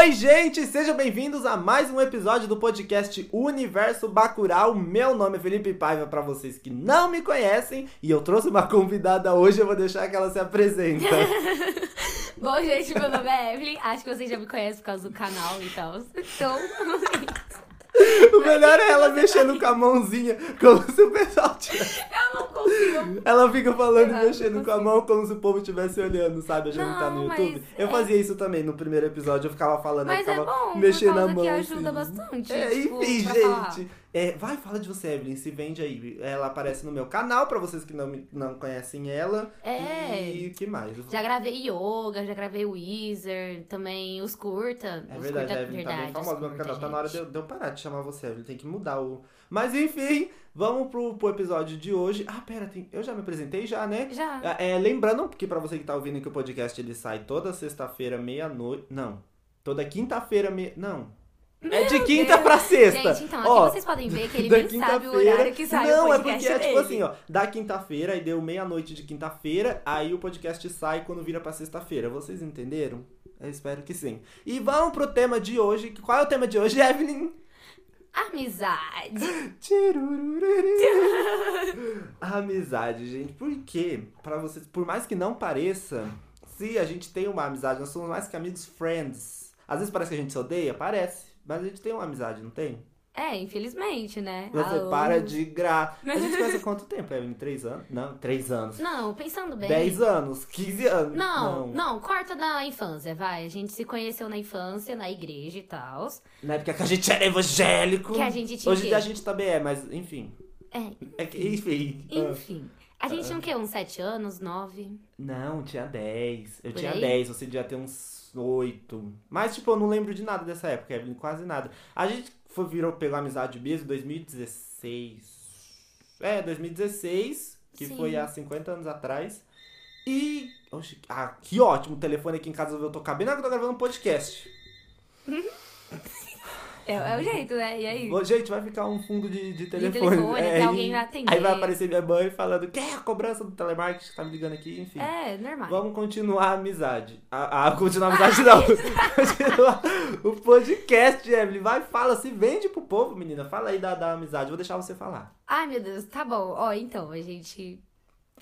Oi, gente! Sejam bem-vindos a mais um episódio do podcast Universo Bacural. Meu nome é Felipe Paiva, para vocês que não me conhecem, e eu trouxe uma convidada hoje, eu vou deixar que ela se apresenta. Bom, gente, meu nome é Evelyn. Acho que vocês já me conhecem por causa do canal e tal. Então, O melhor é ela mexendo com a mãozinha, como se o pessoal tivesse. eu não consigo. Ela fica falando e mexendo não com a mão como se o povo estivesse olhando, sabe? A gente tá no Não, YouTube. Eu é- fazia isso também no primeiro episódio, eu ficava falando, eu Mas é ficava bom, mexendo a mão. que ajuda assim. bastante. É, tipo, enfim, pra falar. Gente. É, vai, fala de você, Evelyn. Se vende aí. Ela aparece no meu canal, pra vocês que não, me- não conhecem ela. É. E o que mais? Já gravei yoga, já gravei Weezer, também os curta. É os verdade, curta, a Evelyn tá bem verdade, famosa os no meu canal. Tá na hora de gente. eu, de eu parar de chamar você, Evelyn. Tem que mudar o. Mas enfim, vamos pro, pro episódio de hoje. Ah, pera, tem... eu já me apresentei já, né? Já. É, lembrando que pra você que tá ouvindo que o podcast ele sai toda sexta-feira, meia-noite. Não. Toda quinta-feira, meia. Não. É de quinta Deus. pra sexta. Gente, então, aqui Ó, vocês podem ver que ele nem sabe o quinta-feira- horário que sai Não, o é podcast porque é tipo dele. assim, ó. Da quinta-feira, aí deu meia-noite de quinta-feira, aí o podcast sai quando vira pra sexta-feira. Vocês entenderam? Eu espero que sim. E vamos pro tema de hoje. Qual é o tema de hoje, Evelyn? Amizade. Amizade, gente. Por quê? Pra vocês, por mais que não pareça, se a gente tem uma amizade, nós somos mais que amigos friends. Às vezes parece que a gente se odeia, parece. Mas a gente tem uma amizade, não tem? É, infelizmente, né? Você Há para de gra... A gente conhece quanto tempo, Evelyn? Três anos? Não, três anos. Não, pensando bem. Dez anos, 15 anos. Não, não, corta da infância, vai. A gente se conheceu na infância, na igreja e tal. Na época que a gente era evangélico. Que a gente tinha Hoje a gente também é, mas enfim. É, É que, enfim. enfim. A gente tinha o quê? Uns sete anos, nove? Não, tinha 10. Eu Por tinha aí? 10, você devia ter uns 8. Mas, tipo, eu não lembro de nada dessa época, Evelyn, quase nada. A gente foi, virou, pegou amizade mesmo em 2016. É, 2016, que Sim. foi há 50 anos atrás. E. Oxe, ah, que ótimo! O telefone aqui em casa eu tocar bem na hora que eu tô gravando um podcast. É, é o jeito, né? E aí? Ô, Gente, vai ficar um fundo de, de De telefone. telefone, É, alguém vai atender. Aí vai aparecer minha mãe falando que é a cobrança do telemarketing que tá me ligando aqui, enfim. É, normal. Vamos continuar a amizade. A, a- continuar a amizade não. continuar o podcast, Evelyn. Vai, fala, se vende pro povo, menina. Fala aí da, da amizade. Vou deixar você falar. Ai, meu Deus, tá bom. Ó, então, a gente.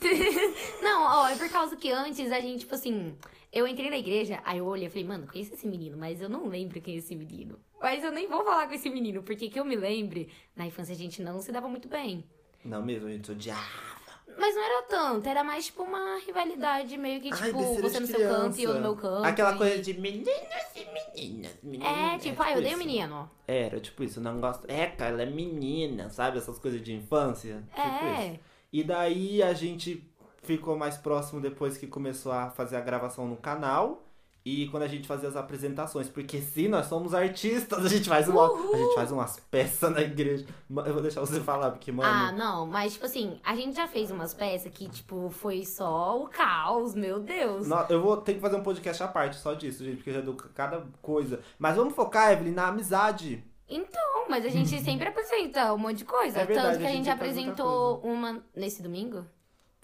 Não, ó, é por causa que antes a gente, tipo assim, eu entrei na igreja, aí eu olhei e falei, mano, conheço esse menino, mas eu não lembro quem é esse menino. Mas eu nem vou falar com esse menino, porque que eu me lembre, na infância a gente não se dava muito bem. Não mesmo, a gente odiava. Mas não era tanto, era mais tipo uma rivalidade meio que, Ai, tipo, besteira você no seu canto e eu no meu canto. Aquela e- coisa de meninos e meninas. meninas. É, tipo, ah, eu odeio isso. menino. Era, tipo isso, eu não gosto. É, cara, ela é menina, sabe? Essas coisas de infância. Tipo isso. É. E daí a gente ficou mais próximo depois que começou a fazer a gravação no canal. E quando a gente fazia as apresentações. Porque se nós somos artistas, a gente faz, uma, Uhul. a gente faz umas peças na igreja. Eu vou deixar você falar, porque, mano. Ah, não, mas tipo assim, a gente já fez umas peças que, tipo, foi só o caos, meu Deus. no- eu vou ter que fazer um podcast à parte só disso, gente, porque já deu cada coisa. Mas vamos focar, Evelyn, na amizade. Então, mas a gente sempre apresenta um monte de coisa. É verdade, Tanto que a a gente gente apresenta apresentou uma nesse domingo.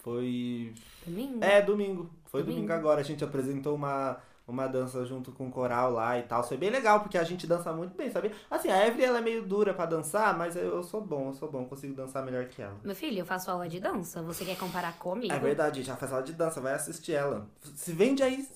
Foi. Domingo? É, domingo. Foi domingo, Domingo. agora. A gente apresentou uma, uma dança junto com o coral lá e tal. Foi bem legal, porque a gente dança muito bem, sabe? Assim, a Evelyn ela é meio dura pra dançar, mas eu, eu sou bom, eu sou bom, consigo dançar melhor que ela. Meu filho, eu faço aula de dança. Você quer comparar comigo? É verdade, já faz aula de dança, vai assistir ela. Se vende aí.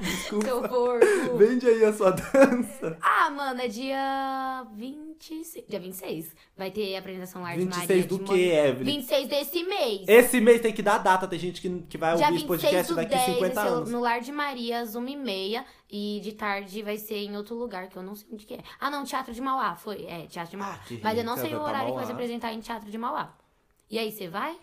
Desculpa. Seu. Vende aí a sua dança. Ah, mano, é dia 26. Dia 26. Vai ter apresentação lá de 26 Maria do de que, Moura. Evelyn? 26 desse mês. Esse mês tem que dar data, tem gente que, que vai Dia ouvir esse 26 podcast do daqui 10 a 50 vai ser anos. no Lar de Maria, às 1h30. E de tarde vai ser em outro lugar, que eu não sei onde que é. Ah, não, Teatro de Mauá. Foi, é, Teatro de Mauá. Ah, Mas eu não rica, sei o horário que vai se apresentar em Teatro de Mauá. E aí, você vai?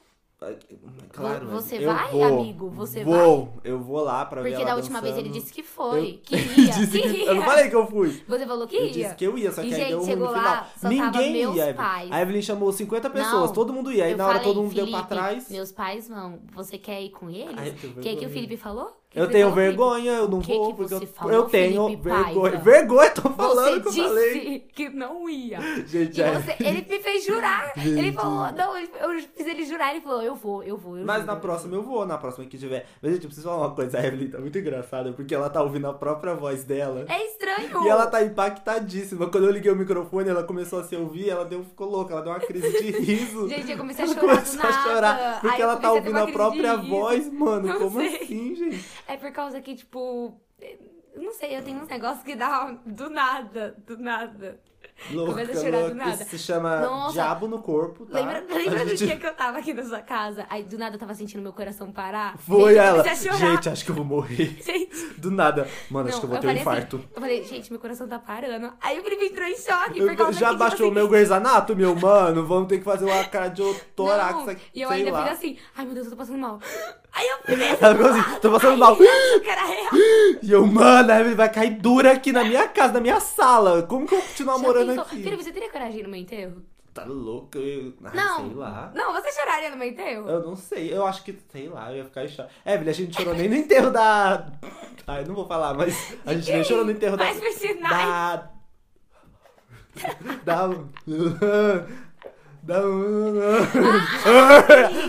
Claro, Vo- você vai, vou, amigo? Você vou, eu vou lá pra ver Porque da última vez ele dançando. disse que foi. Eu- Que ia. Disse que que-. Eu não falei que eu fui. Você falou que Eu ia. disse que eu ia, só que E, aí gente, deu ruim chegou no lá, final. tava Ninguém ia, pais. A Evelyn chamou 50 pessoas, Não, todo mundo ia. Eu na hora falei, todo mundo deu Felipe, pra trás. Meus pais vão. Você quer ir com eles? O que, que o. Felipe falou? Que Eu tenho vergonha, eu não que vou, que porque falou, eu tenho Felipe vergonha. Paiva? Vergonha, tô falando Você que eu falei. disse que não ia. Gente, é. você- ele me fez jurar. Gente. Ele falou, não, eu fiz ele jurar. Ele falou, eu vou, eu vou. Eu Mas juro, na próxima eu vou, na próxima que tiver. Mas, gente, eu preciso falar uma coisa, a Evelyn tá muito engraçada, porque ela tá ouvindo a própria voz dela. É estranho. E ela tá impactadíssima. Quando eu liguei o microfone, ela começou a se ouvir, ela deu, ficou louca, ela deu uma crise de riso. Gente, eu comecei a ela chorar do começou a chorar, porque Aí ela tá ouvindo a própria voz, mano. Não Como sei. assim, gente? É por causa que, tipo... eu Não sei, eu tenho uns negócios que dá do nada, do nada. Louca, Começa a chorar do louca. nada. Isso se chama Nossa. diabo no corpo, tá? Lembra, lembra do dia que eu tava aqui na sua casa? Aí do nada eu tava sentindo meu coração parar? Foi Gente, ela. Gente, acho que eu vou morrer. Gente, Do nada. Mano, acho não, que eu vou eu ter um falei infarto. Assim, eu falei, gente, meu coração tá parando. Aí o Felipe entrou em choque. Eu- por já que, baixou o tipo, meu assim, Grey's Anatomy, meu mano? Vamos ter que fazer uma cardiotorax aqui, E eu ainda lá. fiz assim, ai meu Deus, eu tô passando mal. Aí eu Ela ficou assim, tô passando mal. Eu que era real. E eu, mano, vai cair dura aqui na minha casa, na minha sala. Como que eu vou continuar morando pensou? aqui? Felipe, você teria coragem no meu enterro? Tá louco? Eu... Ai, Não. sei lá. Não, você choraria no meu enterro? Eu não sei, eu acho que, sei lá, eu ia ficar choque. Evelyn, a gente chorou nem no enterro da. Ai, não vou falar, mas a gente nem chorou no enterro da. Mais personagens. Da. Da.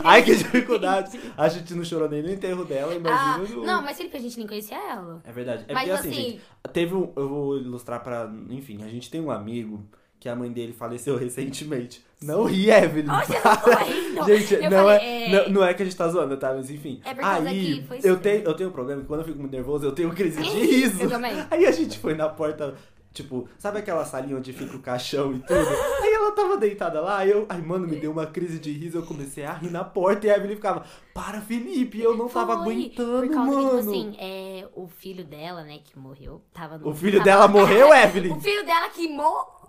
Ai, que dificuldade. A gente não chorou nem no enterro dela, Ah, imagina. no- não, mas Felipe, a gente nem conhecia ela. É verdade. É Mas porque assim, assim- gente, teve um. Eu vou ilustrar pra. Enfim, a gente tem um amigo que a mãe dele faleceu recentemente. Não ri, Evelyn. Oxe, eu. Gente, Eu não, falei, é, é- Não, não é que a gente tá zoando, tá? Mas enfim. É Aí, que foi eu tenho, eu tenho um problema que quando eu fico muito nervoso, eu tenho crise de riso. Eu também. Aí a gente foi na porta, tipo, sabe aquela salinha onde fica o caixão e tudo? Aí ela tava deitada lá, aí eu, ai, mano, me deu uma crise de riso, eu comecei a rir na porta e a Evelyn ficava, para, Felipe, eu não tava Foi, aguentando, Por causa mano. que, tipo assim, é, o filho dela, né, que morreu, tava no... O filho tava- dela morreu, Evelyn? O filho dela que morreu.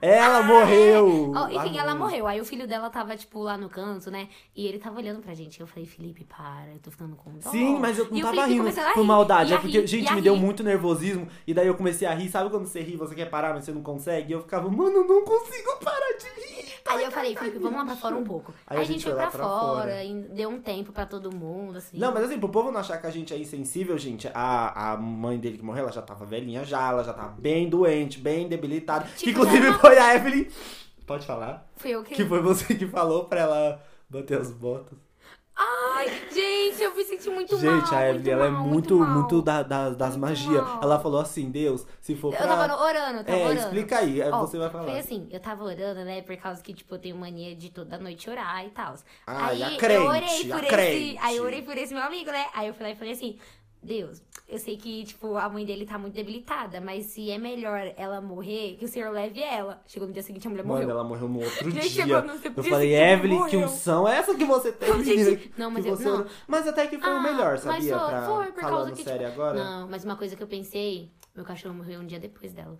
Ela morreu! Ó, enfim, Ah, ela morreu. Aí o filho dela tava, tipo, lá no canto, né? E ele tava olhando pra gente. Eu falei, Felipe, para, eu tô ficando com dó. Sim, mas eu não E tava rindo por maldade. É porque, rir, gente, me deu rir. muito nervosismo. E daí eu comecei a rir. Sabe quando você ri, você quer parar, mas você não consegue? E eu ficava, mano, eu não consigo parar de rir. Aí eu falei, Felipe, vamos lá pra fora um pouco. Aí Aí, a a gente gente foi pra, lá pra fora, fora. e deu um tempo pra todo mundo, assim. Não, mas assim, pro povo não achar que a gente é insensível, gente, a, a mãe dele que morreu, ela já tava velhinha já, ela já tava bem doente, bem debilitada. Tipo, inclusive foi a Evelyn. Pode falar? Fui eu que... Que foi você que falou pra ela bater as botas. Ai, gente, eu me senti muito mal. Gente, a Evelyn, muito ela é mal, muito, mal. muito da, da- das Muito magias. Ela falou assim, Deus, se for pra... Eu tava orando, eu tava É, orando. explica aí, aí Ó, você vai falar. Foi assim, eu tava orando, né? Por causa que, tipo, eu tenho mania de toda noite orar e tal. Ai, aí a crente, eu orei a por esse. crente. Aí eu orei por esse meu amigo, né? Aí eu falei, falei assim, Deus, eu sei que, tipo, a mãe dele tá muito debilitada, mas se é melhor ela morrer, que o senhor leve ela. Chegou no dia seguinte, a mulher Mano, morreu. ela morreu no outro Gente, dia. chegou Eu falei, Evelyn, que unção é essa que você tem, Não, gente, não, mas eu- você não. Mas até que foi o Ah, melhor, mas sabia? foi- pra... foi, por causa que, tipo, agora. Não, mas uma coisa que eu pensei, meu cachorro morreu um dia depois dela.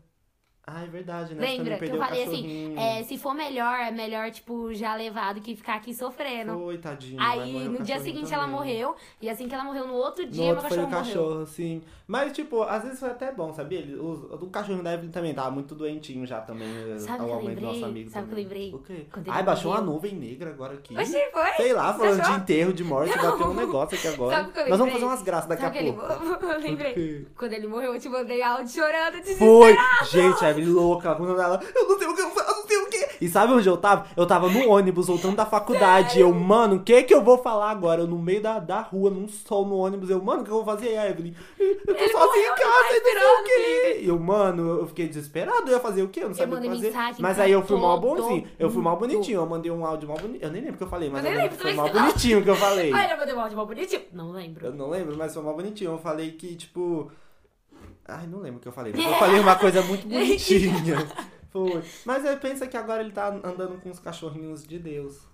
Ah, é verdade, né? Lembra? Que eu o falei assim, é, se for melhor, é melhor, tipo, já levar do que ficar aqui sofrendo. Foi, tadinho. Aí o no dia seguinte ela também. morreu, e assim que ela morreu, no outro No dia meu outro foi cachorro o morreu. cachorro, sim. Mas, tipo, às vezes foi até bom, sabia? Ele, o, o cachorro da Evelyn também tava muito doentinho já também. Sabe a o que eu do nosso lembrei? amigo Sabe o que eu lembrei? O quê? Ai, baixou uma morreu. nuvem negra agora aqui. Oxi, foi? Sei lá, falando de enterro, de morte, Não. bateu um negócio aqui agora. Sabe o que eu Nós vamos lembrei? fazer umas graças daqui Sabe a pouco. ele... eu lembrei. O? Quando ele morreu, eu te mandei áudio chorando, desesperado. Foi! Gente, a Evelyn louca, ela falando dela, eu não sei o que eu faço, eu não sei o que. E sabe onde eu tava? Eu tava no ônibus, voltando da faculdade. Eu, mano, o que que eu vou falar agora? Eu no meio da, da rua, num sol no ônibus. Eu, mano, o que eu vou fazer? Evelyn, eu tô Ele sozinha em não casa, tá e não sei o esperando, quê. E eu, mano, eu fiquei desesperado. Eu ia fazer o quê? Eu não Eu sabia o que fazer. mensagem Mas aí eu fui mal bonzinho. Eu fui mal bonitinho. Eu mandei um áudio mal bonitinho. Eu nem lembro o que eu falei, mas Eu eu nem lembro que foi mal bonitinho que eu falei. Ai, eu mandei um áudio mal bonitinho. Não lembro. Eu não lembro, mas foi mal bonitinho. Eu falei que, tipo. Ai, não lembro o que eu falei. Mas eu falei uma coisa muito bonitinha. Foi. Mas aí pensa que agora ele tá andando com os cachorrinhos de Deus.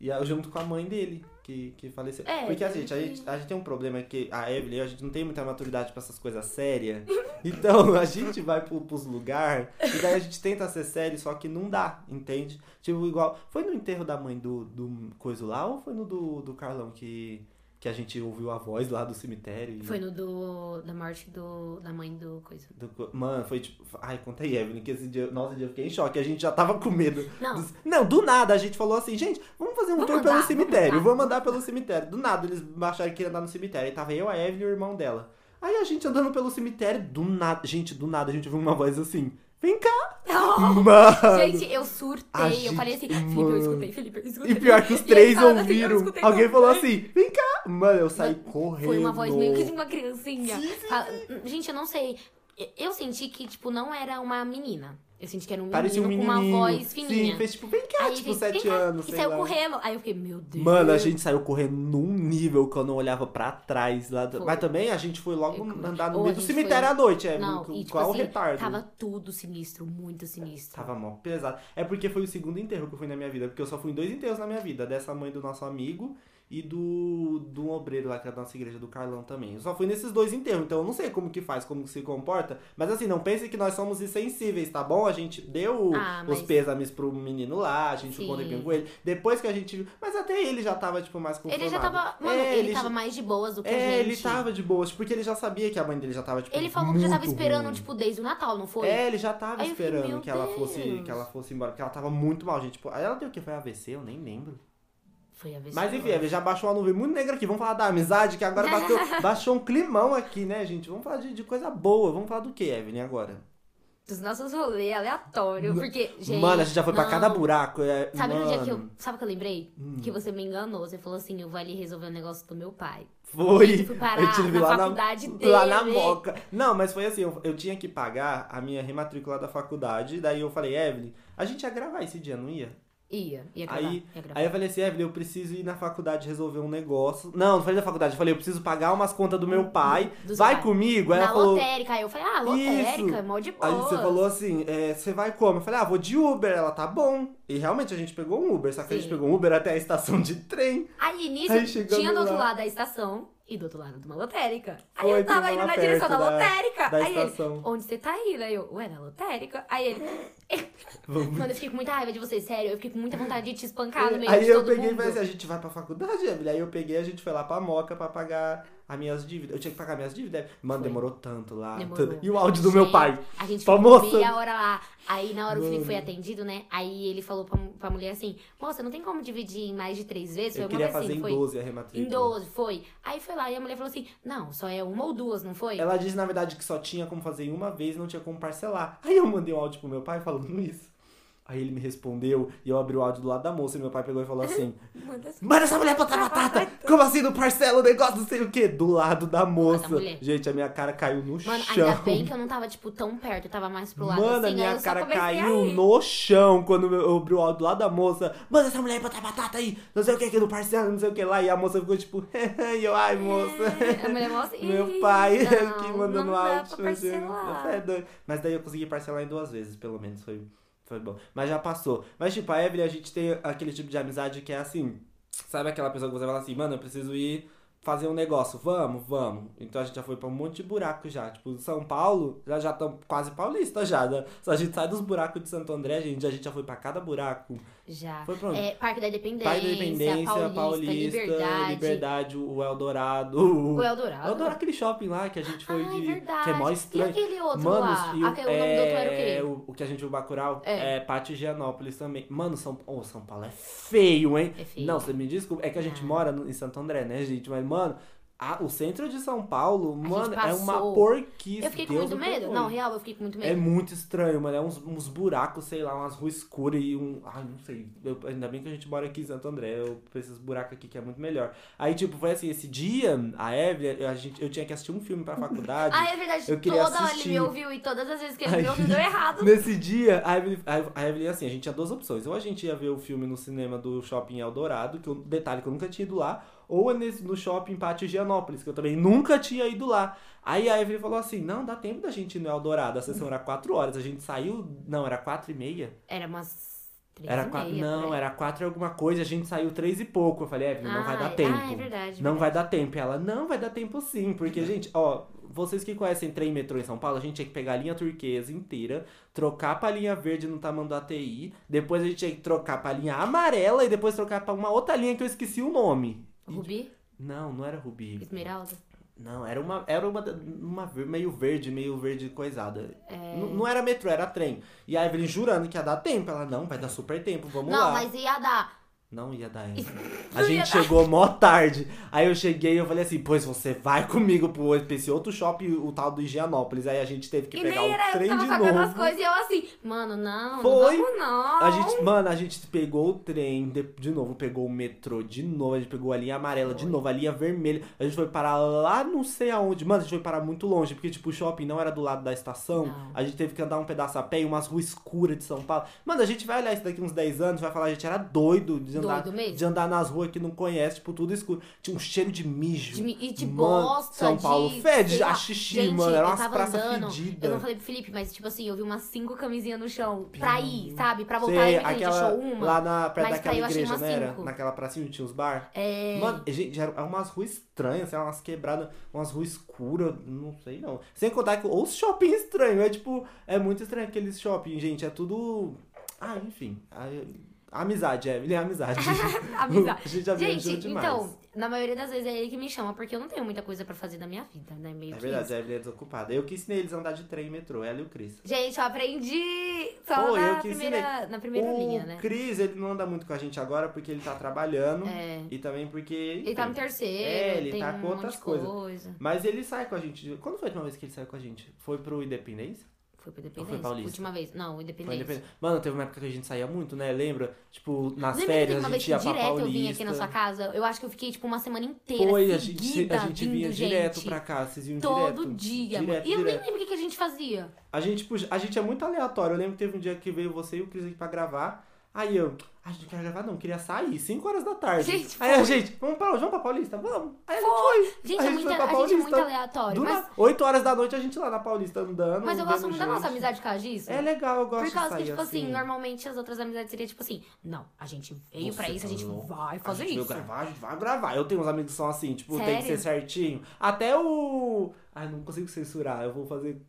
E junto com a mãe dele, que, que faleceu. É, Porque assim, teve a gente, a gente tem um problema que a Evelyn, a gente não tem muita maturidade pra essas coisas sérias. Então a gente vai pro, pros lugares e daí a gente tenta ser sério, só que não dá, entende? Tipo, igual. Foi no enterro da mãe do, do coisa lá ou foi no do, do Carlão que. Que a gente ouviu a voz lá do cemitério. e- Foi no do. da morte do. da mãe do coisa. do Mano, foi tipo. Ai, conta aí, Evelyn, que esse dia. Nossa, esse dia eu fiquei em choque. A gente já tava com medo. Não. dos- Não, do nada a gente falou assim, gente, vamos fazer um Vamos tour andar, pelo cemitério. Vamos andar pelo cemitério. Do nada eles acharam que ia andar no cemitério. Aí tava eu, a Evelyn e o irmão dela. Aí a gente andando pelo cemitério, do nada. Gente, do nada a gente ouviu uma voz assim. Vem cá! Mano! Gente, eu surtei. A eu falei assim, gente- Felipe, eu mano. escutei, Felipe, eu escutei. E pior que os três assim, eu ouviram. escutei Alguém também. falou assim, vem cá! Mano, eu saí correndo. Foi uma voz meio que de uma criancinha. Fala- Gente, eu não sei. Eu senti que, tipo, não era uma menina. Eu senti que era um menino, Parecia um com uma voz fininha. Sim, fez tipo, vem cá, Aí tipo, fez, sete anos, E saiu lá. correndo. Aí eu fiquei, meu Deus. Mano, a gente saiu correndo num nível que eu não olhava pra trás. Lá do-. Mas também a gente foi logo Foi. andar no Ou meio do cemitério foi- à noite. É, Não, e tipo qual o assim, retardo? tava tudo sinistro, muito sinistro. Tava mó pesado. É porque foi o segundo enterro que eu fui na minha vida. Porque eu só fui em dois enterros na minha vida. Dessa mãe do nosso amigo e do, do obreiro lá, que é da nossa igreja, do Carlão também. Eu só fui nesses dois enterros. Então eu não sei como que faz, como que se comporta. Mas assim, não pense que nós somos insensíveis, tá bom? A gente deu Ah, os mas- pêsames pro menino lá. A gente ficou um com ele. Depois que a gente viu... Mas até ele já tava, tipo, mais conformado. Ele já tava. Mano, É, ele, já- tava mais de boas do que a É, gente. ele tava de boas, porque ele já sabia que a mãe dele já tava, tipo, Ele falou que já tava esperando, ruim. tipo, desde o Natal, não foi? É, ele já tava Aí fiquei, esperando meu que ela fosse que ela fosse embora, porque ela tava muito mal, gente. Tipo, aí ela deu o que? Foi AVC? Eu nem lembro. Foi a Mas enfim, Evelyn, já baixou uma nuvem muito negra aqui. Vamos falar da amizade, que agora bateu, baixou um climão aqui, né, gente? Vamos falar de, de coisa boa. Vamos falar do que, Evelyn, agora? Dos nossos rolês aleatórios. Porque, gente. mano, a gente já foi pra não. cada buraco. É, Sabe no dia que eu. mano, Sabe o que eu lembrei? Hum. Que você me enganou. Você falou assim: eu vou ali resolver o negócio do meu pai. Foi. Eu fui parar Eu tive na lá faculdade na, dele. lá na moca. Não, mas foi assim, eu, eu tinha que pagar a minha rematrícula da faculdade. Daí eu falei, Evelyn, a gente ia gravar esse dia, não ia? Ia, ia gravar. Aí, ia gravar. aí eu falei assim, Evelyn, eu preciso ir na faculdade resolver um negócio. Não, não falei da faculdade, eu falei, eu preciso pagar umas contas do meu pai. do seu Vai pai. comigo? Aí Na ela falou. lotérica. Aí eu falei: ah, lotérica, mó de boa. Aí você falou assim, é, você vai como? Eu falei, ah, vou de Uber. Ela, tá bom. E realmente a gente pegou um Uber, só que a gente Sim. pegou um Uber até a estação de trem. Aí nisso, Aí tinha do outro lado da estação e do outro lado de uma lotérica. Aí Foi, eu tava tinha indo na direção da, da- lotérica. da aí estação. ele, onde você tá indo? Aí eu, ué, na lotérica? Aí ele, mano, eu fiquei com muita raiva de você, sério. Eu fiquei com muita vontade de te espancar no meio Aí de eu todo peguei e mundo. falei assim, a gente vai pra faculdade, Evelyn. Aí eu peguei, a gente foi lá pra Moca pra pagar as minhas dívidas. Eu tinha que pagar minhas dívidas. Mano, Foi. demorou tanto lá. Demorou. tanto. E o áudio do meu pai. A gente ficou moça. meia hora lá. Aí na hora o Felipe Mano. foi atendido, né? Aí ele falou pra, pra mulher assim, moça, não tem como dividir em mais de três vezes? Foi Eu queria vez fazer assim, em foi 12 a rematrícula. em 12, foi. Aí foi lá e a mulher falou assim, não, só é uma ou duas, não foi? Ela disse, na verdade, que só tinha como fazer em uma vez e não tinha como parcelar. Aí eu mandei um áudio pro meu pai falando isso. Aí ele me respondeu e eu abri o áudio do lado da moça e meu pai pegou e falou assim: Manda assim. Manda essa mulher botar batata! Como assim não parcela o negócio, não sei o quê? Do lado da moça. Gente, a minha cara caiu no Mano, chão. ainda bem que eu não tava, tipo, tão perto, eu tava mais pro lado Mano, assim, a minha cara caiu no chão quando eu abri o áudio do lado da moça. Manda essa mulher botar batata aí, não sei o que, que no parcela, não sei o que lá. E a moça ficou tipo, e eu, ai, moça. É, A mulher mostra, Meu pai não, aqui mandando não dá áudio. pra parcelar. É. Mas daí eu consegui parcelar em duas vezes, pelo menos. Foi, foi bom. Mas já passou. Mas, tipo, a Evelyn, a gente tem aquele tipo de amizade que é assim. Sabe aquela pessoa que você fala assim, mano, eu preciso ir fazer um negócio. Vamos, vamos. Então a gente já foi pra um monte de buraco já. Tipo, São Paulo, já já estamos quase paulistas já. né? A gente sai dos buracos de Santo André, gente, a gente já foi pra cada buraco. Já. Foi pra onde? É, Parque da Independência, Pai da Independência, Paulista, Paulista, Liberdade, Liberdade, o Eldorado. o Eldorado. Eu adoro aquele shopping lá que a gente foi Ah, de. é verdade. Que é mó E estranho. aquele outro Mano, lá? e o- Aquele, o nome do outro era o quê? é, o, o que a gente viu Bacurau É. é, Pátio Higienópolis também. Mano, São, oh, São Paulo é feio, hein? É feio. Não, você me desculpa. É que a gente Ah. mora no- em Santo André, né, gente? Mas, mano, a- o centro de São Paulo, mano, é uma porquice. Eu fiquei com Deus muito me medo. perdoe. Não, real, eu fiquei com muito medo. É muito estranho, mano. É uns, uns buracos, sei lá, umas ruas escuras e um. Ai, não sei. Eu- ainda bem que a gente mora aqui em Santo André. Eu esses buracos aqui que é muito melhor. Aí, tipo, foi assim, esse dia, a Evelyn, a gente, eu tinha que assistir um filme pra faculdade. Ah, é verdade. Eu queria Toda hora ele assistir. me ouviu e todas as vezes que ele Aí- me ouviu deu errado. Nesse dia, a Evelyn, a Evelyn, assim, a gente tinha duas opções. Ou a gente ia ver o filme no cinema do Shopping Eldorado, que eu, detalhe que eu nunca tinha ido lá, ou é nesse, no Shopping Pátio Higienópolis, que eu também nunca tinha ido lá. Aí a Evelyn falou assim, não, dá tempo da gente ir no Eldorado, a sessão era quatro horas, a gente saiu, não, era quatro e meia? Era umas Era quatro, meia, não, era quatro e alguma coisa, a gente saiu três e pouco. Eu falei, Evelyn, não vai Ah, dar é- tempo. Ah, é verdade. Não verdade. vai dar tempo. E ela, não, vai dar tempo sim. Porque, gente, ó, vocês que conhecem trem e metrô em São Paulo, a gente tinha que pegar a linha turquesa inteira, trocar pra linha verde no tamanho do ATI, depois a gente tinha que trocar pra linha amarela e depois trocar pra uma outra linha que eu esqueci o nome. Rubi? Não, não era rubi. Esmeralda? Não, era uma, era uma, uma meio verde, meio verde coisada. É. Não era metrô, era trem. E a Evelyn jurando que ia dar tempo. Ela, não, vai dar super tempo, vamos não, lá. mas ia dar. Não ia dar. Não A gente chegou mó tarde. Aí eu cheguei e eu falei assim, pois você vai comigo pro, esse outro shopping, o tal do Higienópolis. Aí a gente teve que e pegar nem o era, eu trem tava de cagando as novo. coisas e eu assim, mano, não, Foi. não vamos não. A gente, mano, a gente pegou o trem de, de novo, pegou o metrô de novo, a gente pegou a linha amarela de Foi. novo, a linha vermelha. A gente foi parar lá não sei aonde. Mano, a gente foi parar muito longe, porque, tipo, o shopping não era do lado da estação. Não. A gente teve que andar um pedaço a pé em umas ruas escuras de São Paulo. Mano, a gente vai olhar isso daqui uns 10 anos, vai falar, a gente era doido de andar, de andar nas ruas que não conhece, tipo, tudo escuro. Tinha um cheiro de mijo. De e de Mano, bosta, São Paulo de- fede sei lá. a xixi, Gente, mano. Era umas praças andando, Eu fedidas. não falei pro Felipe, mas tipo assim, eu vi umas cinco camisinhas no chão pra ir, sabe? Pra voltar Sei, e a gente aquela, achou uma. lá na, perto daquela igreja, não era? cinco. Naquela pracinha onde tinha os bar. É. Mano, gente, eram umas ruas estranhas, assim, umas quebradas, umas ruas escuras, não sei não. Sem contar que os shopping estranhos, é tipo, é muito estranho aqueles shopping, gente, é tudo... Ah, enfim, a, amizade, Evelyn, é amizade. Amizade. a gente já viajou Gente, demais. então, na maioria das vezes é ele que me chama, porque eu não tenho muita coisa pra fazer na minha vida, né? Meio É verdade, isso. a Evelyn é desocupada. Eu que ensinei eles a andar de trem e metrô, ela e o Cris. Gente, eu aprendi só eu na, que primeira, na primeira o linha, né? Cris, ele não anda muito com a gente agora porque ele tá trabalhando. É. E também porque... Ele tá no enfim. terceiro, É, ele tá um com outras coisas. coisa. Mas ele sai com a gente. Quando foi a última vez que ele saiu com a gente? Foi pro Independência? Foi Ou Independência. foi Paulista? Última vez. Não, Independência. Independência. Mano, teve uma época que a gente saía muito, né? Lembra? Tipo, nas Lembra férias a gente ia pra direto Paulista. eu vim aqui na sua casa? Eu acho que eu fiquei, tipo, uma semana inteira Foi, a gente, a gente vinha direto gente. pra cá, vocês iam Todo direto. dia, direto. E eu nem direto. lembro o que, que a gente fazia. A gente, a gente é muito aleatório. Eu lembro que teve um dia que veio você e o Cris aqui pra gravar. Aí eu, a gente não quer gravar não, queria sair, 5 horas da tarde. Gente, aí a foi. gente, vamos pra, vamos pra Paulista? Vamos. Aí a gente Foi. foi. Gente, a é gente muito, foi pra a gente é muito aleatório. Do Mas, nada. 8 horas da noite a gente lá na Paulista andando. mas eu gosto muito da nossa gente. amizade por causa disso. É legal, eu gosto Por causa de que, tipo assim, assim. normalmente as outras amizades seria tipo assim, não, a gente veio pra Você isso, a gente falou. vai fazer a gente isso. gravar, a gente vai gravar. Eu tenho uns amigos que são assim, tipo, tem que ser Sério? certinho. Até o. Ai, não consigo censurar. Eu vou fazer.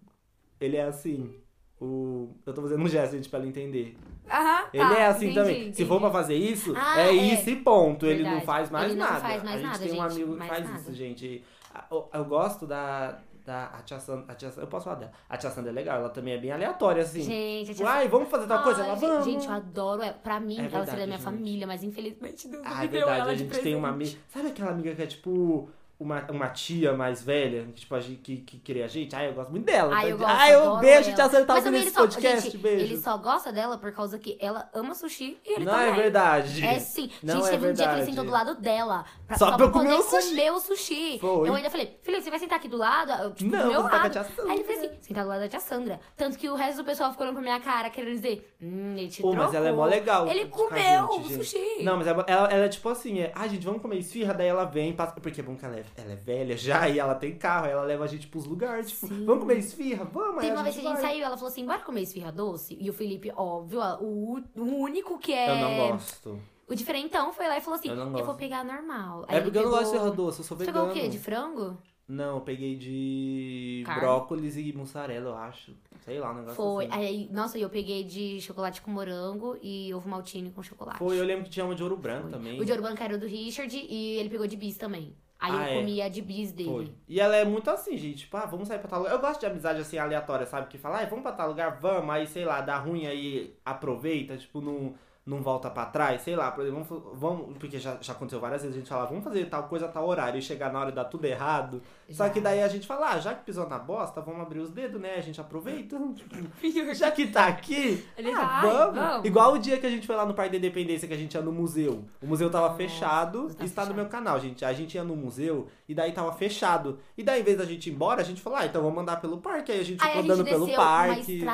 Ele é assim. O... Eu tô fazendo um gesto, gente, pra ele entender. Aham, Ele tá, é assim entendi, também. entendi. Se for pra fazer isso, Ah, é, é. isso e ponto. Ele não Verdade. faz mais Ele não nada. faz mais a gente nada, tem um gente, amigo que faz nada. isso, gente. Eu, eu gosto da. da a tia Sandra, a tia Sandra- eu posso falar dela. A tia Sandra é legal, ela também é bem aleatória, assim. Gente, a tia Uai, vamos fazer tal coisa? Ela, vamos. Gente, eu adoro ela. Pra mim, É ela seria verdade, da minha gente. família, mas infelizmente Deus não Ah, me é deu verdade, ela a de gente tem uma amiga. Sabe aquela amiga que é tipo uma, uma tia mais velha, que, tipo, a gente, que, que queria a gente? Ah, eu gosto muito dela. Ai, eu tá? gosto, ah, eu adoro beijo, tia Sandra, tá ouvindo esse só, podcast, gente, beijo. ele só gosta dela por causa que ela ama sushi e ele não também. é verdade. É sim. Não gente, é teve um dia que ele verdade. sentou do lado dela. Pra, Só só, pra comer o sushi. comer o sushi. Foi. Eu ainda falei, Felipe, você vai sentar aqui do lado? Tipo, Não, do meu lado. tia Sandra. Aí ele fez assim, sentar do lado da tia Sandra. Tanto que o resto do pessoal ficou olhando pra minha cara, querendo dizer, hum, ele te Pô, mas ela é mó legal. Ele comeu gente, o gente. sushi. Não, mas ela, ela, ela é tipo assim, é, ah, gente, vamos comer esfirra, daí ela vem, passa, porque é bom que ela é, ela é velha já, e ela tem carro, aí ela leva a gente pros lugares, tipo, Sim. vamos comer esfirra? Vamos, aí Teve a uma vez que a gente vai. saiu, ela falou assim, bora comer esfirra doce? E o Felipe, óbvio, o, o único que é... Eu não gosto. O diferentão foi lá e falou assim, Eu não vou pegar normal. É Aí porque ele eu não gosto de pegou- esfirra doce, eu sou Você vegano. pegou o quê? De frango? Não, eu peguei de Carne? brócolis e mussarela, eu acho. Sei lá, um negócio Foi. assim. Aí, nossa, e eu peguei de chocolate com morango e ovo maltine com chocolate. Foi, eu lembro que tinha uma de ouro branco Foi. também. O de ouro branco era o do Richard e ele pegou de bis também. Aí Ah, eu é? comia de bis dele. Foi. E ela é muito assim, gente. Tipo, ah, vamos sair pra tal lugar. Eu gosto de amizade assim, aleatória, sabe? Que fala, ah, vamos pra tal lugar, vamos. Aí, sei lá, dá ruim aí, aproveita, tipo, não, não volta pra trás. Sei lá, por exemplo, vamos, vamos- porque já, já aconteceu várias vezes, a gente fala, vamos fazer tal coisa a tal horário e chegar na hora e dar tudo errado. Só que daí a gente fala, ah, já que pisou na bosta, vamos abrir os dedos, né? A gente aproveita. Já que tá aqui, Ele ah, tá, vamos. vamos. Igual o dia que a gente foi lá no Parque da Independência, que a gente ia no museu. O museu tava Nossa, fechado, tá está no meu canal, gente. A gente ia no museu e daí tava fechado. E daí, em vez da gente ir embora, a gente falou, ah, então vamos andar pelo parque. Aí a gente Aí ficou a gente andando pelo uma parque.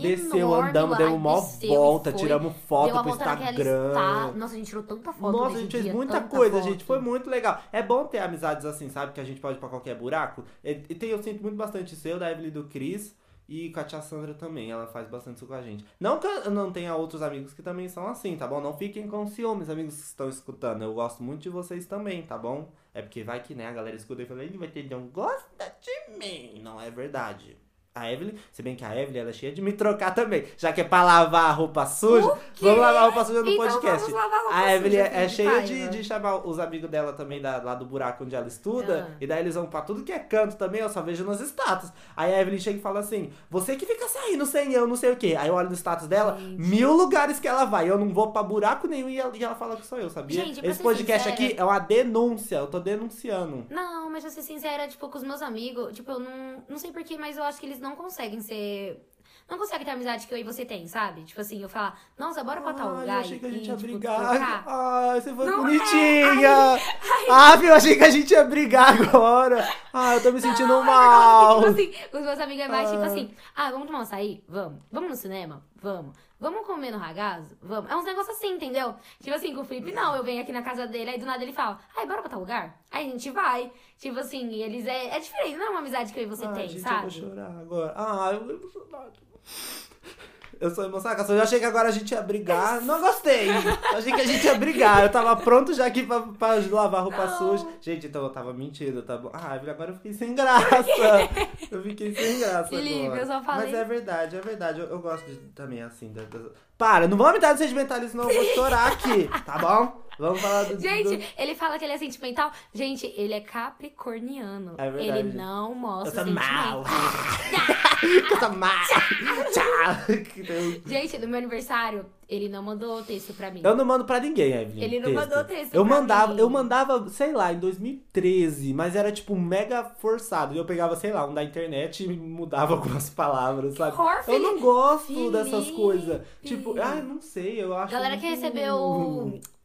Desceu, andamos, demos e volta, foi. tiramos foto uma pro volta Instagram. Nossa, a gente tirou tanta foto Nossa, a gente fez dia, muita coisa, foto. gente. Foi muito legal. É bom ter amizades assim, sabe? Que a gente pode ir pra qualquer buraco. E, e tem, eu sinto muito bastante seu, da Evelyn do Cris. E com a tia Sandra também, ela faz bastante isso com a gente. Não que eu não tenha outros amigos que também são assim, tá bom? Não fiquem com ciúmes, amigos que estão escutando. Eu gosto muito de vocês também, tá bom? É porque vai que, né, a galera escuta e fala, ele vai ter, não gosta de mim. Não é verdade. A Evelyn, se bem que a Evelyn ela é cheia de me trocar também. Já que é pra lavar a roupa suja, vamos lavar a roupa suja no Então podcast. vamos lavar a roupa a Evelyn suja, é, é cheia de, de chamar os amigos dela também da, lá do buraco onde ela estuda. Ah. E daí eles vão pra tudo que é canto também, eu só vejo nos status. Aí a Evelyn chega e fala assim: Você que fica saindo sem eu, não sei o quê. Aí eu olho no status dela, Gente. mil lugares que ela vai. Eu não vou pra buraco nenhum e ela, e ela fala que sou eu, sabia? Gente, Esse podcast sincera- aqui é uma denúncia. Eu tô denunciando. Não, mas pra ser sincera, tipo, com os meus amigos, tipo, eu não, não sei porquê, mas eu acho que eles não conseguem ser. Não conseguem ter a amizade que eu e você tem, sabe? Tipo assim, eu falar, nossa, bora pra tal Ai, lugar. eu achei que a e, gente ia tipo, brigar. trocar. Ai, você foi Não é. bonitinha. Ah, eu achei que a gente ia brigar agora. Ah, eu tô me sentindo Não, é mal. que, tipo assim, os meus amigos é mais tipo Ah. assim, ah, vamos tomar um açaí? Vamos. Vamos no cinema? Vamos. Vamos comer no ragazzo? Vamos. É uns negócios assim, entendeu? Tipo assim, com o Felipe, não, eu venho aqui na casa dele, aí do nada ele fala, ai, bora pra tal lugar? Aí a gente vai. Tipo assim, e eles é, é diferente, não é uma amizade que eu e você Ai, tem, gente, sabe? eu vou chorar agora. Ah, eu vou emocionado. Eu sou emocionada, eu achei que agora a gente ia brigar. Não gostei. Eu achei que a gente ia brigar. Eu tava pronto já aqui pra, pra lavar roupa Não. suja. Gente, então eu tava mentindo, tá bom? Ah, agora eu fiquei sem graça. Eu fiquei sem graça Felipe, agora. eu só falei- Mas é verdade, é verdade. Eu, eu gosto de, também assim. da- da- Para, não vamos me dar de sentimentalismo, não. Eu vou chorar aqui, tá bom? Vamos falar do... do... Gente, ele fala que ele é sentimental. Gente, ele é capricorniano. É verdade. Ele não Eu mostra tô mal. Eu tô mal. Tchau. Gente, no meu aniversário, ele não mandou texto pra mim. Eu não mando pra ninguém, Evelyn. Ele não mandou texto Eu pra mandava, mim. eu mandava, sei lá, em 2013, mas era tipo mega forçado. Eu pegava, sei lá, um da internet e mudava algumas palavras, sabe? horror, eu não gosto Felipe. dessas coisas. Tipo, ai, não sei, eu acho. Galera que muito- recebeu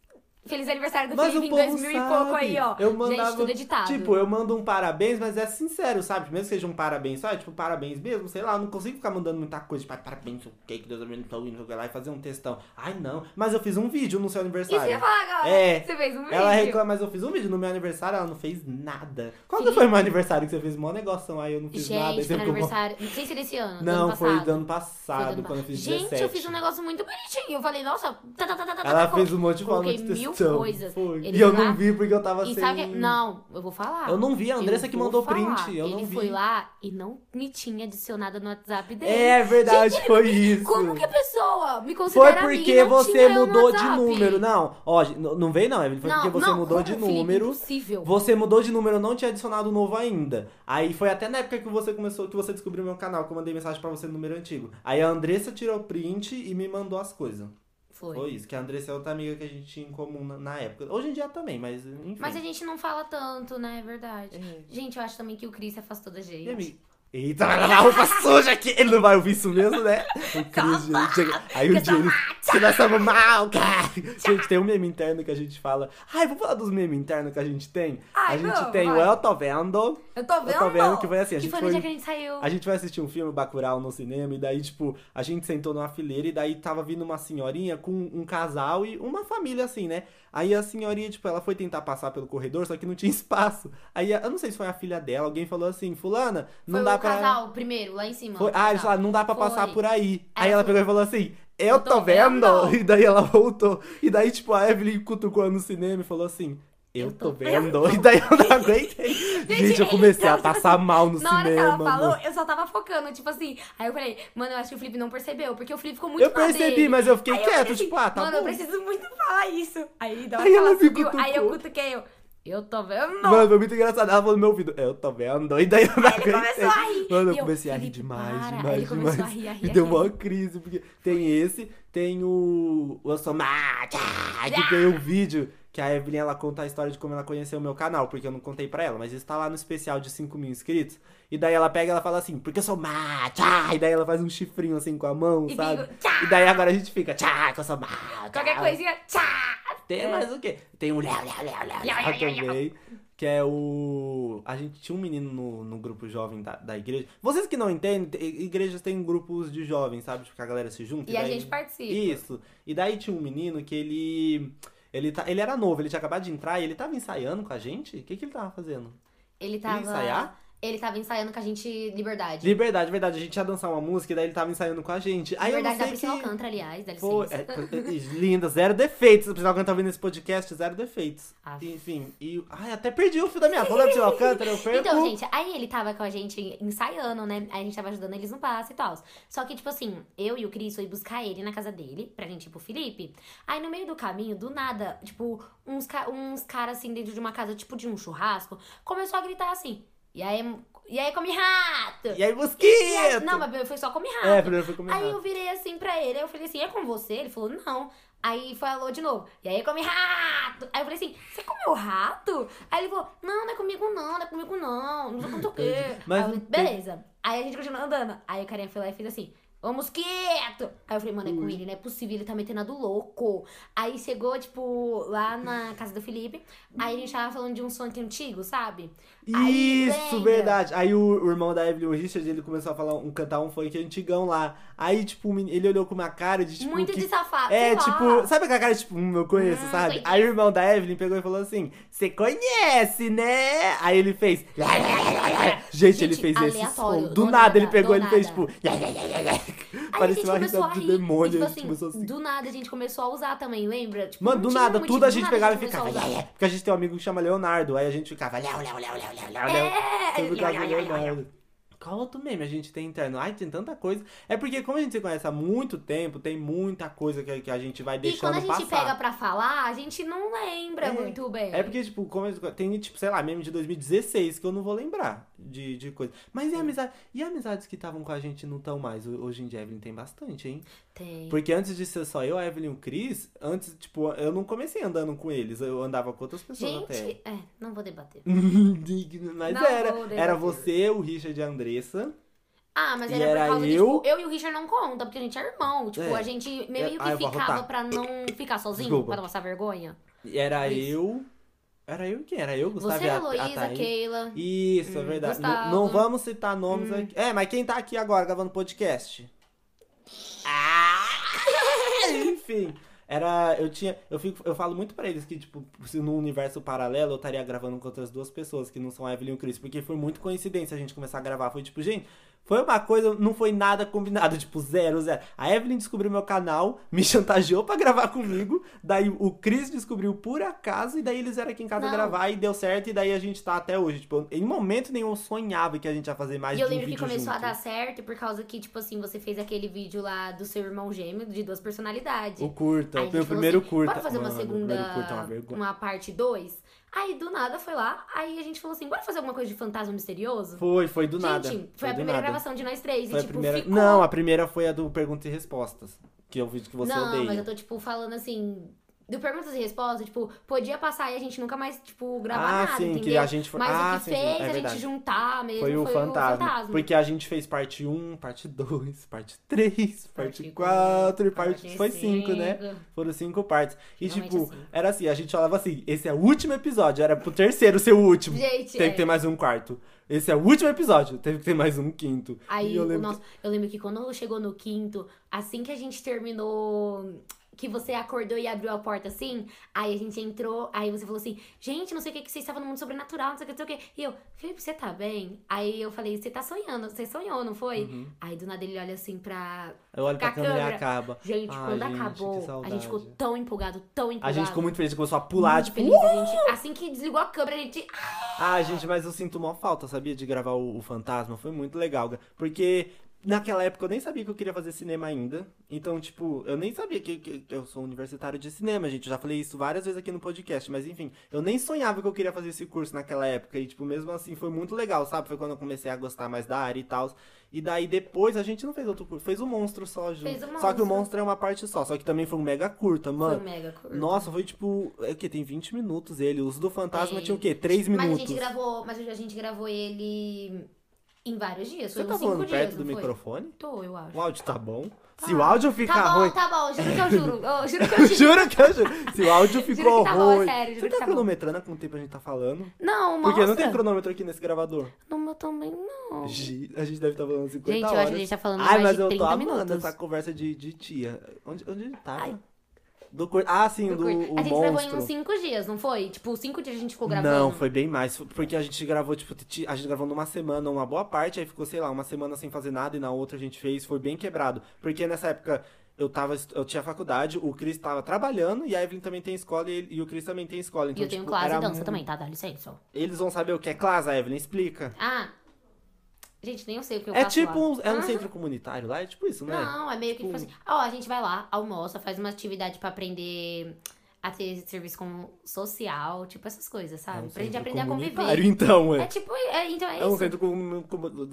Feliz aniversário do Mas Felipe em povo 2000 e sabe. pouco aí, ó. Eu mandava, Gente, tudo editado. Tipo, eu mando um parabéns, mas é sincero, sabe? Mesmo que seja um parabéns só, é tipo parabéns mesmo, sei lá, eu não consigo ficar mandando muita coisa, tipo, parabéns, o que que Deus abençoe, não sei lá, e fazer um textão. Ai, não. Mas eu fiz um vídeo no seu Isso que eu aniversário. ia falar agora. É. Você fez um vídeo. Ela reclama, mas eu fiz um vídeo no meu aniversário, ela não fez nada. Qual que foi o meu aniversário que você fez? Mó negócio aí, eu não fiz nada. Gente, ficou mó- aniversário. Não sei se desse ano. Não, ano foi do ano Foi passado, do ano quando eu fiz Gente, 17. eu fiz um negócio muito bonitinho. Eu falei, nossa, tá, tá, tá, Ela tá, fez um monte de Coloquei textão. coisas. Foi. Ele E eu foi não lá- vi porque eu tava E sem... sabe que... Não, eu vou falar. Eu não vi, a Andressa Eu que mandou falar. print, eu Ele não vi. foi lá e não me tinha adicionado no WhatsApp dele. É verdade, Gente, foi isso. Como que a pessoa me Foi considera e porque você mudou de número. Não, ó, não veio não, Evelyn. Foi Não, porque você não, mudou como, de Felipe? número. Impossível. Você mudou de número, eu não tinha adicionado o novo ainda. Aí foi até na época que você começou, que você descobriu meu canal, que eu mandei mensagem pra você no número antigo. Aí a Andressa tirou print e me mandou as coisas. Foi. Foi isso, que a Andressa é outra amiga que a gente tinha em comum na, na época. Hoje em dia também, mas enfim. Mas a gente não fala tanto, né? É verdade. É. Gente, eu acho também que o Cris se afastou da gente. E amigo? Eita, vai lavar roupa suja aqui. Ele não vai ouvir isso mesmo, né? O Cris, gente. Aí dia ele. Que nós somos mal, cara. Gente, tem um meme interno que a gente fala. Ai, vamos falar dos memes internos que a gente tem? Ai, a gente vamos, tem o vai. Eu Tô Vendo. Eu tô vendo. Eu tô vendo que foi assim, a Que gente foi, foi- no dia que a gente saiu. A gente vai assistir um filme, Bacurau, no cinema, e daí, tipo, a gente sentou numa fileira e daí tava vindo uma senhorinha com um casal e uma família assim, né? Aí a senhorinha, tipo, ela foi tentar passar pelo corredor, só que não tinha espaço. Aí, eu não sei se foi a filha dela, alguém falou assim, fulana, não Foi dá o pra... casal, primeiro, lá em cima. Foi- ah, falaram, não dá pra Foi. passar por aí. Aí Aí ela foi- pegou e falou assim, eu tô, vendo. E daí ela voltou. E daí, tipo, a Evelyn cutucou no cinema e falou assim, eu, Eu tô, vendo. E daí eu não aguentei. Gente, eu comecei a tipo passar assim, mal no Na hora que cinema, ela falou, mano. eu só tava focando, tipo assim. Aí eu falei, mano, eu acho que o Felipe não percebeu, porque o Felipe ficou muito Eu na percebi, dele. mas eu fiquei Aí quieto, falei assim, tipo, ah, tá Mano, bom. eu preciso muito falar isso. Aí, da hora Aí que ela ela subiu, aí eu cutucou. cutuquei eu. Eu tô vendo. Mano, foi muito engraçado. Ela falou no meu ouvido, eu tô vendo. E daí eu não aguentei. começou a rir. Mano, eu eu, comecei a rir demais, para. demais, ele começou demais. a rir, a rir, E deu uma crise, porque tem esse, tem o... O Eu Mate, que tem um vídeo que a Evelyn, ela conta a história de como ela conheceu o meu canal, porque eu não contei pra ela, mas isso tá lá no especial de 5 mil inscritos. E daí ela pega e ela fala assim, porque eu sou mate, e daí ela faz um chifrinho assim com a mão, E sabe? tchá. E daí agora a gente fica, tchá, que eu sou mate. Qualquer coisinha, tchá. Tem É. mais o quê? Tem o Léo, Léo Léo, Léo. também. Que é o. A gente tinha um menino no, no grupo jovem da, da igreja. Vocês que não entendem, te- igrejas têm grupos de jovens, sabe? Tipo, que a galera se junta. E a daí- gente participa. Isso. E daí tinha um menino que ele. Ele, tá, ele era novo, ele tinha acabado de entrar e ele tava ensaiando com a gente? O que, que ele tava fazendo? Ele tava. ensaiar? Ele tava ensaiando com a gente Liberdade. Liberdade, verdade. A gente ia dançar uma música e daí ele tava ensaiando com a gente. Aí Liberdade eu da não sei Priscila que... Alcântara, aliás, dá licença. Pô, é, é, linda, zero defeitos. O pessoal que tá ouvindo esse podcast, zero defeitos. Enfim, e. Ai, até perdi o fio da minha fala, Priscila Alcântara, eu perco. Então, gente, aí ele tava com a gente ensaiando, né? Aí a gente tava ajudando eles no passo e tal. Só que, tipo assim, eu e o Cris foi buscar ele na casa dele, pra gente ir pro Felipe. Aí no meio do caminho, do nada, tipo, uns, ca uns caras assim dentro de uma casa, tipo de um churrasco, começou a gritar assim. E aí, e aí come rato! E aí, E aí- mosquito! não, mas foi só come rato. É, primeiro foi comer Aí rato. eu virei assim pra ele, aí eu falei assim, é com você? Ele falou, não. Aí falou de novo, e aí come rato. Aí eu falei assim, você comeu rato? Aí ele falou, não, não é comigo não, não é comigo não, não sei quanto o quê. Mas Aí eu falei, beleza. Aí a gente continuou andando. Aí o carinha foi lá e fez assim, ô mosquito! Aí eu falei, mano, é com ele, não é possível, ele tá metendo a do louco. Aí chegou, tipo, lá na casa do Felipe, aí a gente tava falando de um funk antigo, sabe? Isso, verdade. Aí o, o irmão da Evelyn, o Richard, ele começou a falar um, cantar um funk antigão lá. Aí, tipo, ele olhou com uma cara de tipo. Muito que... de safado, É, tipo, sabe aquela cara, tipo, hum, eu conheço, Hum, sabe? Aí o irmão da Evelyn pegou e falou assim: Você conhece, né? Aí ele fez. Gente, ele Gente, fez esse som. Do, do nada, ele nada, pegou, ele fez, nada. tipo. Parecia uma risada rir. do demônio. e, tipo a gente assim, assim. do nada a gente começou a usar também, lembra? Tipo, Mano, do nada, tudo a gente nada pegava e ficava. Porque a gente tem um amigo que chama Leonardo. Aí a gente ficava. Léo, Léo, Léo, Léo, Léo, Léo, Léo. É, Sempre por causa do Léo, Qual outro meme a gente tem interno? Ai, tem tanta coisa. É porque como a gente se conhece há muito tempo, tem muita coisa que, que a gente vai E deixando quando a gente passar. pega pra falar, a gente não lembra É. muito bem. É porque, tipo, como tem, tipo, sei lá, meme de 2016 que eu não vou lembrar de, de coisa. Mas e, amizade, e amizades que estavam com a gente não tão mais? Ho- Hoje em dia, Evelyn tem bastante, hein? Tem. Porque antes de ser só eu, a Evelyn e o Chris, antes, tipo, eu não comecei andando com eles, eu andava com outras pessoas até. Gente, é, não vou debater. Mas Não era. debater. Era você, o Richard e a Andressa. Ah, mas E era, era por causa de, eu- tipo, eu e o Richard não conta, porque a gente é irmão. Tipo, É. a gente meio É, que ah, ficava pra não ficar sozinho, Desculpa. pra não passar vergonha. E era Isso. eu. Era eu quem? Era eu, Gustavo Você, e Heloísa. Keila. Isso, é Hum, verdade. Não, vamos citar nomes aqui. É, mas quem tá aqui agora gravando podcast? Ah! Enfim. Era. Eu tinha. Eu, fico, eu falo muito pra eles que, tipo, se no universo paralelo eu estaria gravando com outras duas pessoas que não são a Evelyn e o Chris. Porque foi muito coincidência a gente começar a gravar. Foi tipo, gente. Foi uma coisa, não foi nada combinado, tipo, zero, zero. A Evelyn descobriu meu canal, me chantageou pra gravar comigo. Daí o Chris descobriu por acaso, e daí eles vieram aqui em casa Não. gravar e deu certo, e daí a gente tá até hoje. Tipo, em momento nenhum eu sonhava que a gente ia fazer mais E eu de um lembro que vídeo começou junto. a dar certo por causa que, tipo assim, você fez aquele vídeo lá do seu irmão gêmeo de duas personalidades. O curta, o meu primeiro assim, curta. Bora fazer uma Mano, o segunda. primeiro curta é uma uma parte 2? Aí do nada foi lá, aí a gente falou assim: bora fazer alguma coisa de fantasma misterioso? Foi, foi do gente, nada. foi, a do primeira nada. gravação de nós três. Foi e a tipo, primeira... ficou. Não, a primeira foi a do Perguntas e Respostas. Que é o vídeo que você não, odeia. mas eu tô, tipo, falando assim. Do perguntas e respostas, tipo, podia passar e a gente nunca mais, tipo, gravar Ah, nada, sim, entendeu? que a gente foi- Mas Ah, o que sim, sim, fez é a gente verdade. juntar mesmo Foi o fantasma. fantasma. Porque a gente fez parte 1, parte 2, parte 3, parte Parte 4 e parte. parte Foi 5, né? cinco. Foram cinco partes. E Geralmente tipo, assim. era assim, a gente falava assim, esse é o último episódio, era pro terceiro ser o último. Gente, Teve é. que ter mais um quarto. Esse é o último episódio, teve que ter mais um quinto. Aí, e eu o lembro. nosso- eu lembro que quando chegou no quinto, assim que a gente terminou, que você acordou e abriu a porta assim, aí a gente entrou, aí você falou assim, gente, não sei o que, que vocês estavam no mundo sobrenatural, não sei o que, não sei o que. E eu, Felipe, você tá bem? Aí eu falei, você tá sonhando, você sonhou, não foi? Uhum. Aí do nada ele olha assim pra. Eu olho pra com a câmera e acaba. Gente, Ai, quando gente, acabou, a gente ficou tão empolgado, tão A empolgado. gente ficou muito feliz, começou a pular, muito tipo. feliz, a gente, assim que desligou a câmera, a gente. Ah, gente, mas eu sinto uma falta, sabia? De gravar o, o Fantasma. Foi muito legal. ga- Porque naquela época eu nem sabia que eu queria fazer cinema ainda. Então, tipo, eu nem sabia que, que- que eu sou universitário de cinema, gente. Eu já falei isso várias vezes aqui no podcast. Mas enfim, eu nem sonhava que eu queria fazer esse curso naquela época. E, tipo, mesmo assim, foi muito legal, sabe? Foi quando eu comecei a gostar mais da área e tal. E daí depois a gente não fez outro curso. Fez o monstro só, junto. Fez o Só que o Monstro. monstro é uma parte só. Só que também foi um mega curta, mano. Foi um mega curto. Nossa, foi tipo. É o quê? Tem 20 minutos ele. O uso do fantasma Tem. tinha o quê? 3 Mas minutos. a gente gravou, mas a gente gravou ele em vários dias. Você tá falando dias, perto do não foi? microfone? Tô, eu acho. O áudio tá bom? Se o áudio ficar Tá bom, ruim. tá bom, juro que eu juro. Eu juro que eu juro. Juro que eu juro. Se o áudio ficou tá bom, é ruim. sério, juro Você tá tá bom. cronometrando quanto tempo a gente tá falando? Não, mostra. Porque não tem cronômetro aqui nesse gravador. No meu também não. A gente deve estar falando 50 Gente, eu horas. acho que a gente tá falando Ai, mais mas de eu 30 tô amando essa conversa de, de tia. Onde, onde tava? Ai. Do cur... Ah, sim, do, Do cur- o a gente gravou em monstro. uns cinco dias, não foi? Tipo, cinco dias a gente ficou gravando. Não, foi bem mais. Porque a gente gravou, tipo, ti- a gente gravou numa semana, uma boa parte, aí ficou, sei lá, uma semana sem fazer nada e na outra a gente fez, foi bem quebrado. Porque nessa época eu tava, eu tinha faculdade, o Cris tava trabalhando e a Evelyn também tem escola e, e o Cris também tem escola. E Então, eu tenho tipo, classe e dança mu- também, tá? Dá licença. Eles vão saber o que é classe, a Evelyn, explica. Ah, gente, nem eu sei o que eu é faço tipo um, é um centro comunitário lá, é tipo isso, né? Não, é meio que tipo assim, ó, a gente vai lá, almoça, faz uma atividade pra aprender a ter serviço como social, tipo essas coisas, É sabe? um pra gente aprender a conviver. então, é. É tipo, é, então é É um isso. centro, comu- comu-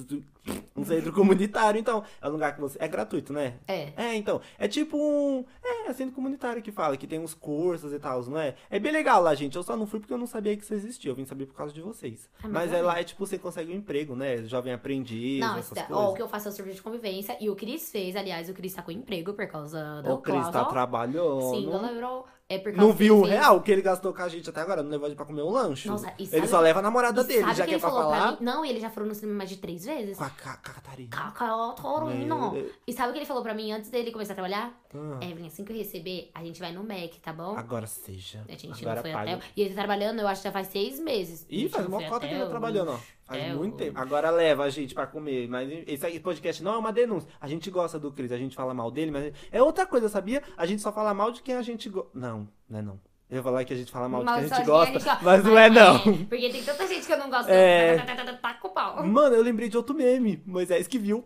um centro comunitário, então. É um lugar que você. É gratuito, né? É. É, então. É tipo um. É, é centro comunitário que fala, que tem uns cursos e tal, não é? É bem legal lá, gente. Eu só não fui porque eu não sabia que isso existia. Eu vim saber por causa de vocês. Ah, mas mas é é lá, é tipo, você consegue um emprego, né? Jovem aprendiz, Não, essas da- coisas. ó, o que eu faço é o serviço de convivência. E o Cris fez, aliás, o Cris tá com emprego por causa do O Cris tá trabalhando. Sim, lembrou. É por causa Não viu o ele real que ele gastou com a gente até agora. Não levou gente pra comer um lanche. Nossa, e ele sabe- só leva a namorada dele, já que que é ele pra pra falar. mim? Não, e ele já falou no cinema mais de três vezes. Com a Ca- Ca- Catarina. Meu. E sabe o que ele falou pra mim antes dele começar a trabalhar? Ah, Evelyn, assim que eu receber, a gente vai no Mac, tá bom? agora seja. A gente agora não foi paga. até. E ele tá trabalhando, eu acho que já faz seis meses. Ih, faz uma cota que ele tá trabalhando, ó. Faz É, muito o- tempo. Agora leva a gente pra comer. Mas esse podcast não é uma denúncia. A gente gosta do Cris, a gente fala mal dele, mas é outra coisa, sabia? A gente só fala mal de quem a gente gosta. Não, não é não. Eu ia falar que a gente fala mal de quem a gente só gosta, mas não é não. Porque tem tanta gente que eu não gosto. É. Tá, tá, tá, com o pau. Mano, eu lembrei de outro meme. Moisés que viu.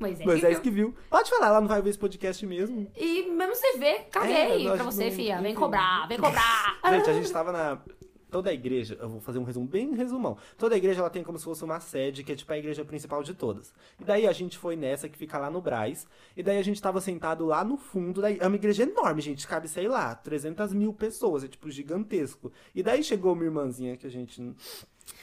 É Moisés que... que viu. Pode falar, ela não vai ver esse podcast mesmo. E mesmo você vê, caguei É, eu pra você, não- fia. Vem cobrar, vem cobrar. Gente, a gente tava na. Toda a igreja, eu vou fazer um resumo bem resumão. Toda a igreja ela tem como se fosse uma sede, que é tipo a igreja principal de todas. E daí a gente foi nessa que fica lá no Braz. E daí a gente tava sentado lá no fundo. É uma igreja enorme, gente. Cabe, sei lá, 300 mil pessoas. É tipo gigantesco. E daí chegou uma irmãzinha que a gente.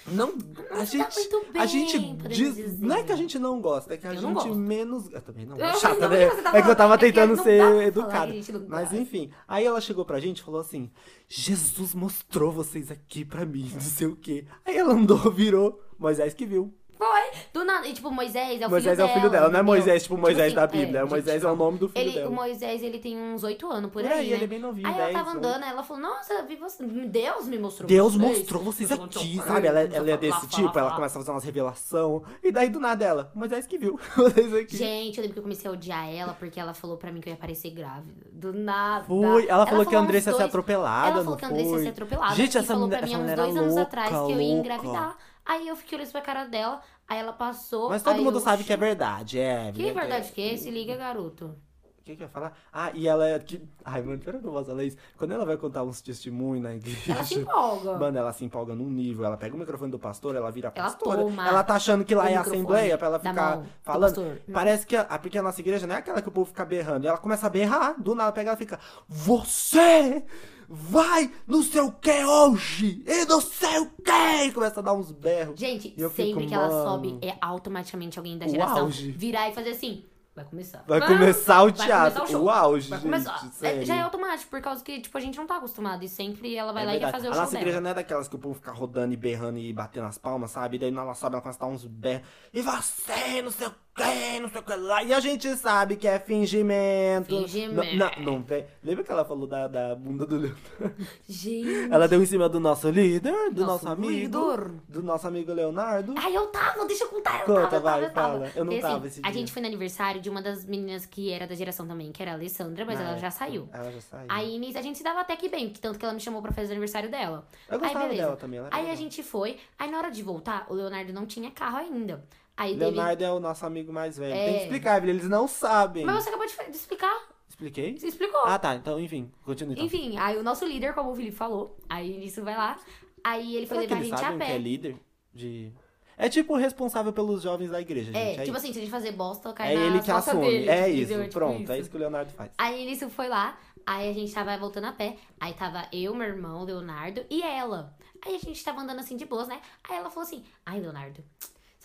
Não. A Não gente. bem, a gente podemos diz- dizer. Não é que a gente não gosta, é que a Eu gente menos. Eu também não. Eu É não chata, né? É que eu tava É tentando não ser dá pra falar que educado. a gente não Mas enfim. Aí ela chegou pra gente e falou assim: Jesus mostrou vocês aqui pra mim, não sei o quê. Aí ela andou, virou. Moisés que viu. Foi. Do nada. E tipo, Moisés é o Moisés filho é o filho dela, não é? Moisés, tipo Moisés assim, da Bíblia. é, É, Moisés gente, é o nome do filho Ele, dela. o Moisés, ele tem uns oito anos por, Por aí, aí, né? ele é bem novinho, Aí ela 10 tava anos. andando, aí ela falou, nossa, eu vi você. Deus me mostrou Deus vocês. mostrou vocês vou aqui, sabe? Ela, ela é desse tipo, ela começa a fazer umas revelações. E daí do nada ela, Moisés que viu vocês aqui. Gente, eu lembro que eu comecei a odiar ela porque ela falou pra mim que eu ia parecer grávida. Do nada. Foi, ela falou que a Andressa ia ser atropelada, Ela falou que a Andressa ia foi? ser atropelada. Gente, essa falou mulher- pra mim há uns dois era anos atrás que eu ia engravidar. Aí eu fiquei olhando pra cara dela, aí ela passou. Mas todo mundo eu- sabe que é verdade, é. Que verdade que é? Se liga, garoto. O que que eu ia falar? Ah, e ela é. Que... Ai, mano, pera que eu posso falar isso. Quando ela vai contar uns testemunhos na igreja. Ela se empolga. Mano, ela se empolga num nível. Ela pega o microfone do pastor, ela vira Ela pastora. toma ela tá achando que lá é assembleia pra ela ficar falando. Parece que a, a- porque a nossa igreja não é aquela que o povo fica berrando. Ela começa a berrar, do nada pega ela e fica. Você vai no seu que hoje? E não sei o que! E começa a dar uns berros. Gente, sempre fico, que ela mano, sobe, é automaticamente alguém da o geração auge. virar e fazer assim. Vai começar. Vai começar o vai teatro. começar show. o auge, Vai gente. começar. É, já é automático, por causa que, tipo, a gente não tá acostumado. E sempre ela vai É lá e quer verdade. fazer o a show nossa igreja dela. não é daquelas que o povo fica rodando e berrando e batendo as palmas, sabe? E daí ela sobe, ela começa a dar uns berros. E você, não sei o não sei o que lá. E a gente sabe que é fingimento. Fingimento. Não, não, não vem. Lembra que ela falou da, da bunda do Leonardo? Gente. Ela deu em cima do nosso líder, do nosso, Nosso amigo. líder. Do nosso amigo Leonardo. Ai, eu tava, deixa eu contar, eu Conta, tava, vai, eu tava. fala. Eu não E, assim, tava esse A dia. gente foi no aniversário de uma das meninas que era da geração também, que era a Alessandra, mas Ah, ela é. já saiu. Ela já saiu. Aí nisso a gente se dava até que bem, tanto que ela me chamou pra fazer o aniversário dela. eu gostava aí, beleza. dela também. Aí a legal. gente foi, aí na hora de voltar, o Leonardo não tinha carro ainda. Aí teve. Leonardo é o nosso amigo mais velho. É. Tem que explicar, Evelyn, eles não sabem. Mas você acabou de, explicar. Expliquei? Você explicou. Ah, tá. Então, enfim. Continua então. Enfim, aí o nosso líder, como o Felipe falou, aí nisso vai lá. Aí ele foi Será que levar a gente a o que é pé. líder? De... É tipo o responsável pelos jovens da igreja, gente. É, É, tipo isso. assim, se a gente fazer bosta, cai é na ele que assume. dele, é isso, Tipo pronto. É isso que o Leonardo faz. Aí nisso foi lá, aí a gente tava voltando a pé, aí tava eu, meu irmão, Leonardo e ela. Aí a gente tava andando assim de boas, né? Aí ela falou assim: Ai, Leonardo,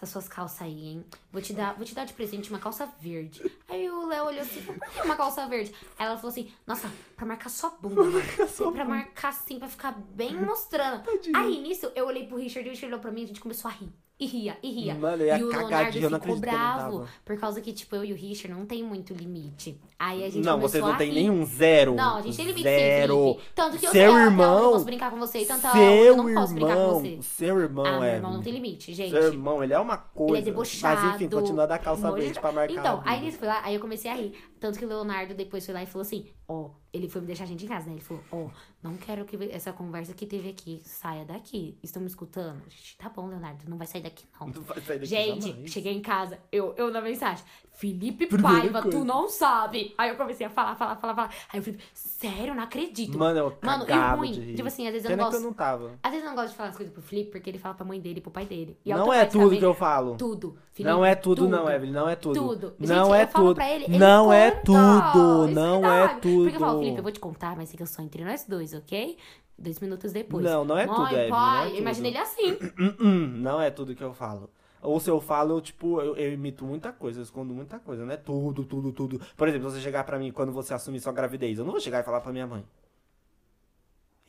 essas suas calças aí, hein? Vou te dar, vou te dar de presente uma calça verde. Aí o Léo olhou assim, por que uma calça verde? Aí ela falou assim, nossa, pra marcar sua bunda, mano. pra marcar assim, pra ficar bem mostrando. Aí nisso, eu olhei pro Richard e o Richard olhou pra mim e a gente começou a rir. E ria, e ria. Mano, e o Leonardo ficou bravo. Por causa que, tipo, eu e o Richard não tem muito limite. Aí a gente Não, vocês não têm nenhum zero. Não, a gente tem limite zero. sim. Tanto que eu Seu sei, irmão, eu não posso brincar com você, tanto Seu eu não posso brincar com irmão, você. seu irmão ah, meu é. irmão não tem limite, gente. Seu irmão, ele é uma coisa. Ele é debochado. Mas enfim, continua da calça verde pra marcar. Então, aí nisso foi lá, aí eu comecei a rir. Tanto que o Leonardo depois foi lá e falou assim: Ó, ele foi me deixar a gente em casa, né? Ele falou: Ó, não quero que essa conversa que teve aqui saia daqui. Estão me escutando? Gente, tá bom, Leonardo, não vai sair daqui não. Não vai sair daqui Gente, jamais. cheguei em casa, eu, eu na mensagem, Felipe Primeira Paiva, coisa. tu não sabe. Aí eu comecei a falar, falar, falar, falar. Aí o Felipe, sério, não acredito. Mano, eu Mano, e cagava ruim. de rir. Tipo assim, às vezes eu Pena não que gosto. eu não tava. Às vezes eu não gosto de falar as coisas pro Felipe, porque ele fala pra mãe dele e pro pai dele. E Não é tudo que eu falo. Tudo. Felipe, Não é tudo, tudo. não, Evelyn. Não é tudo. Tudo. Não Gente, é eu falo tudo. pra ele, ele não é conta. tudo. Isso Não me dá é raiva. tudo. Porque eu falo, Felipe, eu vou te contar, mas fica só entre nós dois, ok? Dois minutos depois. Não, não é Mãe, tudo, Evelyn, não pai, é tudo. imagina ele assim. Não é tudo que eu falo. Ou se eu falo, eu, tipo, eu, eu imito muita coisa, eu escondo muita coisa, não é tudo, tudo, tudo. Por exemplo, se você chegar pra mim quando você assumir sua gravidez, eu não vou chegar e falar pra minha mãe.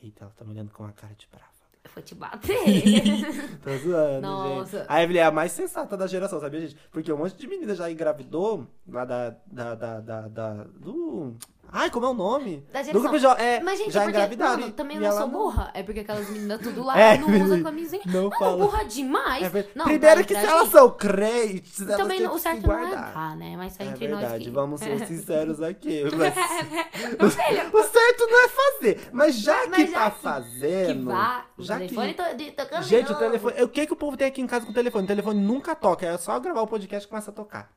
Eita, ela tá me olhando com uma cara de brava. Eu vou te bater. Tô zoando, Nossa. gente. A Evelyn é a mais sensata da geração, sabia, gente? Porque um monte de menina já engravidou lá da. da, da, da, da- do. Ai, como é o nome? Da Do geração. grupo jo- é, Mas, gente, já é porque, engravidaram. mano, também eu não ela sou burra. É porque aquelas meninas tudo lá É, não usam camisinha. não Mano, fala. burra demais. É Não, Primeiro tá que se elas são crentes, elas Também têm não, o que se certo não é tá, né? Mas só É entre nós verdade, que... vamos ser sinceros aqui. Mas... O certo não é fazer, mas já Mas que já tá que- fazendo. que vá, o já telefone que... to- de- tocando Gente, o telefone. O que, que o povo tem aqui em casa com o telefone? O telefone nunca toca, é só gravar o podcast e começa a tocar.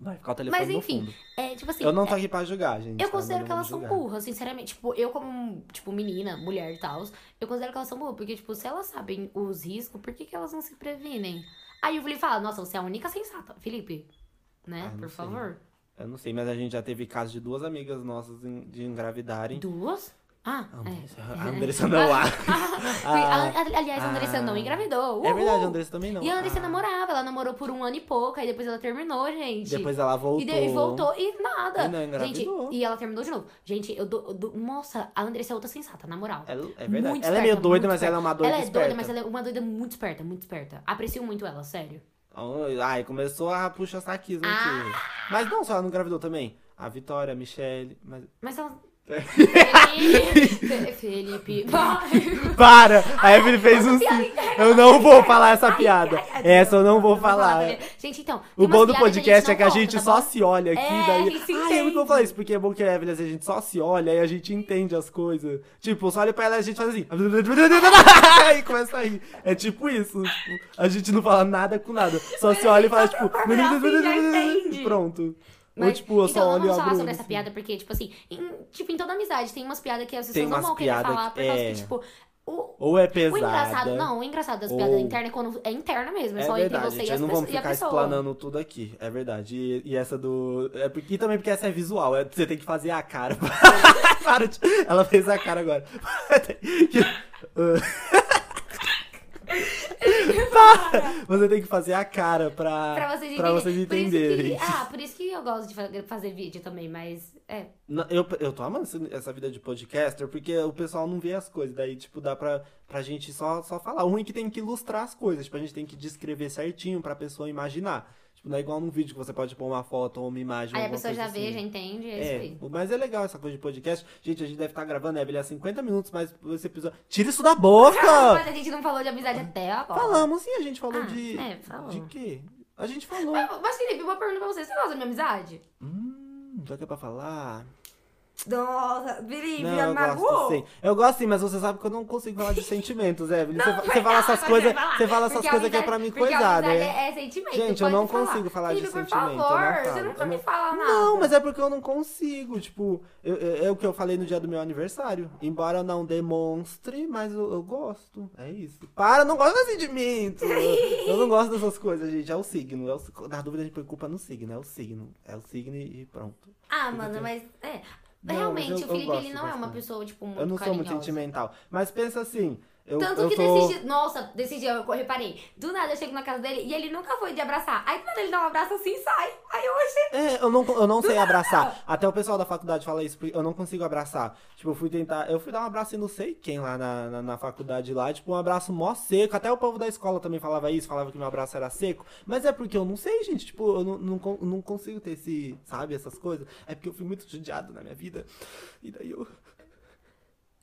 Vai ficar o telefone Mas no enfim, fundo. é tipo assim... Eu não tô aqui pra julgar, gente. Eu tá? considero que elas são burras, sinceramente. Tipo, eu como, tipo, menina, mulher e tal, eu considero que elas são burras. Porque, tipo, se elas sabem os riscos, por que, que elas não se previnem? Aí o Felipe fala, nossa, você é a única sensata. Felipe, né? Ah, Por sei. favor. Eu não sei, mas a gente já teve casos de duas amigas nossas de engravidarem. Duas? Ah, Andressa, é. a Andressa não há. Ah, aliás, a Andressa Ah. não engravidou. É verdade, a Uhul. Andressa também não. E a Andressa Ah. namorava, ela namorou por um ano e pouco, aí depois ela terminou, gente. Depois ela voltou. E voltou e nada. E não engravidou. Gente, e ela terminou de novo. Gente, eu dou. eu dou- nossa, a Andressa é outra sensata, na moral. Ela, é verdade. Muito ela é meio esperta, doida, muito mas ela é uma doida Ela é esperta. doida, mas ela é uma doida muito esperta, muito esperta. Aprecio muito ela, sério. Ai, começou a puxar saquismo Ah. aqui. Mas não, só ela não engravidou também. A Vitória, a Michelle. Mas... Mas ela. Felipe. Felipe. vai. Para! A Evelyn fez um sim. Eu não vou falar essa piada. Essa eu não vou falar. Gente, então. O bom do podcast não é que a gente tá só se olha aqui, É, daí. a gente se Ai, é muito bom entende. falar isso, porque é bom que a Evelyn, a gente só se olha e a gente entende as coisas. Tipo, só olha pra ela e a gente faz assim. e começa a rir. É tipo isso. tipo, a gente não fala nada com nada. Só se olha e fala, tipo. Assim, Pronto. Ou Mas- tipo, eu então, só olho vamos falar sobre essa assim. piada, porque, tipo assim, em, tipo, em toda amizade, tem umas piadas que as pessoas não vão querer falar, por causa é. que, tipo, o, Ou é o pesada. engraçado, não, o engraçado das ou- piadas internas é quando é interna mesmo, é, É só verdade, entre você gente. e, as não vamos a ficar pessoa. explanando tudo aqui. É verdade. E, e essa do. É porque, e também porque essa é visual. é- você tem que fazer a cara. Para de- Ela fez a cara agora. Você tem que fazer a cara pra, Pra vocês pra vocês entenderem. Por que- ah, por isso que eu gosto de fa- fazer vídeo também, mas é. Não, Eu, eu tô amando essa vida de podcaster porque o pessoal não vê as coisas. Daí, tipo, dá pra, pra gente só, só falar. O ruim é que tem que ilustrar as coisas. Tipo, a gente tem que descrever certinho pra pessoa imaginar. Tipo, não é igual num vídeo que você pode pôr uma foto ou uma imagem. Aí a pessoa já coisa vê, assim. já entende, é, É, isso aí. mas é legal essa coisa de podcast. Gente, a gente deve estar gravando, Evelyn, há 50 minutos, mas esse episódio. Tira isso da boca! Mas a gente não falou de amizade até agora. Falamos sim, a gente falou Ah, de. é, falou. De quê? A gente falou. Mas, mas, Felipe, uma pergunta pra você. Você gosta da minha amizade? Hum, já que é pra falar. Nossa, Felipe, Não, eu gosto sim. Eu gosto sim, mas você sabe que eu não consigo falar de sentimentos, Evelyn. Você, você fala essas coisas. Você fala essas coisas que é pra mim coisar, né? É, é sentimento. Gente, eu não falar. consigo falar de Felipe, sentimento. por não favor, falo. você nunca me não- fala nada. Não, mas é porque eu não consigo. Tipo, eu- eu- é o que eu falei no dia do meu aniversário. Embora eu não demonstre, mas eu, eu gosto. É isso. Para, não gosto de sentimento. eu não gosto dessas coisas, gente. É o signo. É o, na dúvida, a gente põe culpa no signo. É o signo. É o signo e e pronto. Ah, mano, mas é. Não, Realmente, eu- o Felipe, ele não é uma pessoa, tipo, muito Eu não sou muito carinhosa. sentimental. Mas pensa assim, Eu, Tanto eu que tô... desse dia. Nossa, desse dia eu reparei. Do nada eu chego na casa dele e ele nunca foi de abraçar. Aí quando ele dá um abraço assim, sai. Aí eu achei. É, eu não, eu não sei abraçar. Até o pessoal da faculdade fala isso, porque eu não consigo abraçar. Tipo, eu fui tentar. Eu fui dar um abraço em não sei quem lá na, na, na faculdade lá, tipo, um abraço mó seco. Até o povo da escola também falava isso, falava que meu abraço era seco. Mas é porque eu não sei, gente. Tipo, eu não, não, não consigo ter esse, sabe, essas coisas. É porque eu fui muito judiado na minha vida. E daí eu.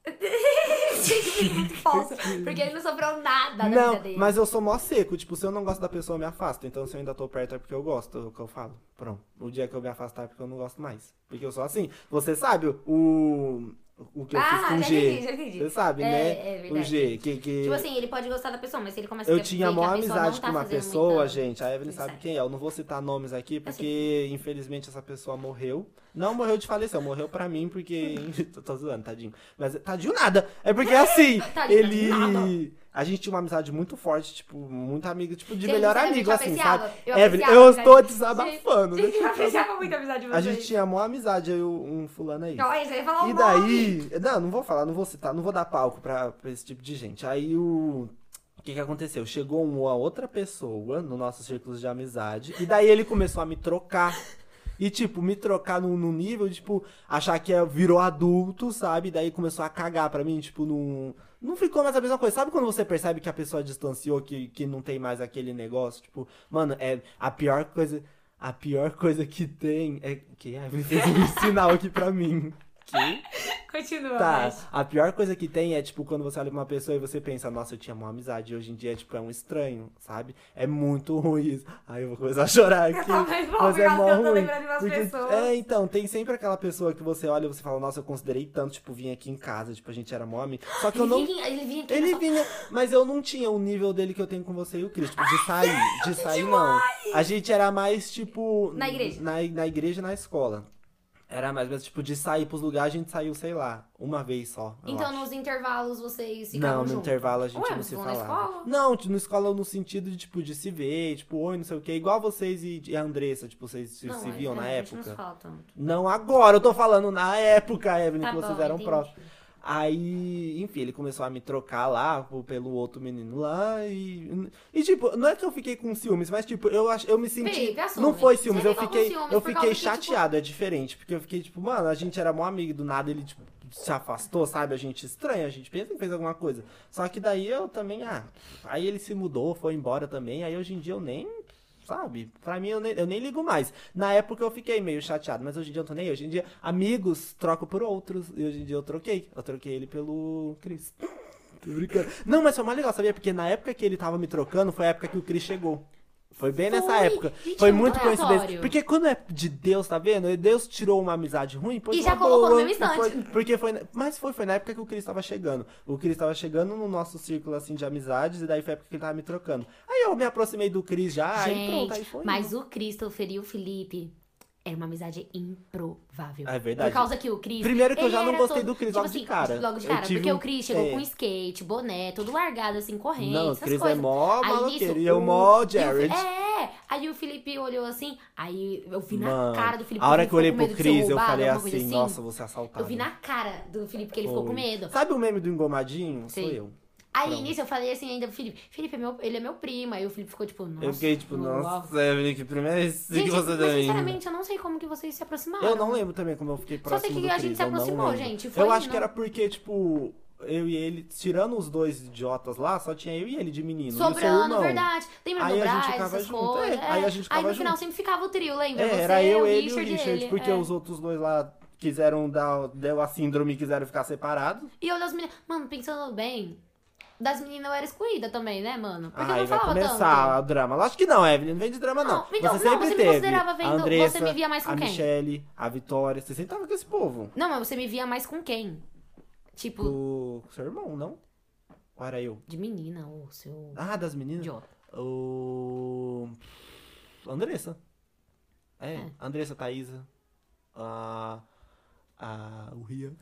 Muito falso. Porque ele não sofreu nada da Não, vida dele. mas eu sou mó seco. Tipo, se eu não gosto da pessoa, eu me afasto. Então, se eu ainda tô perto, é porque eu gosto, é o que eu falo. Pronto. O dia que eu me afastar é porque eu não gosto mais. Porque eu sou assim. Você sabe o. O que eu fiz Ah, com o G. entendi, já entendi. Você sabe, É, né? é o verdade. G. Que, que... Tipo assim, ele pode gostar da pessoa, mas se ele começa a Eu tinha a maior amizade não com tá uma pessoa, muita- gente. A Evelyn sabe quem é. Eu não vou citar nomes aqui, porque infelizmente essa pessoa morreu. Não morreu de falecer, morreu pra mim, porque. tô, tô zoando, tadinho. Mas tadinho nada. É porque assim, Tadinho, ele. nada. A gente tinha uma amizade muito forte, tipo, muito amigo, tipo, de Gente, melhor amigo, assim, sabe? eu Evelyn, eu né? estou desabafando. Gente, deixa eu apreciava muito a amizade de A vocês. gente tinha uma amizade, eu, um fulano aí. Você ia falar E nome. daí. Não, não vou falar, não vou citar, não vou dar palco pra, pra esse tipo de gente. Aí o. O que, que aconteceu? Chegou uma outra pessoa no nosso círculo de amizade. E daí ele começou a me trocar. E, tipo, me trocar no, no nível, tipo, achar que é- virou adulto, sabe? Daí começou a cagar pra mim, tipo, não. Não ficou mais a mesma coisa. Sabe quando você percebe que a pessoa distanciou, que, que não tem mais aquele negócio? Tipo, mano, é a pior coisa. A pior coisa que tem é. Que a Evelyn fez um sinal aqui pra mim. Que? Continua, Tá, mas... a pior coisa que tem é, tipo, quando você olha pra uma pessoa e você pensa, nossa, eu tinha uma amizade, e hoje em dia, tipo, é um estranho, sabe? É muito ruim isso. Aí eu vou começar a chorar aqui. mas é mó eu ruim. Porque, é, então, tem sempre aquela pessoa que você olha e você fala, nossa, eu considerei tanto, tipo, vim aqui em casa, tipo, a gente era mó amigo. Só que eu Ele não... vinha, ele vinha aqui Ele na vinha, mas eu não tinha o nível dele que eu tenho com você e o Cris, tipo, de sair. De sair, não. A gente era mais, tipo. Na igreja. Na, na igreja e na escola. Era mais, mas, tipo, de sair pros lugares, a gente saiu, sei lá, uma vez só. Então, acho. nos intervalos, vocês ficavam Não, no juntos? intervalo a gente Ué, não se vão na falava. escola? Não, tipo, na escola no sentido de, tipo, de se ver, tipo, oi, não sei o quê. Igual vocês e, e a Andressa, tipo, vocês se, Não, se mas viam é, na a gente não se época. fala tanto. Não agora, eu tô falando na época, Evelyn, Tá que vocês bom, eram entendi. próximos. Aí, enfim, ele começou a me trocar lá pelo outro menino lá e. E, tipo, não é que eu fiquei com ciúmes, mas, tipo, eu, ach, eu me senti. Felipe, não foi ciúmes, Você eu fiquei, ciúmes eu fiquei causa que, tipo- chateado, é diferente. Porque eu fiquei, tipo, mano, a gente era mó amigo, do nada ele, tipo, se afastou, sabe? A gente estranha, a gente pensa que fez alguma coisa. Só que daí eu também, ah. Aí ele se mudou, foi embora também, aí hoje em dia eu nem. Sabe? Pra mim eu nem, eu nem ligo mais. Na época eu fiquei meio chateado, mas hoje em dia eu tô nem. aí. Hoje em dia, amigos troco por outros. E hoje em dia eu troquei. Eu troquei ele pelo Cris. Tô brincando. Não, mas foi mais legal, sabia? Porque na época que ele tava me trocando, foi a época que o Cris chegou. Foi bem nessa Foi. época. Gente, foi muito muito coincidência. aleatório. Porque quando é de Deus, tá vendo? Deus tirou uma amizade ruim, pôs E uma já colocou no boa, mesmo instante. porque foi. na- Mas foi, foi na época que o Cris tava chegando. O Cris tava chegando no nosso círculo assim de amizades, e daí foi a época que ele tava me trocando. Aí eu me aproximei do Cris já, e pronto, aí Gente, foi. mas o Christopher e o Felipe era uma amizade improvável. É verdade. Por causa que o Chris. Primeiro que eu já não gostei todo- do Chris tipo logo de assim, cara. Logo de cara. tive Porque o Chris chegou é. com skate, boné, todo largado, assim, correndo. Não, o Chris é coisas. mó Aí maloqueiro. E eu o- mó Jared. É, aí o Felipe olhou assim, aí eu vi na Mano, cara do Felipe. a hora que eu olhei pro de ser Cris, eu roubado, falei coisa assim, nossa, vou ser assaltado. Eu vi na cara do Felipe que ele ficou com Foi. medo. Sabe o meme do engomadinho? Sou Sim. eu. Aí Pronto. nisso eu falei assim ainda pro Felipe, Felipe, é meu, ele é meu primo. Aí o Felipe ficou tipo, nossa. eu fiquei tipo, nossa, Evelyn, que primeiro é esse Gente, que você deu sinceramente, eu não sei como que vocês se aproximaram. Eu não lembro também como eu fiquei Só próximo sei que a gente se não aproximou, gente, foi eu acho indo. que era porque, tipo, eu e ele, tirando os dois idiotas lá, só tinha eu e ele de menino. Sobrando, verdade. Lembra Aí do a gente Braz, ficava junto, coisas? é, aí a gente ficava Aí no final sempre ficava o trio, lembra? É, Você, era eu, ele e o Richard, ele, porque é. os outros dois lá quiseram dar, deu a síndrome e quiseram ficar separados. E olha as meninas. Mano, pensando bem, das meninas eu era excluída também, né, mano? Porque eu Aí não vai falava começar tanto. o drama. Lógico que não, Evelyn, não vem de drama não. Não, então, você não, sempre você me teve considerava vendo- a Andressa, você me via mais com a quem? Michelle, a Vitória. Você sempre tava com esse povo. Não, mas você me via mais com quem? Tipo, o seu irmão, não? Ou era eu? de menina, ou seu Ah, das meninas? idiota. O. Andressa. É, É. Andressa, Thaísa. A. A. O Ria.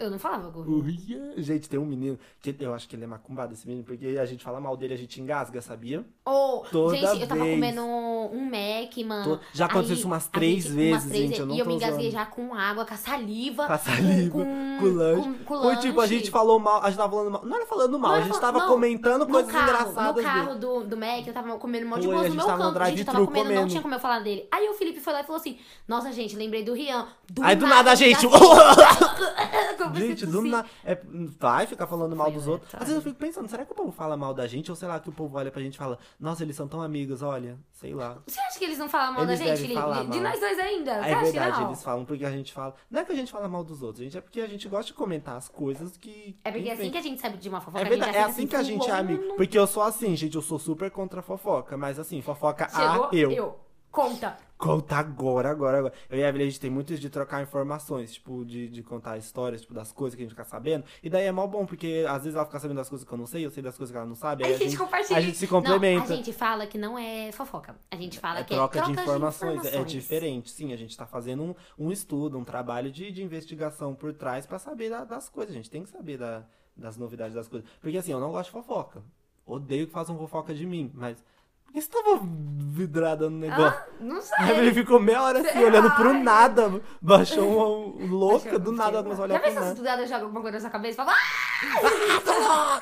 Eu não falava com o Rian. O Rian. Gente, tem um menino que eu acho que ele é macumbado, esse menino, porque a gente fala mal dele, a gente engasga, sabia? Ô, Toda gente, eu tava vez. comendo um Mac, mano. Tô- Já aconteceu Aí, isso umas três gente- vezes, umas três gente, eu não E eu me engasguei já com água, com a saliva. Com a saliva, com, com lanche. com- com Foi tipo, a gente lanche. falou mal, a gente tava falando mal. Não era falando mal, Não a gente tava não, comentando coisas carro, engraçadas no carro do, do Mac, eu tava comendo um monte de Foi, boas a no meu canto. Gente, eu tava comendo, não tinha como eu falar dele. Aí o Felipe foi lá e falou assim: Nossa, gente, lembrei do Rian. Aí do nada a gente. Como Gente, do fosse- nada. É, vai ficar falando mal Foi dos outros. aleatório. Às vezes eu fico pensando, será que o povo fala mal da gente? Ou sei lá, que o povo olha pra gente e fala, nossa, eles são tão amigos, olha, sei lá. Você acha que eles não falam mal Eles da gente, falar De nós dois ainda? Você É verdade, não? eles falam porque a gente fala. Não é que a gente fala mal dos outros, gente, é porque a gente gosta de comentar as coisas que. É porque é assim que a gente sabe de uma fofoca. É verdade, é assim que a gente é amigo. Porque eu sou assim, gente, eu sou super contra a fofoca. Mas assim, fofoca Chegou, a eu. eu. Conta. Conta agora, agora, agora. Eu e a Evelyn, a gente tem muito isso de trocar informações, tipo, de, de contar histórias, tipo, das coisas que a gente fica sabendo. E daí é mó bom, porque às vezes ela fica sabendo das coisas que eu não sei, eu sei das coisas que ela não sabe. Aí a gente compartilha. a gente se complementa. Não, a gente fala que não é fofoca. A gente fala É que troca, é de, troca informações, é informações. diferente. Sim, a gente tá fazendo um, um estudo, um trabalho de, de investigação por trás pra saber da- das coisas. A gente tem que saber da- das novidades das coisas. Porque assim, eu não gosto de fofoca. Odeio que façam fofoca de mim, mas. Por que você tava vidrada no negócio? Ah, não sei. A Evelyn ficou meia hora assim, Sei olhando lá. pro nada. Baixou uma um, louca, do nada começou a olhar Já pro pensou se nada. do nada joga alguma coisa na sua cabeça e fala, ah!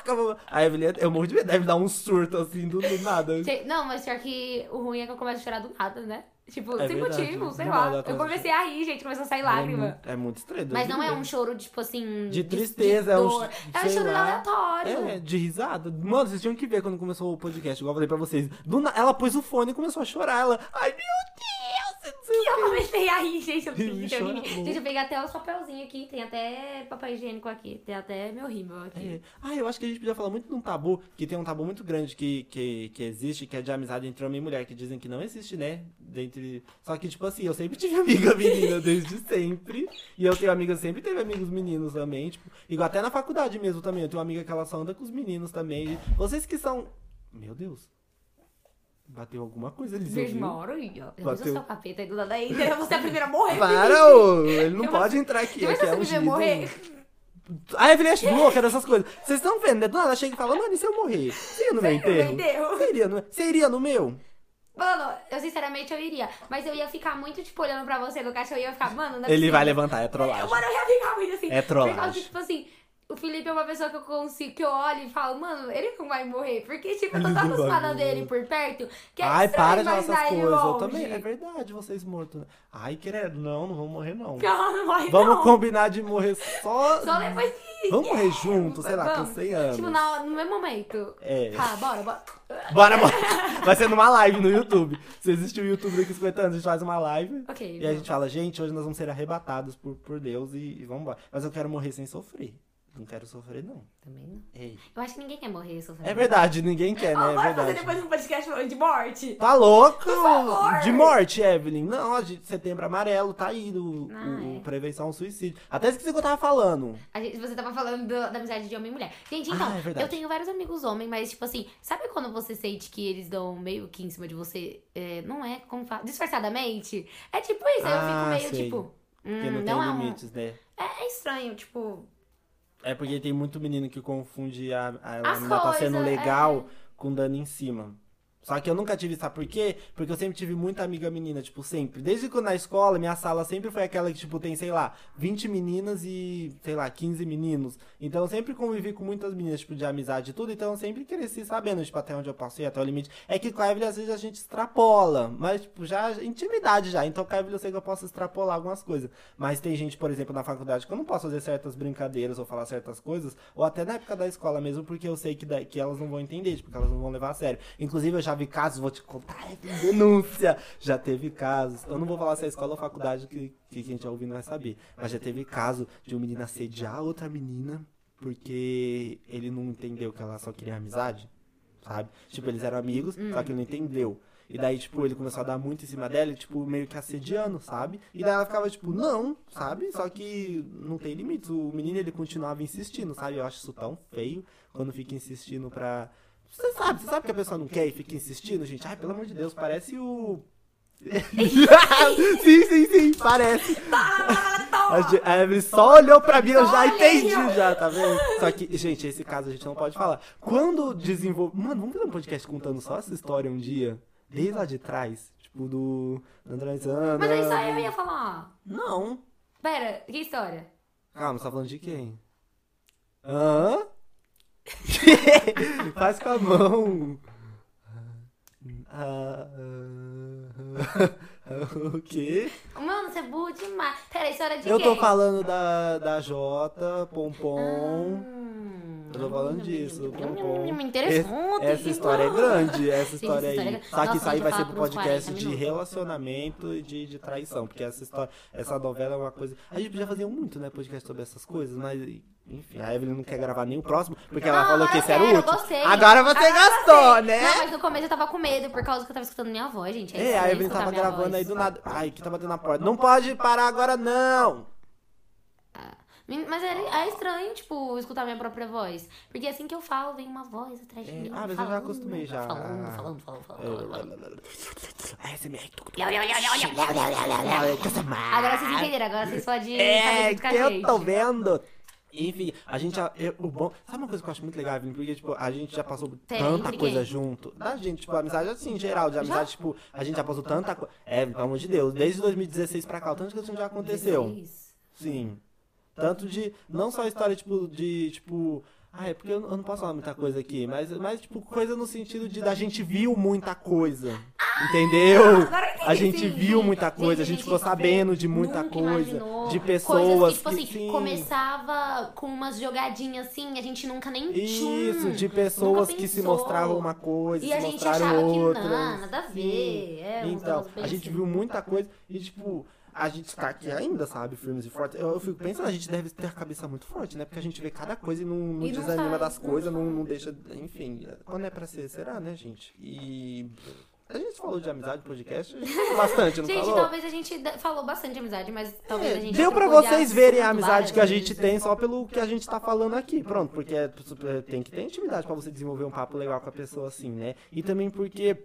Tá louca! A Evelyn, eu morro de medo, deve dar um surto assim, do, do nada. Sei- Não, mas pior que o ruim é que eu começo a chorar do nada, né? Tipo, É sem verdade, motivo, sei lá. Eu comecei a rir, gente, começou a sair É lágrima. muito, é muito estranho. Mas não é um choro, tipo assim. De tristeza, é um dor. ch- É um choro lá. aleatório. É, de risada. Mano, vocês tinham que ver quando começou o podcast, igual eu falei pra vocês. Do Ela pôs o fone e começou a chorar. Ela, ai meu Deus, E eu comecei a rir, gente. Eu, gente, eu peguei até os papelzinhos aqui. Tem até papel higiênico aqui. Tem até meu rímel aqui. É. Ah, eu acho que a gente podia falar muito de um tabu, que tem um tabu muito grande que, que, que existe, que é de amizade entre homem e mulher, que dizem que não existe, né? Dentre... Só que, tipo assim, eu sempre tive amiga menina desde sempre. E eu tenho amiga, sempre teve amigos meninos também, tipo, igual até na faculdade mesmo também. Eu tenho uma amiga que ela só anda com os meninos também. Vocês que são. Meu Deus. Bateu alguma coisa ali, você ó. Eu Bateu. fiz o seu capeta aí do lado aí. Eu vou ser a primeira a morrer. Para, ô! Ele não Eu pode vou- entrar aqui, Já aqui é um me ver morrer? A Evelyn é louca dessas coisas. Vocês estão vendo, né? Do nada chega e fala, mano, e se eu morrer? Você iria no meu Você enterro? Você iria no, você iria no meu? Mano, eu sinceramente eu iria. Mas eu ia ficar muito, tipo, olhando pra você no caixa. Eu ia ficar, mano, não é Ele vai levantar, é trollagem. Mano, eu ia ficar muito assim. É trollagem. Por causa que, tipo assim, o Felipe é uma pessoa que eu consigo, que eu olho e falo, mano, ele não vai morrer. Porque, tipo, eu tô tão acostumada dele por perto, que é Ai, para de falar essas coisas. Eu também. É verdade, vocês mortos. né? Ai, querido, não, não vamos morrer, não. Não, não vai Vamos não. combinar de morrer só. Só depois que... Vamos morrer juntos, sei lá, com Vamos. 100 anos. Tipo, na, no mesmo momento. É. Tá, bora, bora. Bora, bora. Vai ser numa live no YouTube. Se existe o YouTube daqui a 50 anos, a gente faz uma live. Ok. E a gente fala, gente, hoje nós vamos ser arrebatados por, por Deus e, e vamos embora. Mas eu quero morrer sem sofrer. Não quero sofrer, não. Também não. Ei. Eu acho que ninguém quer morrer sofrendo. É verdade, ninguém quer, né? Oh, É fazer verdade. depois um podcast falando de morte. Tá louco? favor. De morte, Evelyn. Não, a gente, setembro amarelo, tá aí o, Ah, o- é. prevenção ao suicídio. Até esqueci o que eu tava falando. A gente, você tava falando do- da amizade de homem e mulher. Gente, então, Ah, é eu tenho vários amigos homens, mas, tipo assim, sabe quando você sente que eles dão meio que em cima de você? É, não é, como fala? Disfarçadamente? É tipo isso, aí eu Ah, fico meio, sei. tipo. Porque Hum, não, não, tem é um. limites, né? É, é estranho, tipo. É porque tem muito menino que confunde a, a, As menina tá sendo legal com dando em cima. Só que eu nunca tive, sabe por quê? Porque eu sempre tive muita amiga menina, tipo, sempre. Desde que na escola, minha sala sempre foi aquela que, tipo, tem, sei lá, 20 meninas e, sei lá, 15 meninos. Então eu sempre convivi com muitas meninas, tipo, de amizade e tudo. Então eu sempre cresci sabendo, tipo, até onde eu posso ir, até o limite. É que com a Evelyn, às vezes, a gente extrapola. Mas, tipo, já, intimidade já. Então com a Evelyn eu sei que eu posso extrapolar algumas coisas. Mas tem gente, por exemplo, na faculdade que eu não posso fazer certas brincadeiras ou falar certas coisas. Ou até na época da escola mesmo, porque eu sei que, que elas não vão entender, tipo, que elas não vão levar a sério. Inclusive, eu já vi casos, vou te contar, é denúncia. Já teve casos. Eu não vou falar se é escola ou faculdade que, que quem tá ouvindo vai saber. Mas já teve caso de um menino assediar outra menina porque ele não entendeu que ela só queria amizade, sabe? Tipo, eles eram amigos, só que ele não entendeu. E daí, tipo, ele começou a dar muito em cima dela, tipo, meio que assediando, sabe? E daí ela ficava, tipo, não, sabe? Só que não tem limites. O menino, ele continuava insistindo, sabe? Eu acho isso tão feio quando fica insistindo pra... Você sabe, você sabe que a pessoa não quer e fica insistindo, gente? Ai, pelo amor de Deus, parece o... sim, sim, sim, parece. A, Ge- a Evelyn só olhou pra mim, eu já entendi, já, tá vendo? Só que, gente, esse caso a gente não pode falar. Quando desenvolve. Mano, vamos fazer um podcast contando só essa história um dia? Desde lá de trás. Tipo, do. Mas é isso aí eu ia falar. Não. Pera, que história? Calma, você tá falando de quem? Hã? Faz com a mão. Ah, ah, o quê? Mano, você é burro demais. Pera, história de Eu quem? tô falando da, da Jota, Pompom. Eu tô falando disso, Pompom. Interessante. Essa história é grande, essa Sim, história essa aí. história é- Só que Nossa, isso aí vai ser pro falar por uns podcast 40 de minutos. relacionamento e de, de traição. Porque essa história, essa novela é uma coisa. A gente podia fazer muito, né, podcast sobre essas coisas, mas. Enfim, a Evelyn não quer gravar nem o próximo, porque ela Não, falou que esse era o quero, último. gostei. Agora você Agora gastou, gostei. né? Não, mas no começo eu tava com medo por causa que eu tava escutando minha voz, gente. É, a estranho Evelyn escutar tava minha gravando voz. aí do nada. Ai, que tá batendo na porta. Não pode parar agora, não! Men- Mas é, é estranho, tipo, escutar minha própria voz. Porque assim que eu falo, vem uma voz atrás de É, mim. ah, mas eu já falando, acostumei já. Falando, falando, falando, falando. falando. ASMR. Agora vocês entenderam, agora vocês podem É, que eu tô vendo. Enfim, a gente já. eu- o bom. Sabe uma coisa que eu acho muito legal, Evelyn? Porque, tipo, a gente já passou Tem, tanta entre coisa junto. Da gente, tipo, amizade assim, em geral, de amizade, tipo, a gente já passou tanta coisa. É, pelo amor de Deus, desde 2016 pra cá, o tanto que já aconteceu. 16. Sim. Tanto de. Não só a história, tipo, de, tipo. Ah, é porque eu, eu não posso falar muita coisa aqui, mas, mas, tipo, coisa no sentido de da gente viu muita coisa. Entendeu? A gente viu muita coisa, a gente ficou sabendo de muita coisa. De pessoas que, tipo assim, sim. começava com umas jogadinhas assim, a gente nunca nem Isso, tchum, de pessoas que se mostravam uma coisa, E se a gente mostraram achava outra. que não, nada a ver. É, Então, a gente viu muita coisa e, tipo, a gente tá aqui ainda, sabe, firmes e fortes. Eu, eu fico pensando, a gente deve ter a cabeça muito forte, né? Porque a gente vê cada coisa e não, não E desanima das coisas, não, não deixa. Enfim, quando é pra ser, será, né, gente? E. A gente falou de amizade no podcast, a gente falou bastante, não Gente, falou? talvez a gente falou bastante de amizade, mas talvez É, a gente deu pra vocês verem a amizade que a gente vezes. tem só pelo que a gente tá falando aqui. Pronto, porque é- tem que ter intimidade pra você desenvolver um papo legal com a pessoa assim, né? E também porque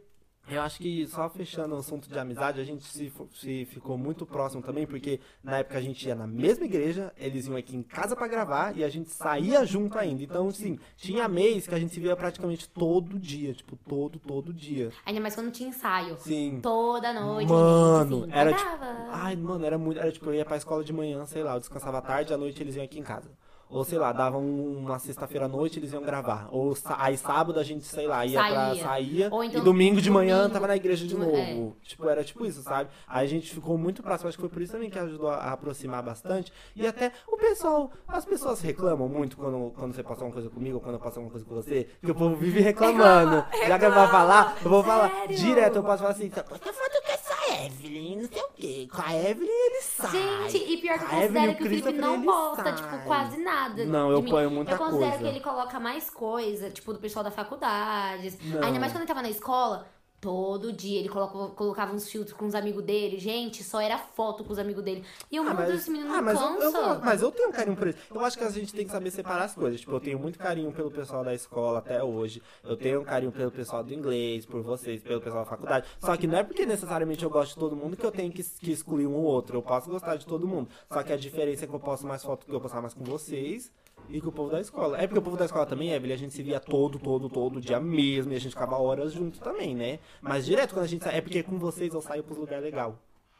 eu acho que só fechando o assunto de amizade, a gente se, se ficou muito próximo também, porque na época a gente ia na mesma igreja, eles iam aqui em casa pra gravar e a gente saía junto ainda. Então, assim, tinha mês que a gente se via praticamente todo dia, tipo, todo, todo dia. Ainda mais quando tinha ensaio. Sim. Toda noite. Mano, gente, assim, era pagava. Ai, mano, era muito. Era tipo, eu ia pra escola de manhã, sei lá, eu descansava à tarde, à noite eles iam aqui em casa. Ou sei lá, dava um- uma sexta-feira à noite, eles iam gravar. Ou aí sábado a gente, sei lá, ia pra Saía. então e domingo de manhã domingo tava na igreja de novo. é. Tipo, era tipo isso, sabe? Aí a gente ficou muito próximo, acho que foi por isso também que ajudou a, aproximar bastante. E até o pessoal, as pessoas reclamam muito quando, quando você passa uma coisa comigo, ou quando eu passo uma coisa com você, que o povo vive reclamando. Já que eu vou falar, eu vou falar Sério? direto, eu posso falar assim, tá, eu foto com essa Evelyn, não sei o quê. Com a Evelyn ele sai. Gente, e pior que eu A considero o que o Felipe não posta, sai. tipo, quase nada. Não, eu mim. ponho muita Eu considero coisa. que ele coloca mais coisa, tipo, do pessoal da faculdade. Não. Ainda mais quando ele tava na escola. Todo dia ele colocava, colocava uns filtros com os amigos dele. Gente, só era foto com os amigos dele. E eu, Ah, meu Deus, esse menino não mas, eu, eu, cansa. mas eu tenho um carinho por isso. Eu acho que a gente tem que saber separar as coisas. Tipo, eu tenho muito carinho pelo pessoal da escola até hoje. Eu tenho um carinho pelo pessoal do inglês, por vocês, pelo pessoal da faculdade. Só que não é porque necessariamente eu gosto de todo mundo que eu tenho que, que excluir um ou outro. Eu posso gostar de todo mundo. Só que a diferença é que eu posto mais foto que eu postar mais com vocês e com o povo da escola. É porque o povo da escola também, Evelyn, a gente se via todo, todo, todo dia mesmo. E a gente ficava horas junto também, né? Mas direto quando a gente sai, é porque com vocês eu saio pros lugares legais.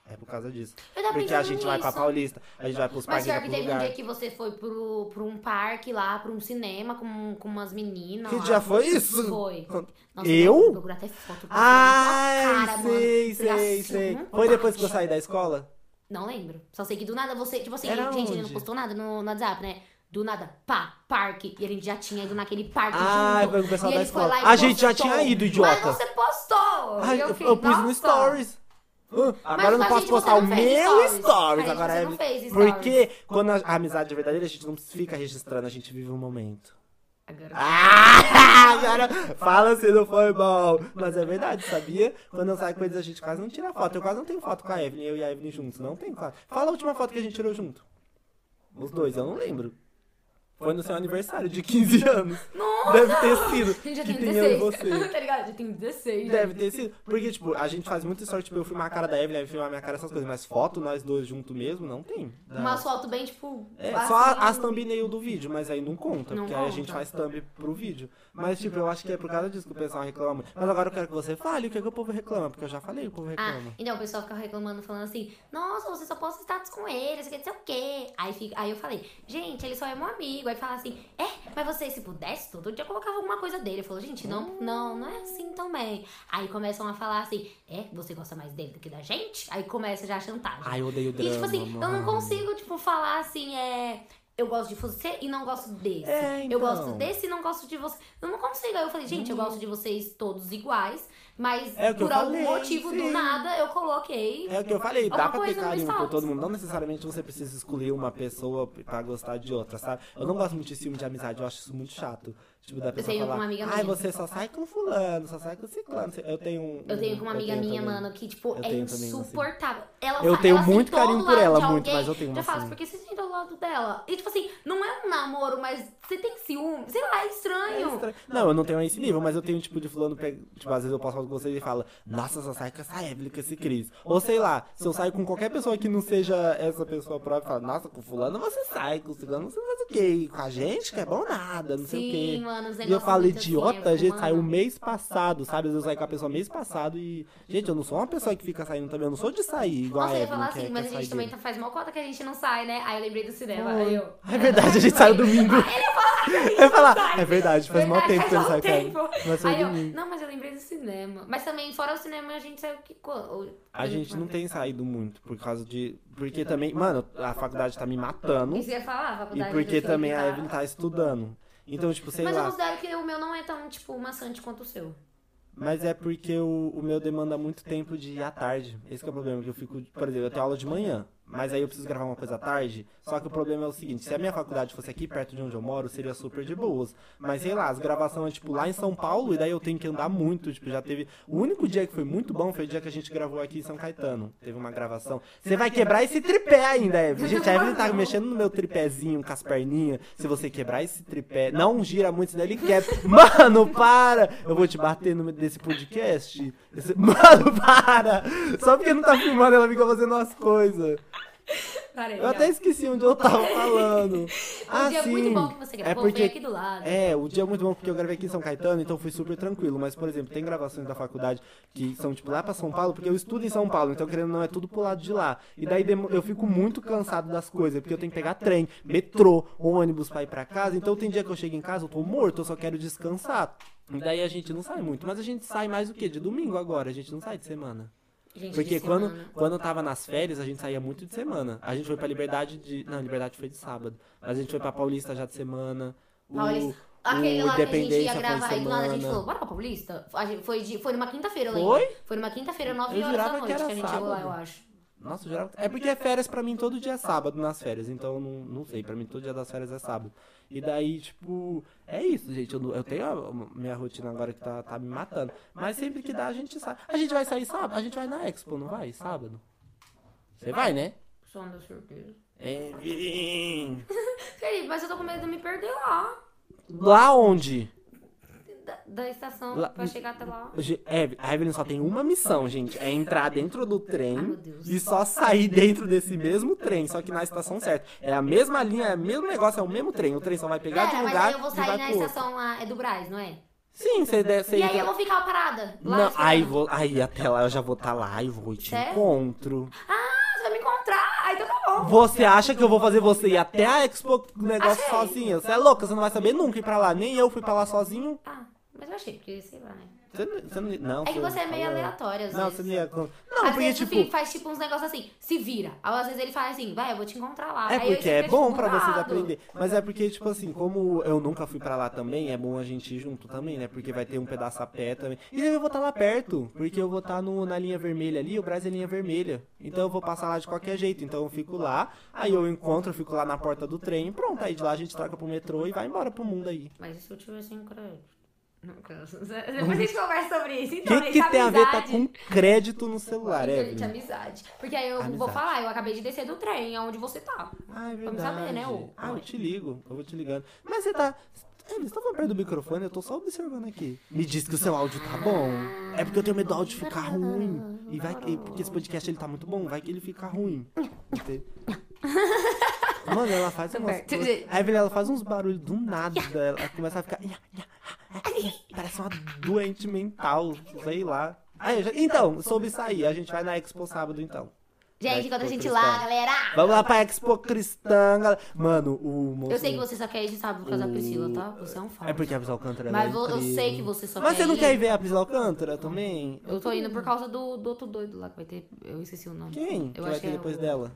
É por causa disso. Porque a gente vai pra nisso. Paulista, a gente vai pros Mas parques pior que teve um lugar. dia que você foi pro, pro um parque lá, pra um cinema com, com umas meninas. Que lá. dia foi isso? Foi. Nossa, Eu? procurar até foto. tua cara, mano. sei, já sei, assim, sei. Foi depois que eu saí da escola? Não lembro. Só sei que do nada você. Tipo assim, Era gente, ele não onde? postou nada no, no WhatsApp, né? Do nada, pá, parque. E a gente já tinha ido naquele parque Ah, junto. o pessoal da escola. A gente já tinha ido, idiota. Mas você postou. Ai, eu, fiquei, eu pus no stories. Ah, agora eu não posso gente postar o meu stories. stories. Agora é. stories. Porque quando a, a amizade é verdadeira, a gente não fica registrando, a gente vive um momento. Agora- Ah, agora fala se não foi bom. Mas é verdade, sabia? Quando eu saio com eles, a gente quase não tira foto. Eu quase não tenho foto com a Evelyn, eu e a Evelyn juntos. Não tem foto. Fala a última foto que a gente tirou junto. Os dois, eu não lembro. Foi no seu aniversário de 15 anos. Nossa! Deve ter sido. Gente, já que tem eu e 16. você. tá ligado? Já tenho 16. Deve ter sido. Porque, tipo, a gente faz muita sorte, tipo, eu filmar a cara da Evelyn, ela filmar a minha cara, essas coisas. Mas foto, nós dois juntos mesmo, não tem. Da- Uma foto bem, tipo. É, assim, só a- as thumbnail do vídeo, mas aí não conta, Não porque aí a conta. gente faz thumb pro vídeo. Mas, tipo, eu acho que é por causa disso que o pessoal reclama muito. Mas agora eu quero que você fale o que, é que o povo reclama, porque eu já falei o povo Ah, reclama. então o pessoal fica reclamando, falando assim, nossa, você só posta status com ele, você quer dizer o quê? Aí, fica, aí eu falei, gente, ele só é meu amigo. Aí fala assim, é, mas você, se pudesse, todo dia eu colocava alguma coisa dele. Eu falo, gente, não, não, não é assim também. Aí começam a falar assim, é, você gosta mais dele do que da gente? Aí começa já a chantagem. Ai, eu odeio e drama. tipo assim, eu não mano. consigo, tipo, falar assim, é. Eu gosto de você e não gosto desse. É, Eu então. gosto desse e não gosto de você. Eu não consigo. Aí eu falei, gente, eu gosto de vocês todos iguais, mas É por algum falei, motivo do sim. nada eu coloquei. É o que eu falei, dá pra ter carinho por todo mundo. Não necessariamente você precisa escolher uma pessoa pra gostar de outra, sabe? Eu não gosto muito de ciúme de amizade, eu acho isso muito chato. Tipo, da pessoa tenho falar, uma amiga ai, minha." você só sai com fulano, só sai com ciclano. Eu tenho um... Eu tenho com uma eu amiga minha, também. mano, que, tipo, Eu é assim. insuportável. Ela Eu tenho ela muito carinho por ela, muito, mas eu tenho uma Já falo, assim. por que você sentou do lado dela? E, tipo assim, não é um namoro, mas você tem ciúme. Sei lá, é É estranho. estranho. Não, eu não tenho esse nível, mas eu tenho tipo de fulano, pega- tipo, às vezes eu posso falar com vocês e fala, nossa, só sai com essa Evelyn, com esse Cris. Ou sei lá, se eu saio com qualquer pessoa que não seja essa pessoa própria, fala, nossa, com fulano você sai, com fulano você faz o quê? Com a gente que é bom nada, não sei o Sim, quê. mano, os E eu falo, assim, idiota, eu a gente saiu mês passado, sabe? Às vezes eu saí com a pessoa mês passado e. Gente, eu não sou uma pessoa que fica saindo também, eu não sou de sair igual Nossa, a eu ia Evelyn, falar assim, mas a gente também dele. tá- faz mal cota que a gente não sai, né? Aí eu lembrei do cinema. Aí eu. É verdade, a gente saiu domingo. Eu ia falar, é verdade, faz mal tempo que eu não saio com. Mas foi Aí domingo. não, mas eu lembrei do cinema. Mas também, fora o cinema, a gente saiu que. A gente não tem saído muito por causa de. Porque também, mano, a faculdade tá me matando. Isso ia falar, a E faculdade. porque eu sei também a tá- Evelyn tá estudando. Então, tipo, sei Mas eu lá. considero que o meu não é tão, tipo, maçante quanto o seu. Mas é porque o, o meu demanda muito tempo de ir à tarde. Esse que é o problema, que eu fico, por exemplo, eu tenho aula de manhã, mas aí eu preciso gravar uma coisa à tarde. Só que o problema é o seguinte, se a minha faculdade fosse aqui perto de onde eu moro, seria super de boas. Mas sei lá, as gravações é tipo lá em São Paulo, e daí eu tenho que andar muito. Tipo, já teve. O único dia que foi muito bom foi o dia que a gente gravou aqui em São Caetano. Teve uma gravação. Você vai quebrar esse tripé ainda, Evelyn. Gente, a Evelyn tá mexendo no meu tripézinho com as perninhas. Se você quebrar esse tripé, não gira muito, senão ele quebra. Mano, para! Eu vou te bater no desse podcast. Mano, para! Só porque não tá filmando, ela fica fazendo as coisas. Parei, Eu até esqueci onde eu tava falando. Ah, Um dia sim. muito bom que você gravou, é porque foi aqui do lado. É, o dia é muito bom porque eu gravei aqui em São Caetano, então foi super tranquilo. Mas, por exemplo, tem gravações da faculdade que são, tipo, lá pra São Paulo, porque eu estudo em São Paulo, então, querendo ou não, é tudo pro lado de lá. E daí eu fico muito cansado das coisas, porque eu tenho que pegar trem, metrô, ônibus pra ir pra casa. Então, tem dia que eu chego em casa, eu tô morto, eu só quero descansar. E daí a gente não sai muito. Mas a gente sai mais o quê? De domingo agora, a gente não sai de semana. Gente, Porque quando, semana. quando eu tava nas férias, a gente saía muito de semana. A gente foi pra Liberdade de. Não, Liberdade foi de sábado. Mas a gente foi pra Paulista já de semana. O, Paulista. Aquele o lá que a gente ia gravar e do nada a gente falou, bora pra Paulista? A gente foi, de, foi numa quinta-feira, eu Foi? Foi numa quinta-feira, 9 Eu horas da que noite era que, a gente chegou lá, sábado. eu acho. Nossa, jurava- É porque é férias pra mim todo dia é sábado nas férias. Então não, não sei, pra mim todo dia das férias é sábado. E daí, tipo, é isso, gente. Eu, eu tenho a minha rotina agora que tá, tá me matando. Mas sempre que dá, a gente sai. A gente vai sair sábado? A gente vai na Expo, não vai? Sábado? Você vai, né? Só deu certeza. É. Felipe, mas eu tô com medo de me perder lá. Lá onde? Da, estação Lá- pra chegar até lá. Eve- A Evelyn só tem uma missão, gente. É entrar dentro do trem Deus. e só sair dentro desse mesmo trem, só que na estação certa. É a mesma linha, é o mesmo negócio, é o mesmo trem. O trem só vai pegar de Pera, um mas lugar aí eu vou sair na estação lá, é do Braz, não é? Sim, você desce E aí eu vou ficar parada. Lá Não, aí, vou, aí até lá eu já vou estar lá e vou e te Sério? encontro. Ah, você vai me encontrar. Ah, então tá bom. Você acha que eu vou fazer você ir até a Expo negócio Achei. sozinha? Você é louca, você não vai saber nunca ir pra lá. Nem eu fui pra lá sozinho. Ah, mas eu achei, porque sei lá, né? Você, não- você não, não, É que você é meio aleatório, às Não, vezes. você não ia. Não, às porque vezes tipo. o Felipe faz tipo uns negócios assim, se vira. Aí às vezes ele fala assim, vai, eu vou te encontrar lá. É porque é bom pra vocês aprender. Mas é porque, tipo assim, como eu nunca fui pra lá também, é bom a gente ir junto também, né? Porque vai ter um pedaço a pé também. E eu vou estar lá perto, porque eu vou estar no, na linha vermelha ali, o Brasil é linha vermelha. Então eu vou passar lá de qualquer jeito. Então eu fico lá, aí eu encontro, eu fico lá na porta do trem, pronto. Aí de lá a gente troca pro metrô e vai embora pro mundo aí. Mas se eu sem crédito? Depois a gente conversa sobre isso. O Então, que, gente, que tem a ver tá amizade. com crédito no celular, Gente, Evelyn? amizade. Porque aí eu vou Amizade. falar, eu acabei de descer do trem, aonde você tá. Ah, é Vamos verdade. saber, né, ô? Ah, eu te ligo, eu vou te ligando. Mas você tá. Evelyn, você tá perto do microfone? Eu tô só observando aqui. Me diz que o seu áudio tá bom. É porque eu tenho medo do áudio ficar ruim. E vai que. Porque esse podcast ele tá muito bom, vai que ele fica ruim. Mano, ela faz umas coisas. A Evelyn, ela faz uns barulhos do nada. Ela começa a ficar. Parece uma doente mental, sei lá. Eu já- Então, soube sair. A gente vai na Expo sábado, então. Gente, Vai, encontra a gente cristã. lá, galera. Vamos lá pra Expo Cristã, galera. Mano, o moço... Eu sei que você só quer ir de sábado por causa da O- Priscila, tá? Você é um falso. É porque a Priscila Alcântara Mas é vou- eu sei que você só Mas quer você não ir- quer ir ver a Priscila Alcântara também? Eu tô indo por causa do, do outro doido lá que vai ter. Eu esqueci o nome. Quem? que Eu vai acho ter que é depois o- dela?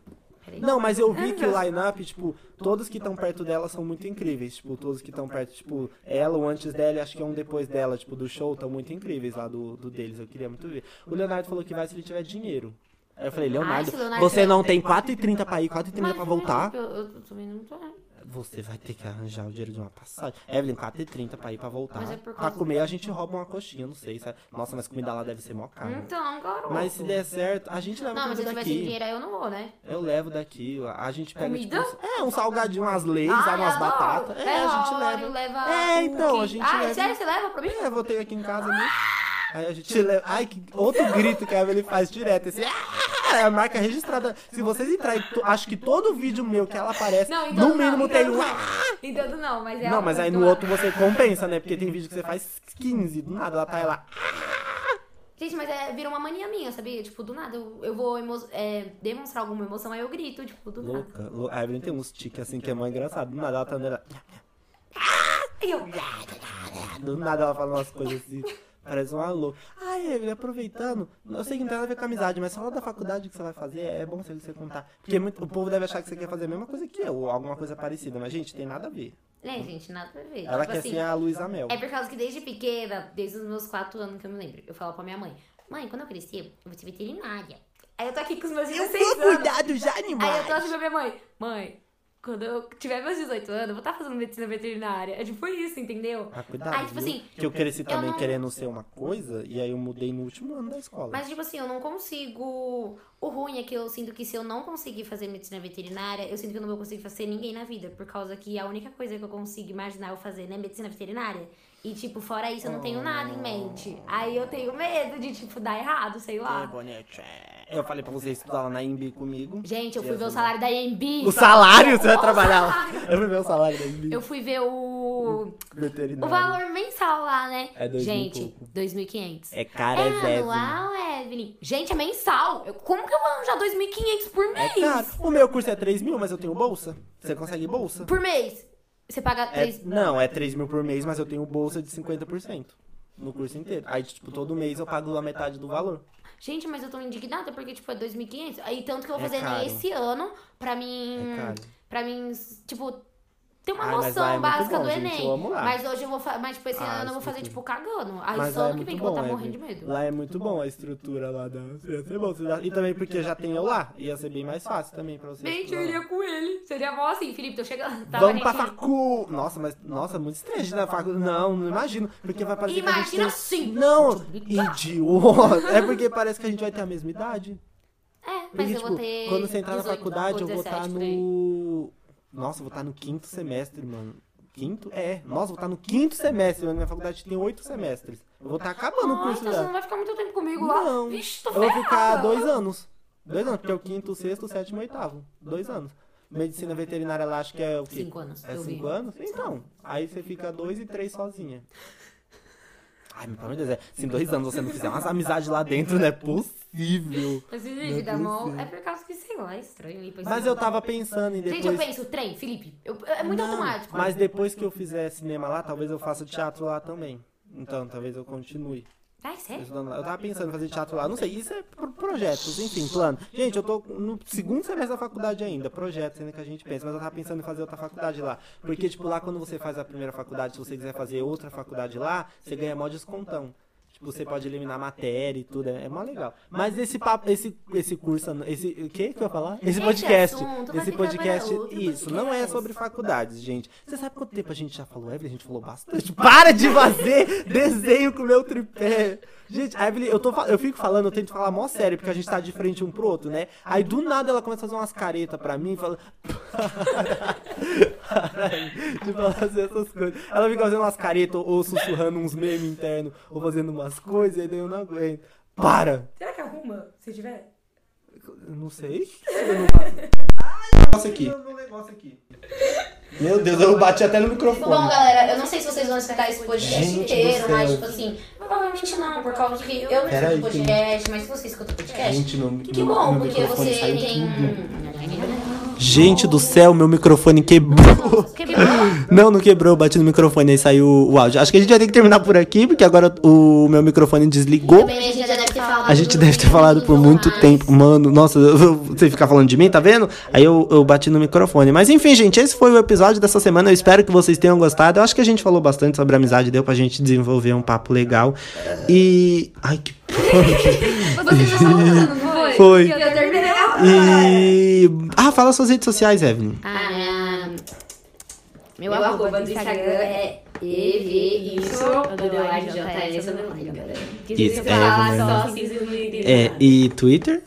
Não, mas eu vi que o line-up, tipo, todos que estão perto dela são muito incríveis. Tipo, todos que estão perto, tipo, ela, o antes dela e acho que é um depois dela, tipo, do show, estão muito incríveis lá do, do deles. Eu queria muito ver. O Leonardo falou que vai se ele tiver dinheiro. Aí eu falei, Leonardo, se o Leonardo você tiver- não tem 4h30 pra ir, 4h30 Mas pra voltar. Eu, eu, eu também não tô. Você vai ter que arranjar o dinheiro de uma passagem. Evelyn, 4h30 pra ir pra voltar. Mas é por Pra causa comer a gente rouba uma coxinha, não sei. Sabe? Nossa, mas comida lá deve ser mó caro. Então, garoto. Mas se der certo, a gente leva Não, mas se comida eu tivesse daqui. dinheiro aí eu não vou, né? Eu levo daqui, a gente pega Comida? tipo, é, um salgadinho, umas leis, sabe, umas batatas. É, a gente leva. leva É, então, a gente Ai, leva. sério, você leva pra mim? É, eu vou ter aqui em casa mesmo. Aí a gente leva. Ai, que outro grito que a Evelyn faz direto. Esse. "Ah!" É a marca registrada. Se vocês entrarem, acho que todo vídeo meu que ela aparece, Não, no mínimo não, tem um. não. Então não, mas é Não, mas aí no outro você compensa, né? Porque tem vídeo que você faz 15, do nada ela tá lá. Gente, mas é, vira uma mania minha, sabia? Tipo, do nada, eu, eu vou emo- é, demonstrar alguma emoção, aí eu grito, tipo, do nada. Louca. lou- A Evelyn tem uns tiques assim que é mó engraçado. Do nada ela tá andando. ela- Do nada ela fala umas coisas assim. Parece uma louca. Ai, Evelyn, aproveitando. Eu sei que não tem nada a ver com amizade, mas fala da faculdade que você vai fazer. É bom você, você contar. Porque muito- o povo deve achar que você quer fazer a mesma coisa que eu, ou alguma coisa parecida. Mas, gente, tem nada a ver. né, gente, nada a ver. Ela tipo quer assim, ser a Luísa Mel. É por causa que desde pequena, desde os meus quatro anos que eu me lembro, eu falo pra minha mãe, mãe, quando eu crescer, eu vou ser veterinária. Aí eu tô aqui com os meus 16 anos. dos Aí eu tô assim pra minha mãe, mãe, quando eu tiver meus 18 anos, eu vou estar fazendo medicina veterinária. É tipo isso, entendeu? Ah, cuidado, Aí, tipo assim, Que eu cresci também não- querendo ser uma coisa, e aí eu mudei no último ano da escola. Mas, tipo assim, eu não consigo. O ruim é que eu sinto que se eu não conseguir fazer medicina veterinária, eu sinto que eu não vou conseguir fazer ninguém na vida. Por causa que a única coisa que eu consigo imaginar eu fazer né, é medicina veterinária. E, tipo, fora isso, eu não tenho nada em mente. Aí eu tenho medo de, tipo, dar errado, sei É, lá. bonete. Eu falei pra você estudar lá na IMB comigo. Gente, eu fui ver o salário da EMB. O salário, você vai trabalhar lá. Eu fui ver o salário da IMB. Eu fui ver o. Veterinário. O valor mensal lá, né? É dois Gente, pouco. 2.500. É cara, é, É anual, Evelyn? Gente, é mensal. Eu- como que eu vou arranjar 2.500 por É mês? caro. O meu curso é 3 mil, mas eu tenho bolsa. Você consegue bolsa? Por mês. Você paga É, 3... não, é 3 mil por mês, mas eu tenho bolsa de 50% no curso inteiro. Aí, tipo, todo mês eu pago a metade do valor. Gente, mas eu tô indignada porque, tipo, é 2.500. Aí, tanto que eu vou É fazer caro. nesse ano pra mim... É caro. Pra mim, tipo... Ter uma Ai, noção é básica bom, do gente, Enem. eu amo lá. Mas hoje eu vou... Fa... Mas, tipo, esse Ah, ano eu vou fazer, tipo, cagando. Aí Mas só lá é ano que vem que eu vou estar morrendo de medo. Lá é muito bom a estrutura lá da. Ia ser bom. E também porque já tem eu lá. Ia ser bem mais fácil também pra você. Gente, eu iria com ele. Seria bom assim, Felipe, tô chegando. Tava Vamos pra facu! Nossa, mas, nossa, muito estresse na facu. Não, não imagino. Porque vai parecer que a gente Imagina tem... sim. Não, idiota. É porque parece que a gente vai ter a mesma idade. É, mas Porque, eu tipo, vou ter quando você entrar na 18 faculdade, eu ou vou 17 estar no... Nossa, vou estar no quinto semestre, mano. Quinto? É. Nossa, eu vou estar no quinto semestre, mano. Minha faculdade tem oito semestres. Eu vou estar acabando o curso então você não dela. vai ficar muito tempo comigo lá. Não, Vixe, tô eu vou ficar dois anos. Dois anos, porque é o quinto, o sexto, o sétimo e o oitavo. Dois anos. Medicina veterinária lá, acho que é o quê? Cinco anos, É eu vi. cinco anos? Então, aí você fica dois e três sozinha. Ai, meu pelo amor de Deus, é, se em dois anos você não fizer umas amizades lá dentro, não é possível. Mas Não gente, é possível. É por causa que, sei lá, é estranho. Mas eu tava pensando em depois... Gente, eu penso, trem, Felipe. eu- é muito Não, automático. Mas depois que eu fizer cinema lá, talvez eu faça teatro lá também. Então, talvez eu continue. Ai, sério? estudando lá. Eu tava pensando em fazer teatro lá, não sei, isso é pro- projetos, enfim, plano. Gente, eu tô no segundo semestre da faculdade ainda, projetos ainda que a gente pensa, mas eu tava pensando em fazer outra faculdade lá. Porque, tipo, lá quando você faz a primeira faculdade, se você quiser fazer outra faculdade lá, você ganha mó descontão. Tipo, você pode eliminar matéria e tudo, é, é mó legal. Mas esse papo, esse, esse curso, esse, o que que eu ia falar? Esse podcast, esse podcast, isso, não é sobre faculdades, gente. Você sabe quanto tempo a gente já falou, Evelyn? A gente falou bastante. Para de fazer desenho com o meu tripé. Gente, a Evelyn, eu, tô, eu fico falando, eu tento falar mó sério, porque a gente tá de frente um pro outro, né? Aí do nada ela começa a fazer umas caretas pra mim e fala. de falar assim, essas coisas. Ela fica fazendo umas caretas ou, sussurrando uns memes internos, ou fazendo umas coisas, e daí eu não aguento. Para! Será que arruma, se tiver? Não sei. Eu não faço. Ai, negócio aqui. Meu Deus, eu bati até no Bom, microfone. galera, eu não sei se vocês vão escutar esse podcast Gente inteiro, mas, tipo assim, provavelmente não, por causa que eu não escuto podcast, mas se você escuta podcast, Gente, meu, que meu- bom, meu porque você tem... tudo. Gente do céu, meu microfone quebrou. Quebrou? Não, não quebrou, bati no microfone e saiu o áudio. Acho que a gente vai ter que terminar por aqui, porque agora o meu microfone desligou. Também a gente já deve ter falado A gente deve ter falado por muito tempo. Mano, nossa, você ficar falando de mim, tá vendo? Aí eu, eu bati no microfone. Mas enfim, gente, esse foi o episódio dessa semana. Eu espero que vocês tenham gostado. Eu acho que a gente falou bastante sobre amizade, deu pra gente desenvolver um papo legal. E. Ai, que. Você já foi? Que eu terminei. E. Ah, fala suas redes sociais, Evelyn. Ah, meu, Meu arroba, arroba do Instagram Instagram é EV, isso, underline JS, underline, galera. É, e Twitter?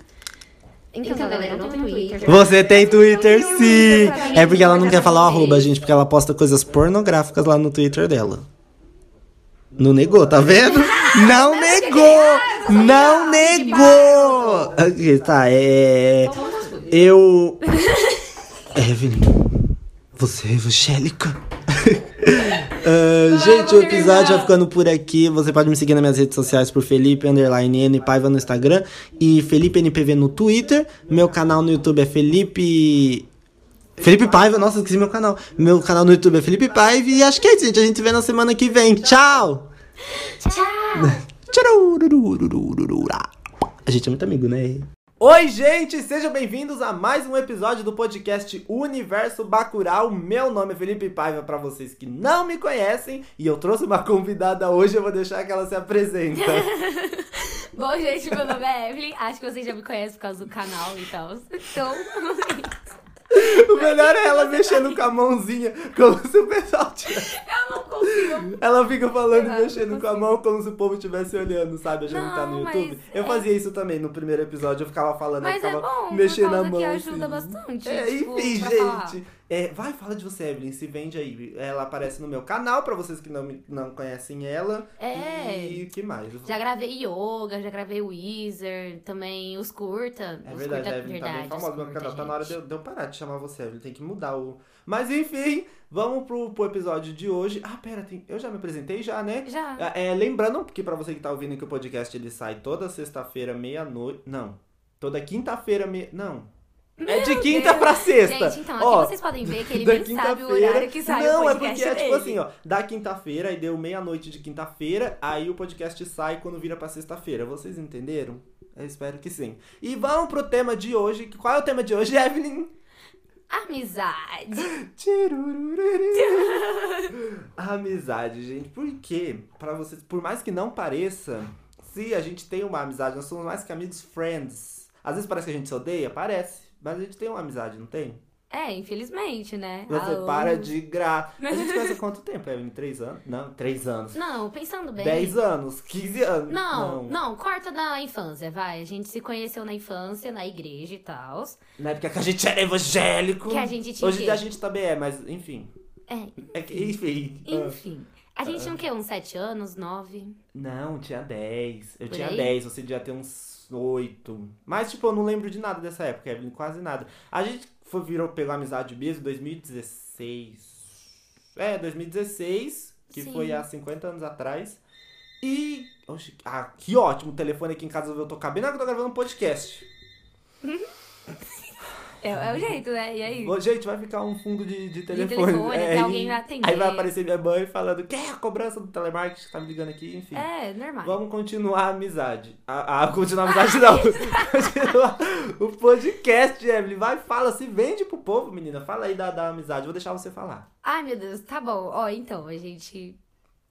Então, galera, eu não tenho Twitter. Você tem Twitter, sim! É porque ela não quer falar o arroba, gente, porque ela posta coisas pornográficas lá no Twitter dela. Não negou, tá vendo? Não negou! Não negou! Aqui, tá, é. Eu. Evelyn, você é evangélica? Ah, gente, o episódio vai ficando por aqui. Você pode me seguir nas minhas redes sociais por Felipe Underline N Paiva no Instagram e Felipe NPV no Twitter. Meu canal no YouTube é Felipe. Felipe Paiva, nossa, esqueci meu canal. Meu canal no YouTube é Felipe Paiva. E acho que é isso, gente. A gente se vê na semana que vem. Tchau! Tchau! A gente é muito amigo, né? Oi, gente! Sejam bem-vindos a mais um episódio do podcast Universo Bacurau. Meu nome é Felipe Paiva, pra vocês que não me conhecem. E eu trouxe uma convidada hoje, eu vou deixar que ela se apresenta. Bom, gente, meu nome é Evelyn. Acho que vocês já me conhecem por causa do canal e tal. Então, o melhor é ela mexendo com a mãozinha, como se o pessoal tivesse... eu não consigo. Ela fica falando e mexendo não com a mão como se o povo estivesse olhando, sabe? A gente tá no Não, YouTube. Eu é- fazia isso também no primeiro episódio, eu ficava falando, eu Mas é ficava bom, mexendo a mão. que ajuda assim. bastante. É, tipo, enfim, gente. falar. É, vai, fala de você, Evelyn, se vende aí. Ela aparece no meu canal, pra vocês que não, não conhecem ela. É. E o que mais? Já gravei yoga, já gravei Weezer, também os curta. É os verdade, curta, Evelyn tá bem verdade, famosa os no meu canal. Tá na hora de de eu parar de chamar você, Evelyn. Tem que mudar o. Mas enfim, vamos pro, pro episódio de hoje. Ah, pera, tem... eu já me apresentei já, né? Já. É, lembrando que pra você que tá ouvindo que o podcast ele sai toda sexta-feira, meia-noite. Não. Toda quinta-feira, meia. Não. É de quinta Deus. pra sexta. Gente, então, aqui Ó, vocês podem ver que ele da nem sabe o horário que sai Não, é porque é tipo dele. assim, ó. Da quinta-feira, aí deu meia-noite de quinta-feira, aí o podcast sai quando vira pra sexta-feira. Vocês entenderam? Eu espero que sim. E vamos pro tema de hoje. Qual é o tema de hoje, Evelyn? Amizade. Amizade, gente. Por quê? Pra vocês, por mais que não pareça, se a gente tem uma amizade, nós somos mais que amigos friends. Às vezes parece que a gente se odeia, parece. Mas a gente tem uma amizade, não tem? É, infelizmente, né? Você Há para de gra. A gente há quanto tempo, Evelyn? Três anos? Não, três anos. Não, pensando bem. Dez anos, 15 anos. Não, não, corta da infância, vai. A gente se conheceu na infância, na igreja e tal. Na época que a gente era evangélico. Que a gente tinha Hoje dia a gente também é, mas enfim. É, É que, enfim. Enfim. A gente tinha o quê? Uns sete anos, nove? Não, tinha 10. Eu Por tinha aí? 10, você devia ter uns 8. Mas, tipo, eu não lembro de nada dessa época, Evelyn, quase nada. A gente foi, virou, pegou amizade mesmo em 2016. É, 2016, que Sim. foi há 50 anos atrás. E. Oxe, ah, que ótimo! O telefone aqui em casa eu tocar bem na hora que eu tô gravando um podcast. É, é o jeito, né? E aí? Ô, Gente, vai ficar um fundo de, de telefone. telefone, é, alguém atender. Aí vai aparecer minha mãe falando que é a cobrança do telemarketing que tá me ligando aqui, enfim. É, normal. Vamos continuar a amizade. A, a- continuar a amizade não. continuar o podcast, Evelyn. Vai, fala, se vende pro povo, menina. Fala aí da, da amizade. Vou deixar você falar. Ai, meu Deus, tá bom. Ó, então, a gente.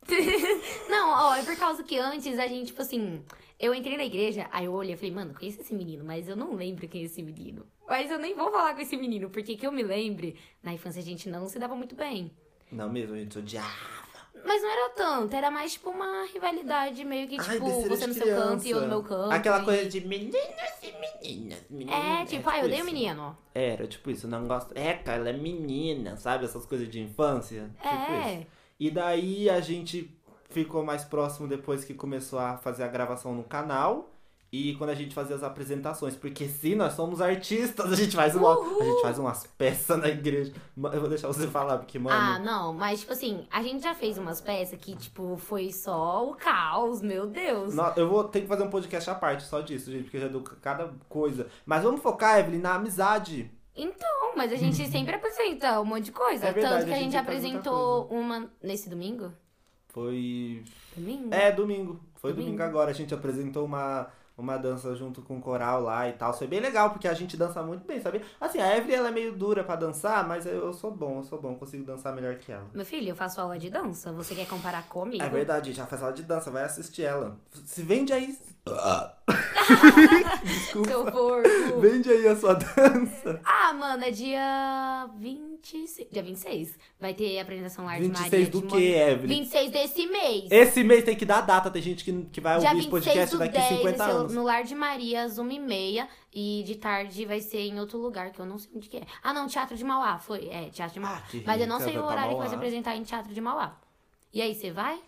Não, ó, é por causa que antes a gente, tipo assim, eu entrei na igreja, aí eu olhei e falei, mano, conheço esse menino, mas eu não lembro quem é esse menino. Mas eu nem vou falar com esse menino, porque que eu me lembre, na infância a gente não se dava muito bem. Não mesmo, a gente odiava. Mas não era tanto, era mais tipo uma rivalidade meio que, Ai, tipo, besteira você no seu canto e eu no meu canto. Aquela e- coisa de meninas e meninas. meninas. É, tipo, ah, eu odeio menino. Era, tipo isso, não gosto. É, cara, ela é menina, sabe? Essas coisas de infância. Tipo É. isso. E daí a gente ficou mais próximo depois que começou a fazer a gravação no canal. E quando a gente fazia as apresentações. Porque sim, nós somos artistas, a gente faz, uma, a gente faz umas peças na igreja. Eu vou deixar você falar, porque, mano. Ah, não, mas tipo assim, a gente já fez umas peças que, tipo, foi só o caos, meu Deus. No- Eu vou ter que fazer um podcast à parte só disso, gente, porque eu já dou cada coisa. Mas vamos focar, Evelyn, na amizade. Então, mas a gente sempre apresenta um monte de coisa. É verdade, Tanto que a a gente gente faz muita apresentou uma nesse domingo. Foi. Domingo? É, domingo. Foi Domingo. domingo agora. A gente apresentou uma, uma dança junto com o coral lá e tal. Foi bem legal, porque a gente dança muito bem, sabe? Assim, a Evelyn ela é meio dura pra dançar, mas eu, eu sou bom, eu sou bom, consigo dançar melhor que ela. Meu filho, eu faço aula de dança. Você quer comparar comigo? É verdade, gente. Ela faz aula de dança, vai assistir ela. Se vende aí. Seu porco. Vende aí a sua dança. Ah, mano, é dia 26. Dia 26. Vai ter apresentação lá de Maria. 26 do que, Evelyn? 26 desse mês. Esse mês tem que dar data, tem gente que, que vai ouvir esse 26 podcast daqui 10 50 vai ser anos. no Lar de Maria, às 1h30. E de tarde vai ser em outro lugar, que eu não sei onde que é. Ah, não, Teatro de Mauá, foi. É, Teatro de Mauá. Ah, Mas eu não rica, sei o vai pra horário que vai se apresentar em Teatro de Mauá. E aí, você vai?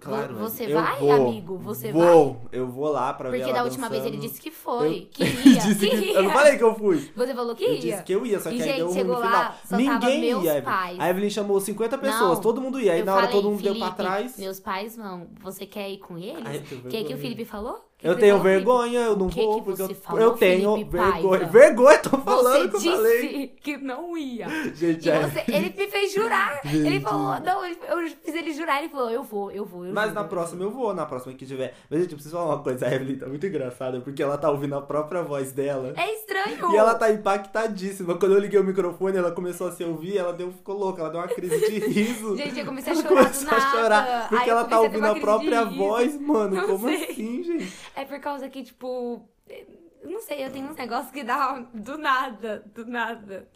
Claro, Você eu vai, vou, amigo? Você vou, eu vou lá pra ver Porque da última vez ele dançando. disse que foi. Eu- Que ia. Que que- ia. Eu não falei que eu fui. Você falou que Eu ia. disse que eu ia, só que E, aí gente, deu chegou lá, só Ninguém ia, pais. A Evelyn chamou 50 pessoas, Não, todo mundo ia. Aí Eu na hora falei, todo mundo deu pra Felipe, trás. Meus pais vão. Você quer ir com eles? Eu O que, que o. Felipe falou? Eu tenho vergonha, eu não que vou, que porque eu, falou, eu tenho Felipe vergonha. Paiva? Vergonha, tô falando Você que eu disse falei. que não ia. Gente, é- você, ele me fez jurar. Ele Gente. falou, não, ele- eu fiz ele jurar. Ele falou, eu vou, eu vou. Eu Mas juro. na próxima eu vou, na próxima que tiver. Mas, gente, eu preciso falar uma coisa. A Evelyn tá muito engraçada, porque ela tá ouvindo a própria voz dela. É estranho. E ela tá impactadíssima. Quando eu liguei o microfone, ela começou a se ouvir, ela deu, ficou louca, ela deu uma crise de riso. Gente, eu comecei a chorar começou a chorar. Porque eu ela tá a ouvindo a crise própria voz, mano. Não Como sei. assim, gente? É por causa que, tipo... eu Não sei, eu tenho uns negócios que dá do nada, do nada.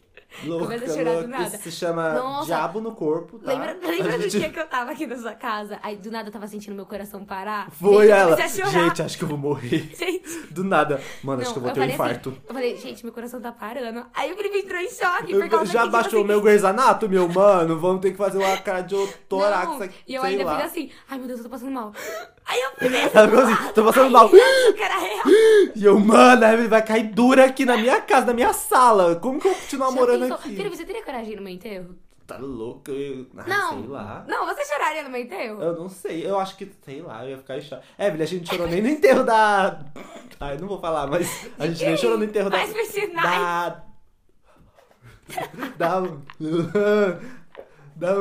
Louca, Começa a chorar do louca. nada. Isso se chama Nossa. diabo no corpo, tá? Lembra, lembra A do gente- dia que eu tava aqui na sua casa? Aí do nada eu tava sentindo meu coração parar? Foi Gente, ela. Gente, acho que eu vou morrer. Gente, Do nada. Mano, acho não, que eu vou eu ter um falei infarto. assim, eu falei, gente, meu coração tá parando. Aí o Felipe entrou em choque por causa já que, baixou tipo o meu assim, Grey's Anatomy, meu mano? Vamos ter que fazer uma cardiotorax aqui, E eu ainda lá. fiz assim, ai meu Deus, eu tô passando mal. Aí eu fiz Ela ficou assim, tô passando mal. que era real. E eu, mano, a Evelyn vai cair dura aqui na minha casa, na minha sala. Como que eu vou continuar morando pensou? aqui? Felipe, você teria coragem no meu enterro? Tá louco? Eu... Ah, Não. Sei lá. Não, você choraria no meu enterro? Eu não sei, eu acho que, sei lá, eu ia ficar choque. Evelyn, a gente chorou nem no enterro da. Ai, não vou falar, mas a gente nem chorou no enterro da. Mas por sinais. Da. Da. Da.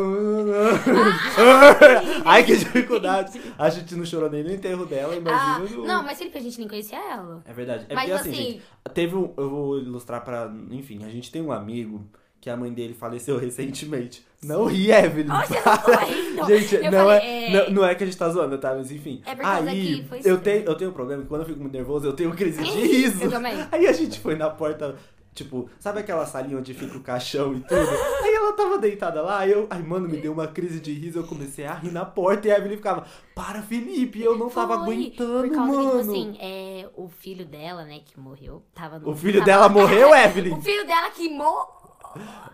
Ai, que dificuldade. A gente não chorou nem no enterro dela, Ah, imagina. no- não, mas Felipe, a gente nem conhecia ela. É verdade. É Mas, porque assim, assim- gente, teve um. Eu vou ilustrar pra. Enfim, a gente tem um amigo que a mãe dele faleceu recentemente. Não ri, Evelyn. Oxe, eu não. Gente, Eu não, falei, é, é- Não, não é que a gente tá zoando, tá? Mas enfim. É Aí, que foi eu tenho, eu tenho um problema que quando eu fico muito nervoso, eu tenho crise de riso. Eu também. Aí a gente foi na porta, tipo, sabe aquela salinha onde fica o caixão e tudo? Aí ela tava deitada lá, aí eu, ai, mano, me deu uma crise de riso, eu comecei a rir na porta e a Evelyn ficava, para, Felipe, eu não tava Foi, aguentando, Por causa mano. que, tipo assim, é, o filho dela, né, que morreu, tava no... O filho tava- dela morreu, Evelyn? O filho dela que morreu.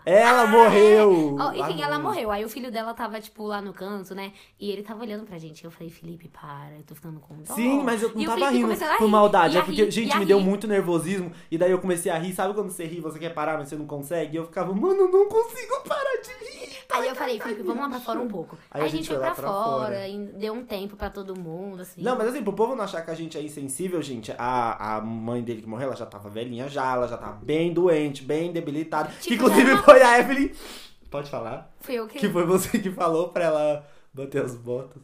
Ela morreu! Ó, enfim, Ah, ela morreu. Aí o filho dela tava, tipo, lá no canto, né? E ele tava olhando pra gente. Eu falei, Felipe, para, eu tô ficando com dó. Sim, mas eu não E tava rindo por maldade. É porque, rir, gente, me deu rir. muito nervosismo. E daí eu comecei a rir. Sabe quando você ri, você quer parar, mas você não consegue? E eu ficava, mano, eu não consigo parar de rir. Aí eu falei, Felipe, vamos lá pra fora um pouco. Aí Aí, a gente foi pra, pra fora, fora. deu um tempo pra todo mundo, assim. Não, mas assim, pro povo não achar que a gente é insensível, gente, a, a mãe dele que morreu, ela já tava velhinha já, ela já tava bem doente, bem debilitada. Tipo, Inclusive foi a Evelyn. Pode falar? Fui eu que. Que foi você que falou pra ela bater as botas.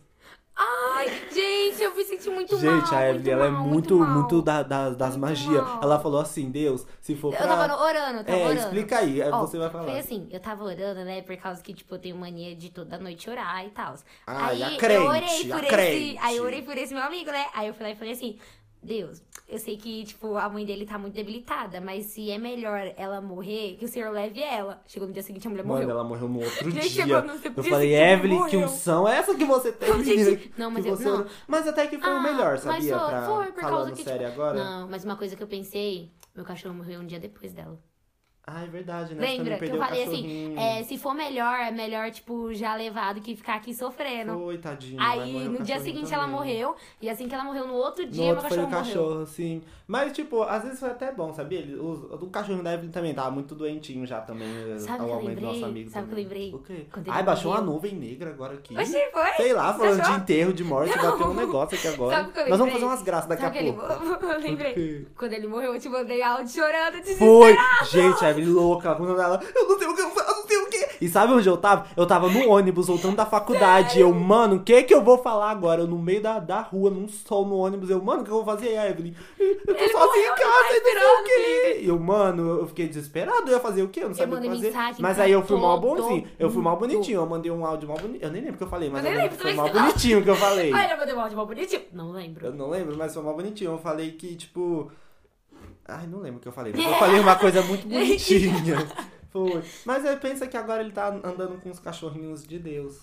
Ai, gente, eu me senti muito mal. Gente, a Evelyn, muito ela é mal, muito, mal. muito da, da- das Muito magias. Ela falou assim, Deus, se for pra... Eu tava orando, eu tava é, orando. explica aí, aí Ó, você vai falar. Foi assim, eu tava orando, né? Por causa que, tipo, eu tenho mania de toda noite orar e tal. Ai, aí a crente, eu orei por crente. esse. Aí eu orei por esse meu amigo, né? Aí eu falei, falei assim. Deus, eu sei que, tipo, a mãe dele tá muito debilitada, mas se é melhor ela morrer, que o senhor leve ela. Chegou no dia seguinte, a mulher Mano, morreu. ela morreu no outro dia. chegou no Eu falei, Evelyn, que unção é essa que você tem, Não, gente, não, mas eu- você não. Mas até que foi o Ah, melhor, mas sabia? foi- pra... foi, por Falando causa que, tipo, agora. Não, mas uma coisa que eu pensei, meu cachorro morreu um dia depois dela. Ah, é verdade, né? Você Lembra que eu o falei assim, é, se for melhor, é melhor, tipo, já levar do que ficar aqui sofrendo. Foi, tadinho. Aí, o no dia seguinte, ela também. morreu. E assim que ela morreu, no outro No dia, outro meu foi cachorro o morreu. cachorro, sim. Mas, tipo, às vezes foi até bom, sabia? Ele, o, o cachorrinho da Evelyn também tava muito doentinho já também. Sabe o ao que eu aumento do nosso lembrei? amigo Sabe o que eu lembrei? O quê? Quando Ai, baixou uma morreu. nuvem negra agora aqui. Oxi, foi? Sei lá, Você falando de achou? enterro, de morte, Não. bateu um negócio aqui agora. Sabe o que eu Nós vamos fazer umas graças daqui Sabe a ele- pouco. Eu lembrei. O? Quando ele morreu, eu te mandei áudio chorando, Foi! desesperada. Gente, Evelyn louca, quando ela, eu não sei o que eu faço, eu não sei o que. E sabe onde eu tava? Eu tava no ônibus, voltando da faculdade. Eu, mano, o que que eu vou falar agora? Eu no meio da, da rua, num sol no ônibus. Eu, mano, o que eu vou fazer? Evelyn, eu tô Ele sozinha morreu, em ele casa, tá e não sei o quê. E eu, mano, eu fiquei desesperado. Eu ia fazer o quê? Eu não sabia o que mandei fazer. mensagem Mas pra aí eu fui mal todo bonzinho. Eu fui mal bonitinho. Eu mandei um áudio mal bonitinho. Eu nem lembro o que eu falei, mas Eu nem eu lembro que foi também, mal não. bonitinho que eu falei. Ai, eu mandei um áudio mal bonitinho. Não lembro. Eu não lembro, mas foi mal bonitinho. Eu falei que, tipo. Ai, não lembro o que eu falei. Mas eu falei uma coisa muito bonitinha. Foi. Mas aí pensa que agora ele tá andando com os cachorrinhos de Deus.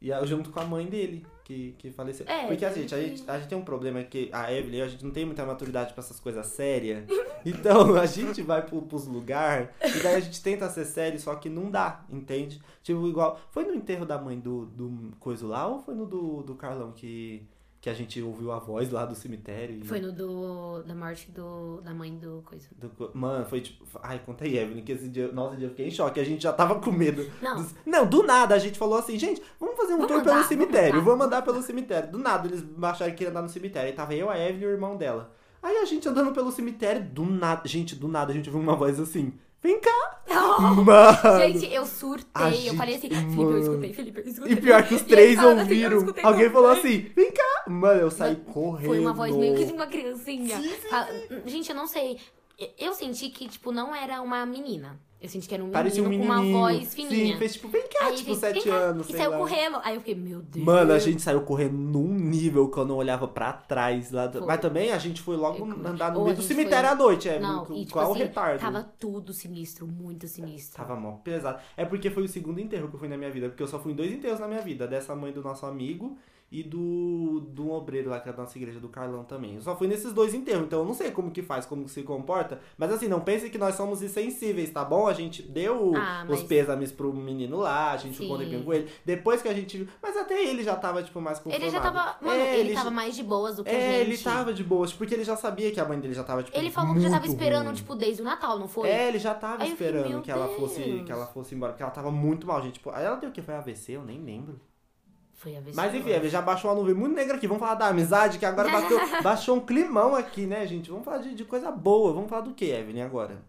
E aí, junto com a mãe dele, que, que faleceu. É, Porque a tem gente, a que- gente, a gente tem um problema que a Evelyn, a gente não tem muita maturidade pra essas coisas sérias. Então a gente vai pro, pros lugares e daí a gente tenta ser sério, só que não dá, entende? Tipo, igual. Foi no enterro da mãe do, do coisa lá ou foi no do, do Carlão que, que a gente ouviu a voz lá do cemitério? e- Foi no do, da morte do, da mãe do coisa. do mano, foi tipo. Ai, conta aí, Evelyn, que esse dia. Nossa, eu fiquei em choque. A gente já tava com medo. Não. dos- Não, do nada a gente falou assim, gente, vamos fazer um Vamos tour andar, pelo cemitério. Vamos andar pelo cemitério. Do nada eles acharam que ia andar no cemitério. Aí tava eu, a Evelyn e o irmão dela. Aí a gente andando pelo cemitério, do nada. Gente, do nada a gente ouviu uma voz assim. Vem cá! Mano! Gente, eu surtei. Eu falei assim, Felipe, eu escutei, Felipe, eu escutei. E pior que os três assim, ouviram. escutei Alguém falou assim, vem cá! Mano, eu saí correndo. Foi uma voz meio que de uma criancinha. Fala- Gente, eu não sei. Eu senti que, tipo, não era uma menina. Eu senti que era um menino, Parecia um com uma voz fininha. Sim, fez tipo, vem cá, Aí tipo, fez, sete anos, E saiu lá. correndo. Aí eu fiquei, meu Deus. Mano, a gente saiu correndo num nível que eu não olhava pra trás. Lá do-. Mas também a gente foi logo Eu- andar no Ou meio do cemitério foi- à noite, é. Não, e tipo qual o assim, retardo? tava tudo sinistro, muito sinistro. Tava mó pesado. É porque foi o segundo enterro que eu fui na minha vida. Porque eu só fui em dois enterros na minha vida. Dessa mãe do nosso amigo e do, do obreiro lá, que é da nossa igreja, do Carlão também. Eu só fui nesses dois enterros. Então eu não sei como que faz, como que se comporta. Mas assim, não pense que nós somos insensíveis, tá bom? A gente deu Ah, os mas- pêsames pro menino lá, a gente ficou tempinho com ele. Depois que a gente. Mas até ele já tava, tipo, mais conformado. Ele já tava. Mano, É, ele, já- tava mais de boas do que a É, gente. ele tava de boas, porque ele já sabia que a mãe dele já tava, tipo, Ele falou que já tava esperando, ruim. tipo, desde o Natal, não foi? É, ele já tava Aí fiquei, esperando meu que ela fosse que ela fosse embora, porque ela tava muito mal, gente. Tipo, aí ela deu o que? Foi AVC? Eu nem lembro. Foi Mas enfim, já baixou uma nuvem muito negra aqui. Vamos falar da amizade, que agora bateu, baixou um climão aqui, né, gente? Vamos falar de, de coisa boa. Vamos falar do que, Evelyn, agora?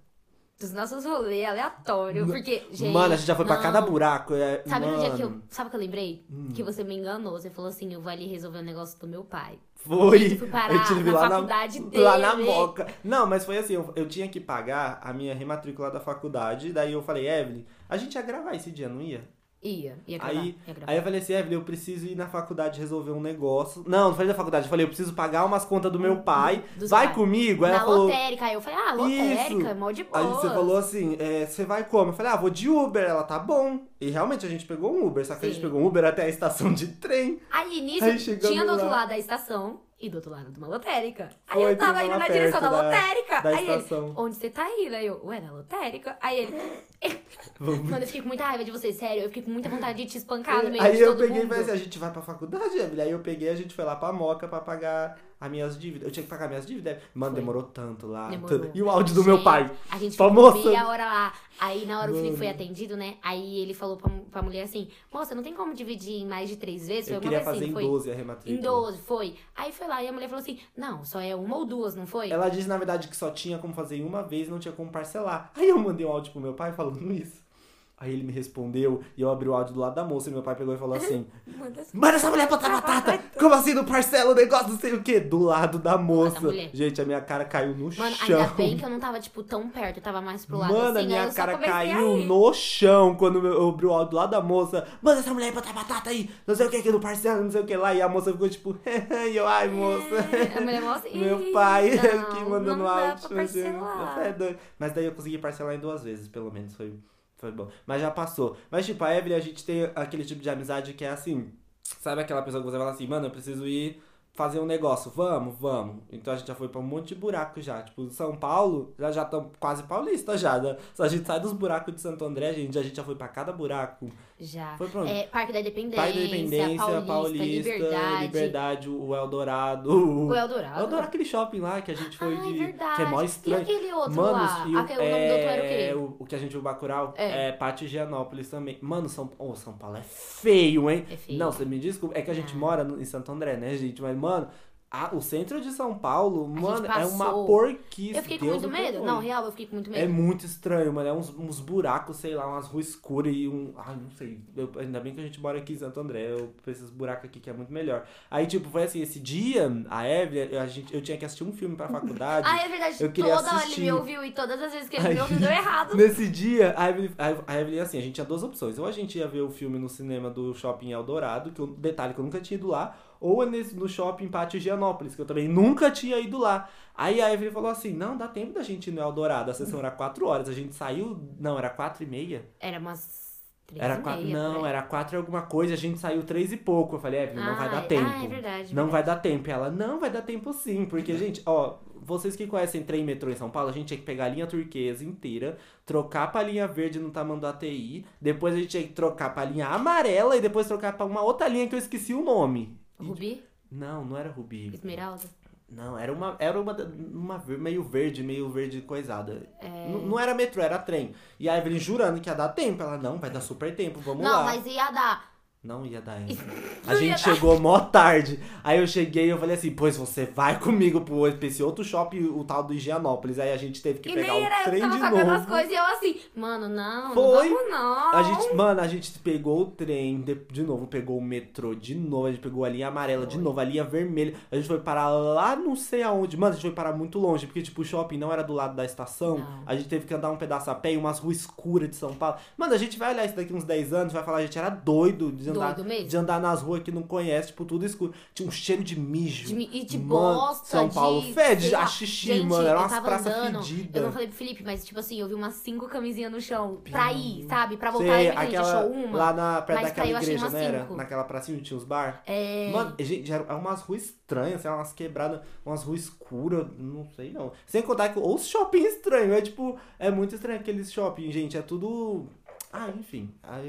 Dos nossos rolês aleatórios. Porque, gente. Mano, a gente já foi pra não. cada buraco. É, Sabe no dia que eu. mano, Sabe o que eu lembrei? Hum. Que você me enganou. Você falou assim: eu vou ali resolver o negócio do meu pai. Foi. Eu fui parar eu tive na lá faculdade na, dele. Lá na moca. Não, mas foi assim, eu, eu tinha que pagar a minha rematrícula da faculdade. Daí eu falei, Evelyn, a gente ia gravar esse dia, não ia? Ia, ia gravar. Aí, ia gravar. aí eu falei assim, Evelyn, eu preciso ir na faculdade resolver um negócio. Não, não falei da faculdade, eu falei, eu preciso pagar umas contas do meu pai. Dos vai pais. comigo? Aí na ela falou. lotérica. Aí eu falei: ah, lotérica, mó de boa. Aí você falou assim, é, você vai como? Eu falei, ah, vou de Uber. Ela, tá bom. E realmente a gente pegou um Uber, só que a gente Sim. pegou um Uber até a estação de trem. Aí nisso, Aí tinha do outro lá. lado da estação e do outro lado de uma lotérica. Foi, aí eu tava indo na direção da, da- lotérica. da aí estação. ele, onde você tá indo? Aí eu, ué, na lotérica? Aí ele, mano, eu fiquei com muita raiva de você, sério. Eu fiquei com muita vontade de te espancar no meio Aí de eu todo peguei e falei assim, a gente vai pra faculdade, Evelyn. Aí eu peguei, a gente foi lá pra Moca pra pagar as minhas dívidas. Eu tinha que pagar minhas dívidas. Mano, Foi. demorou tanto lá. Demorou. tanto- E o áudio do meu pai. A gente ficou moça. meia hora lá. Aí na hora o Felipe Mano. foi atendido, né? Aí ele falou pra, pra mulher assim, moça, não tem como dividir em mais de três vezes? Foi Eu queria vez fazer assim, em foi. 12 a rematrícula. Em 12, foi. Aí foi lá e a mulher falou assim, não, só é uma ou duas, não foi? Ela disse, na verdade, que só tinha como fazer em uma vez, não tinha como parcelar. Aí eu mandei um áudio pro meu pai falando isso. Aí ele me respondeu e eu abri o áudio do lado da moça e meu pai pegou e falou assim: Manda assim. Manda essa mulher botar batata! Como assim no parcela o negócio, não sei o quê? Do lado da moça. mulher. Gente, a minha cara caiu no Mano, chão. ainda bem que eu não tava, tipo, tão perto, eu tava mais pro lado Mano, a assim, aí minha cara a caiu no chão quando eu abri o áudio do lado da moça. Manda essa mulher botar batata aí, não sei o que aqui no parcela, não sei o que lá. E a moça ficou tipo, e eu, ai, moça. É, a mulher mostra, Meu "Ih, pai não, aqui mandando áudio. pra parcelar." É. Mas daí eu consegui parcelar em duas vezes, pelo menos. Foi, foi bom. Mas já passou. Mas, tipo, a Evelyn, a gente tem aquele tipo de amizade que é assim. Sabe aquela pessoa que você fala assim, mano, eu preciso ir fazer um negócio. Vamos, vamos. Então a gente já foi pra um monte de buraco já. Tipo, São Paulo, já já estão quase paulista já. né? Só a gente sai dos buracos de Santo André, gente, a gente já foi pra cada buraco. Já. Foi pra onde? É, Parque da Independência, Pai da Independência, Paulista, Liberdade, Liberdade, o Eldorado. o Eldorado. Eu adoro aquele shopping lá que a gente foi Ah, de. é verdade. Que é mó E estranho. aquele outro Mano, lá? e o, Aquele- o nome do outro era o quê? o, o que a gente viu Bacurau É. é, Pátio Higienópolis também. Mano, São, oh, São Paulo é feio, hein? É feio. Não, você me desculpa. É que a gente Ah. mora no- em Santo André, né, gente? Mas, mano, a- o centro de São Paulo, gente mano, é uma porquice. Eu fiquei com Deus muito me medo. Não, real, eu fiquei com muito medo. É muito estranho, mano. É uns, uns buracos, sei lá, umas ruas escuras e um. Ai, não sei. Eu- ainda bem que a gente mora aqui em Santo André. Eu esses buracos aqui que é muito melhor. Aí, tipo, foi assim, esse dia, a Evelyn, eu- a gente, eu tinha que assistir um filme pra faculdade. Ah, é verdade. Eu queria Toda hora ele me ouviu e todas as vezes que ele Aí- me ouviu deu errado. Nesse dia, a Evelyn, a a Evelyn, assim, a gente tinha duas opções. Ou a gente ia ver o filme no cinema do Shopping Eldorado, que eu, detalhe que eu nunca tinha ido lá, ou é nesse, no Shopping Pátio Higienópolis, que eu também nunca tinha ido lá. Aí a Evelyn falou assim, não, dá tempo da gente ir no Eldorado, a sessão era quatro horas, a gente saiu, não, era quatro e meia? Era umas três Era quatro, meia, não, era quatro e alguma coisa, a gente saiu três e pouco. Eu falei, Evelyn, não vai Ah, dar é- tempo. Ah, é verdade. Não verdade. vai dar tempo. E ela, não, vai dar tempo sim. Porque, gente, ó, vocês que conhecem trem e metrô em São Paulo, a gente tinha que pegar a linha turquesa inteira, trocar pra linha verde no ATI, depois a gente tinha que trocar pra linha amarela e depois trocar pra uma outra linha que eu esqueci o nome. Rubi? Não, não era Rubi. Esmeralda? Não, era uma, era uma, uma meio verde, meio verde coisada. É. Não era metrô, era trem. E a Evelyn jurando que ia dar tempo. Ela, não, vai dar super tempo, vamos Não, lá. mas ia dar. Não ia dar essa. A gente dar. chegou mó tarde. Aí eu cheguei e eu falei assim, pois você vai comigo pro pra esse outro shopping, o tal do Higienópolis. Aí a gente teve que E pegar nem o era eu que trem tava de sacando as novo. coisas e eu assim, mano, não, Foi. não vamos não. A gente, mano, a gente pegou o trem de, de novo, pegou o metrô de novo, a gente pegou a linha amarela de Foi. novo, a linha vermelha. A gente foi parar lá não sei aonde. Mano, a gente foi parar muito longe, porque tipo, o shopping não era do lado da estação. Não. A gente teve que andar um pedaço a pé e umas ruas escuras de São Paulo. Mano, a gente vai olhar isso daqui uns 10 anos, vai falar, a gente era doido de andar, Doido mesmo. de andar nas ruas que não conhece, tipo, tudo escuro. Tinha um cheiro de mijo. De e de Mano, bosta, São Paulo de, fede lá. a xixi, Gente, mano. Era umas praças fedidas. Eu não falei pro Felipe, mas tipo assim, eu vi umas cinco camisinhas no chão pra ir, sabe? Pra voltar Sei, e aquela, achou uma. lá na, perto daquela igreja, não era? cinco. Naquela pracinha onde tinha os bar. É. Mano, gente, eram umas ruas estranhas, sei lá, umas quebradas, umas ruas escuras, não sei não. Sem contar que os shopping estranhos, é tipo, é muito estranho aqueles shopping, gente, é tudo... Ah, enfim, a, a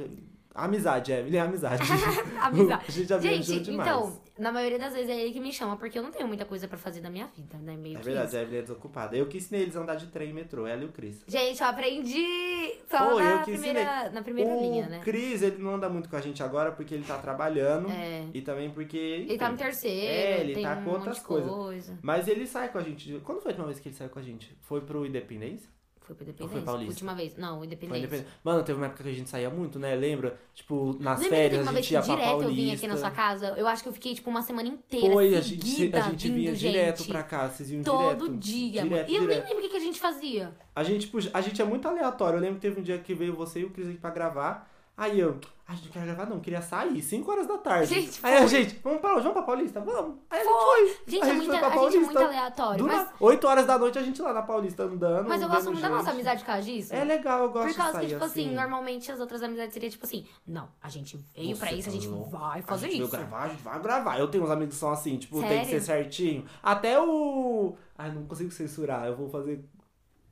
amizade, ele é amizade. Amizade. a gente já Gente, demais. então, na maioria das vezes é ele que me chama, porque eu não tenho muita coisa pra fazer da minha vida, né? Meio É verdade, a Evelyn é desocupada. Eu que ensinei eles a andar de trem e metrô, ela e o Cris. Gente, eu aprendi só Pô, eu na, que primeira, na primeira o linha, né? Cris, ele não anda muito com a gente agora porque ele tá trabalhando. É. E também porque. Ele tá no terceiro, É, ele tá um com outras coisas. coisa. Mas ele sai com a gente. Quando foi a última vez que ele saiu com a gente? Foi pro Independência? Foi Ou Independência. foi Paulista? Última vez. Não, Foi Independência. Independência. Mano, teve uma época que a gente saía muito, né? Lembra? Tipo, nas Lembra férias a gente ia pra direto Paulista. eu vim aqui na sua casa? Eu acho que eu fiquei, tipo, uma semana inteira Foi, a gente, a gente vinha vindo, direto gente. pra cá, vocês iam Todo direto. dia, direto, mano. E eu nem direto. lembro o que, a gente fazia. A gente, a gente é muito aleatório. Eu lembro que teve um dia que veio você e o Cris aqui pra gravar. Aí eu, a gente não quer gravar não, queria sair, 5 horas da tarde. Gente, aí a foi. gente, vamos pra, vamos pra Paulista? Vamos. Aí a gente Foi. Gente, a é gente muito, foi pra a gente é muito Paulista. aleatório. Do Mas, nada, 8 horas da noite a gente lá na Paulista andando. mas eu gosto muito da nossa gente. amizade por causa disso. É legal, eu gosto Por causa de que, tipo assim, assim. normalmente as outras amizades seriam tipo assim, não, a gente veio Você pra isso, a gente louco. vai fazer a gente isso. Gravar, a gente vai gravar. Eu tenho uns amigos que são assim, tipo, tem que Sério? ser certinho. Até o. Ai, não consigo censurar. Eu vou fazer.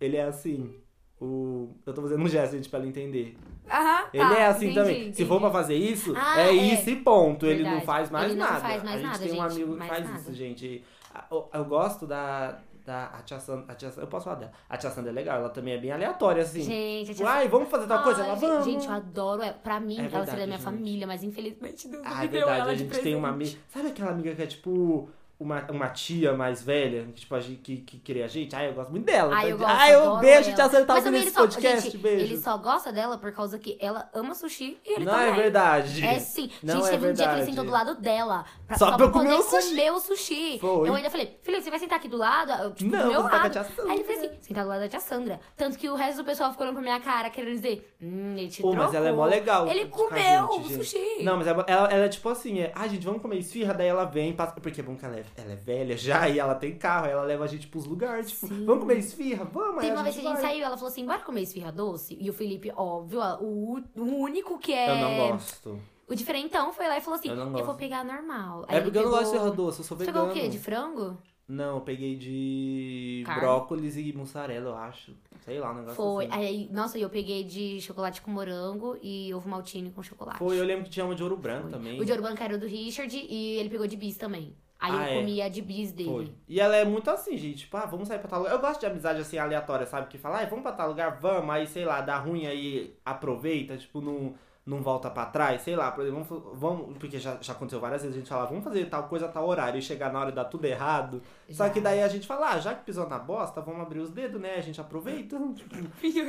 Ele é assim. O... Eu tô fazendo um gesto, gente, pra ele entender. Aham, Ele tá, é assim entendi, também. entendi. Se for pra fazer isso, Ah, é, é. isso e ponto. Ele não Verdade. faz mais Ele não nada. faz mais a gente nada, tem um gente, amigo que faz nada. isso, gente. Eu, eu gosto da. Da a tia Sandra, a tia Sandra- eu posso falar dela. A tia Sandra é legal, ela também é bem aleatória, assim. Gente, a Tipo, tia ai, vamos fazer tal coisa? Ai, Ela, gente, vamos. Gente, eu adoro ela. Pra mim, É ela seria da verdade, minha gente. família, mas infelizmente Deus não Ah, me é deu verdade, ela a de gente tem uma amiga. Sabe aquela amiga que é tipo. Uma, uma tia mais velha, que, tipo, que, que queria a gente. Ai, eu gosto muito dela. Ai, eu gosto, Ai, eu adoro beijo ela. te acertar nesse só, podcast, gente, beijo. ele só gosta dela por causa que ela ama sushi e ele Não também. é verdade. É sim. Não gente, é teve um dia que ele verdade. sentou do lado dela. Pra, Só só, pra eu pra comer o sushi. comer o sushi. Foi. Eu ainda falei, Felipe, você vai sentar aqui do lado? Eu, Tipo, Não, do meu com a lado. tia Sandra. Aí ele falou assim, sentar do lado da tia Sandra. Tanto que o resto do pessoal ficou olhando pra minha cara, querendo dizer, hum, ele te Pô, mas ela é mó trocou. legal. Ele comeu gente, o sushi. Não, mas ela, ela, ela é tipo assim, é, ah, gente, vamos comer esfirra, daí ela vem, passa, porque é bom que ela é, ela é velha já, e ela tem carro, aí ela leva a gente pros lugares, tipo, Sim. vamos comer esfirra? Vamos, Teve uma vez que a gente vai. saiu, ela falou assim, bora comer esfirra doce? E o Felipe, óbvio, o, o único que é... Eu não gosto. O diferentão foi lá e falou assim, Eu não eu, gosto. vou pegar normal. É Aí porque eu ele não gosto de pegou- esfirra doce, eu sou Você vegano. pegou o quê? De frango? Não, eu peguei de Carne? brócolis e mussarela, eu acho. Sei lá, um negócio Foi. assim. Aí, nossa, eu peguei de chocolate com morango e ovo maltine com chocolate. Foi, eu lembro que tinha uma de ouro branco Foi. também. O de ouro branco era o do Richard e ele pegou de bis também. Aí Ah, eu é? comia de bis dele. Foi. E ela é muito assim, gente. Tipo, ah, vamos sair pra tal lugar. Eu gosto de amizade assim, aleatória, sabe? Que fala, ah, vamos pra tal lugar, vamos. Aí, sei lá, dá ruim aí, aproveita, tipo, não, não volta pra trás. Sei lá, por exemplo, vamos, vamos- porque já, já aconteceu várias vezes, a gente fala, vamos fazer tal coisa, tal horário, e chegar na hora e dar tudo errado. Só que daí a gente fala, ah, já que pisou na bosta, vamos abrir os dedos, né? A gente aproveita.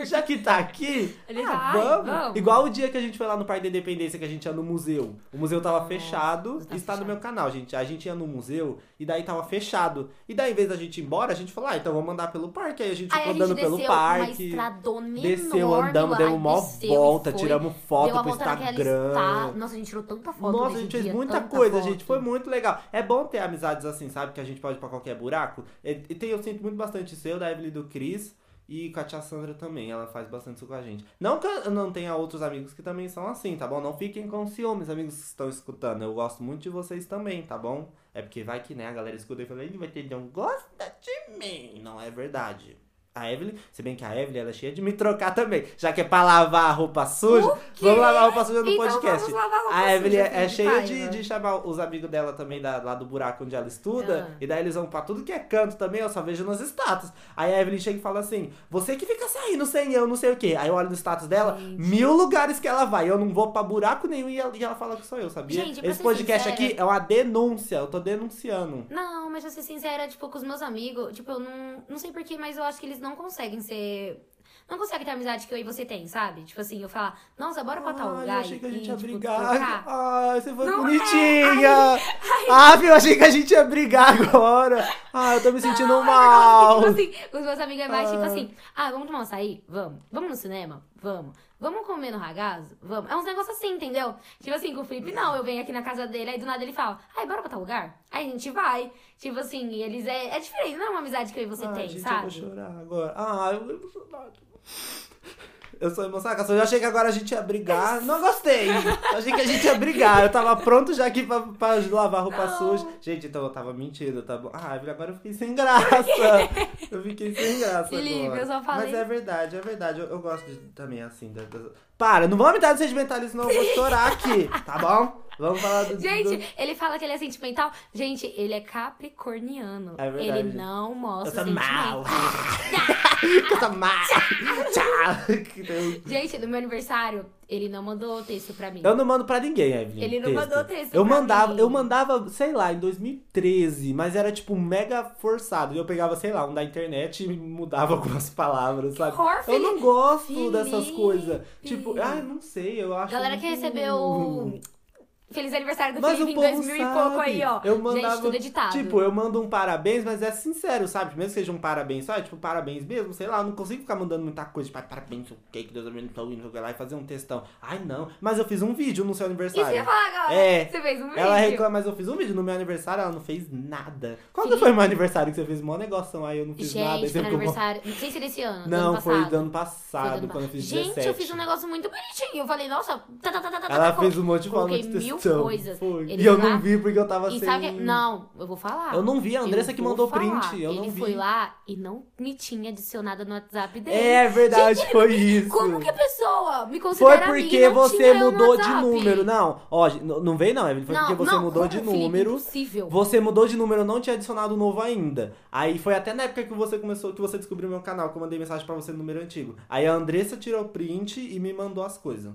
Já que tá aqui, ah, vamos. vamos. Igual o dia que a gente foi lá no Parque da Independência, que a gente ia no museu. O museu tava Nossa, fechado, tá está no meu canal, gente. A gente ia no museu e daí tava fechado. E daí, em vez da gente ir embora, a gente falou, ah, então vamos andar pelo parque. Aí a gente Aí ficou a gente andando pelo parque. Desceu, andamos, demos uma e volta, foi. tiramos foto pro Instagram. esta- Nossa, a gente tirou tanta foto Nossa, a gente fez dia, muita coisa, foto. gente. Foi muito legal. É bom ter amizades assim, sabe? Que a gente pode ir pra qualquer buraco. E, e tem, eu sinto muito bastante seu, da Evelyn do Cris. E com a tia Sandra também, ela faz bastante isso com a gente. Não que eu não tenha outros amigos que também são assim, tá bom? Não fiquem com ciúmes, amigos que estão escutando. Eu gosto muito de vocês também, tá bom? É porque vai que, né, a galera escuta e fala, ele vai ter não gosta de mim. Não é verdade. A Evelyn, se bem que a Evelyn ela é cheia de me trocar também. Já que é pra lavar a roupa suja, vamos lavar a roupa suja no Então podcast. vamos lavar roupa A Evelyn suja, é, é de cheia de, de chamar os amigos dela também da, lá do buraco onde ela estuda. Ah. E daí eles vão pra tudo que é canto também, eu só vejo nos status. Aí a Evelyn chega e fala assim: Você que fica saindo sem eu, não sei o quê. Aí eu olho no status dela, Gente. mil lugares que ela vai. Eu não vou pra buraco nenhum e ela, e ela fala que sou eu, sabia? Gente, Esse podcast sincera- aqui é uma denúncia, eu tô denunciando. Não, mas pra ser sincera, tipo, com os meus amigos, tipo, eu não, não sei porquê, mas eu acho que eles não conseguem ser. Não conseguem ter a amizade que eu e você tem, sabe? Tipo assim, eu falar, nossa, bora pra tal Ai, lugar. eu achei que a e, gente ia tipo, brigar. trocar. Ai, você foi Não é. bonitinha. Ah, eu achei que a gente ia brigar agora. Ah, eu tô me sentindo Não, é por mal. que, tipo assim, os meus amigos é mais tipo Ah. assim, ah, vamos tomar um açaí? Vamos. Vamos no cinema? Vamos. Vamos comer no ragazzo? Vamos. É uns negócios assim, entendeu? Tipo assim, com o Felipe, não. Eu venho aqui na casa dele, aí do nada ele fala, ai, bora pra tal lugar? Aí a gente vai. Tipo assim, e eles é, é diferente, não é uma amizade que eu e você Ai, tem, gente, sabe? eu vou chorar agora. Ah, eu vou emocionado. Eu sou emocionada. Eu achei que agora a gente ia brigar. Não gostei. Eu achei que a gente ia brigar. Eu tava pronto já aqui pra, pra lavar roupa Não. suja. Gente, então eu tava mentindo, tá bom? Ah, agora eu fiquei sem graça. Eu fiquei sem graça Felipe, agora. eu só falei- Mas é verdade, é verdade. Eu, eu gosto de- também assim. da- da- Para, não vamos entrar no sentimentalismo, não. Eu vou chorar aqui, tá bom? Vamos falar do... do- Gente, ele fala que ele é sentimental. Gente, ele é capricorniano. É verdade. Ele não mostra eu tô mal. Tchau. Que Deus. Gente, no meu aniversário, ele não mandou texto pra mim. Eu não mando pra ninguém, Evelyn. Ele não mandou texto Eu pra mandava, mim. eu mandava, sei lá, em 2013, mas era tipo mega forçado. Eu pegava, sei lá, um da internet e mudava algumas palavras, sabe? horror, eu não gosto Felipe. dessas coisas. Tipo, ai, não sei, eu acho. Galera que muito- recebeu Feliz aniversário do Mas Felipe em povo 2000 e sabe. pouco aí, ó. Eu mandava, Gente, tudo editado. Tipo, eu mando um parabéns, mas é sincero, sabe? Mesmo que seja um parabéns só, é tipo parabéns mesmo, sei lá, eu não consigo ficar mandando muita coisa, tipo, "Ai, parabéns, o que que Deus abençoe, não sei lá, e fazer um textão. Ai, não. Mas eu fiz um vídeo no seu Isso que eu aniversário. ia falar agora. É. Você fez um vídeo. Ela reclama, mas eu fiz um vídeo no meu aniversário, ela não fez nada. Quando foi meu aniversário que você fez um negócio aí, eu não fiz nada. Gente, no ficou- aniversário. Não sei se é desse ano. Não, ano foi do ano passado, do ano quando eu fiz Gente, 17. eu fiz um negócio muito bonitinho. Eu falei, nossa, tá, tá, tá, tá, tá, Ela tá, fez um monte de forma de mil textão. coisas. Foi. Ele E eu foi lá- não vi porque eu tava E sem... que... Não, eu vou falar. Eu não vi, a Andressa Eu que mandou falar. print, eu Ele não vi. foi lá e não me tinha adicionado no WhatsApp dele. É verdade, Gente, foi isso. Como que a pessoa me Foi considera amiga e porque não você mudou de número. Não, ó, não veio não, Evelyn. Foi Não, porque você não, mudou de Felipe? número. Impossível. Você mudou de número, eu não tinha adicionado o novo ainda. Aí foi até na época que você começou, que você descobriu meu canal, que eu mandei mensagem pra você no número antigo. Aí a Andressa tirou print e me mandou as coisas.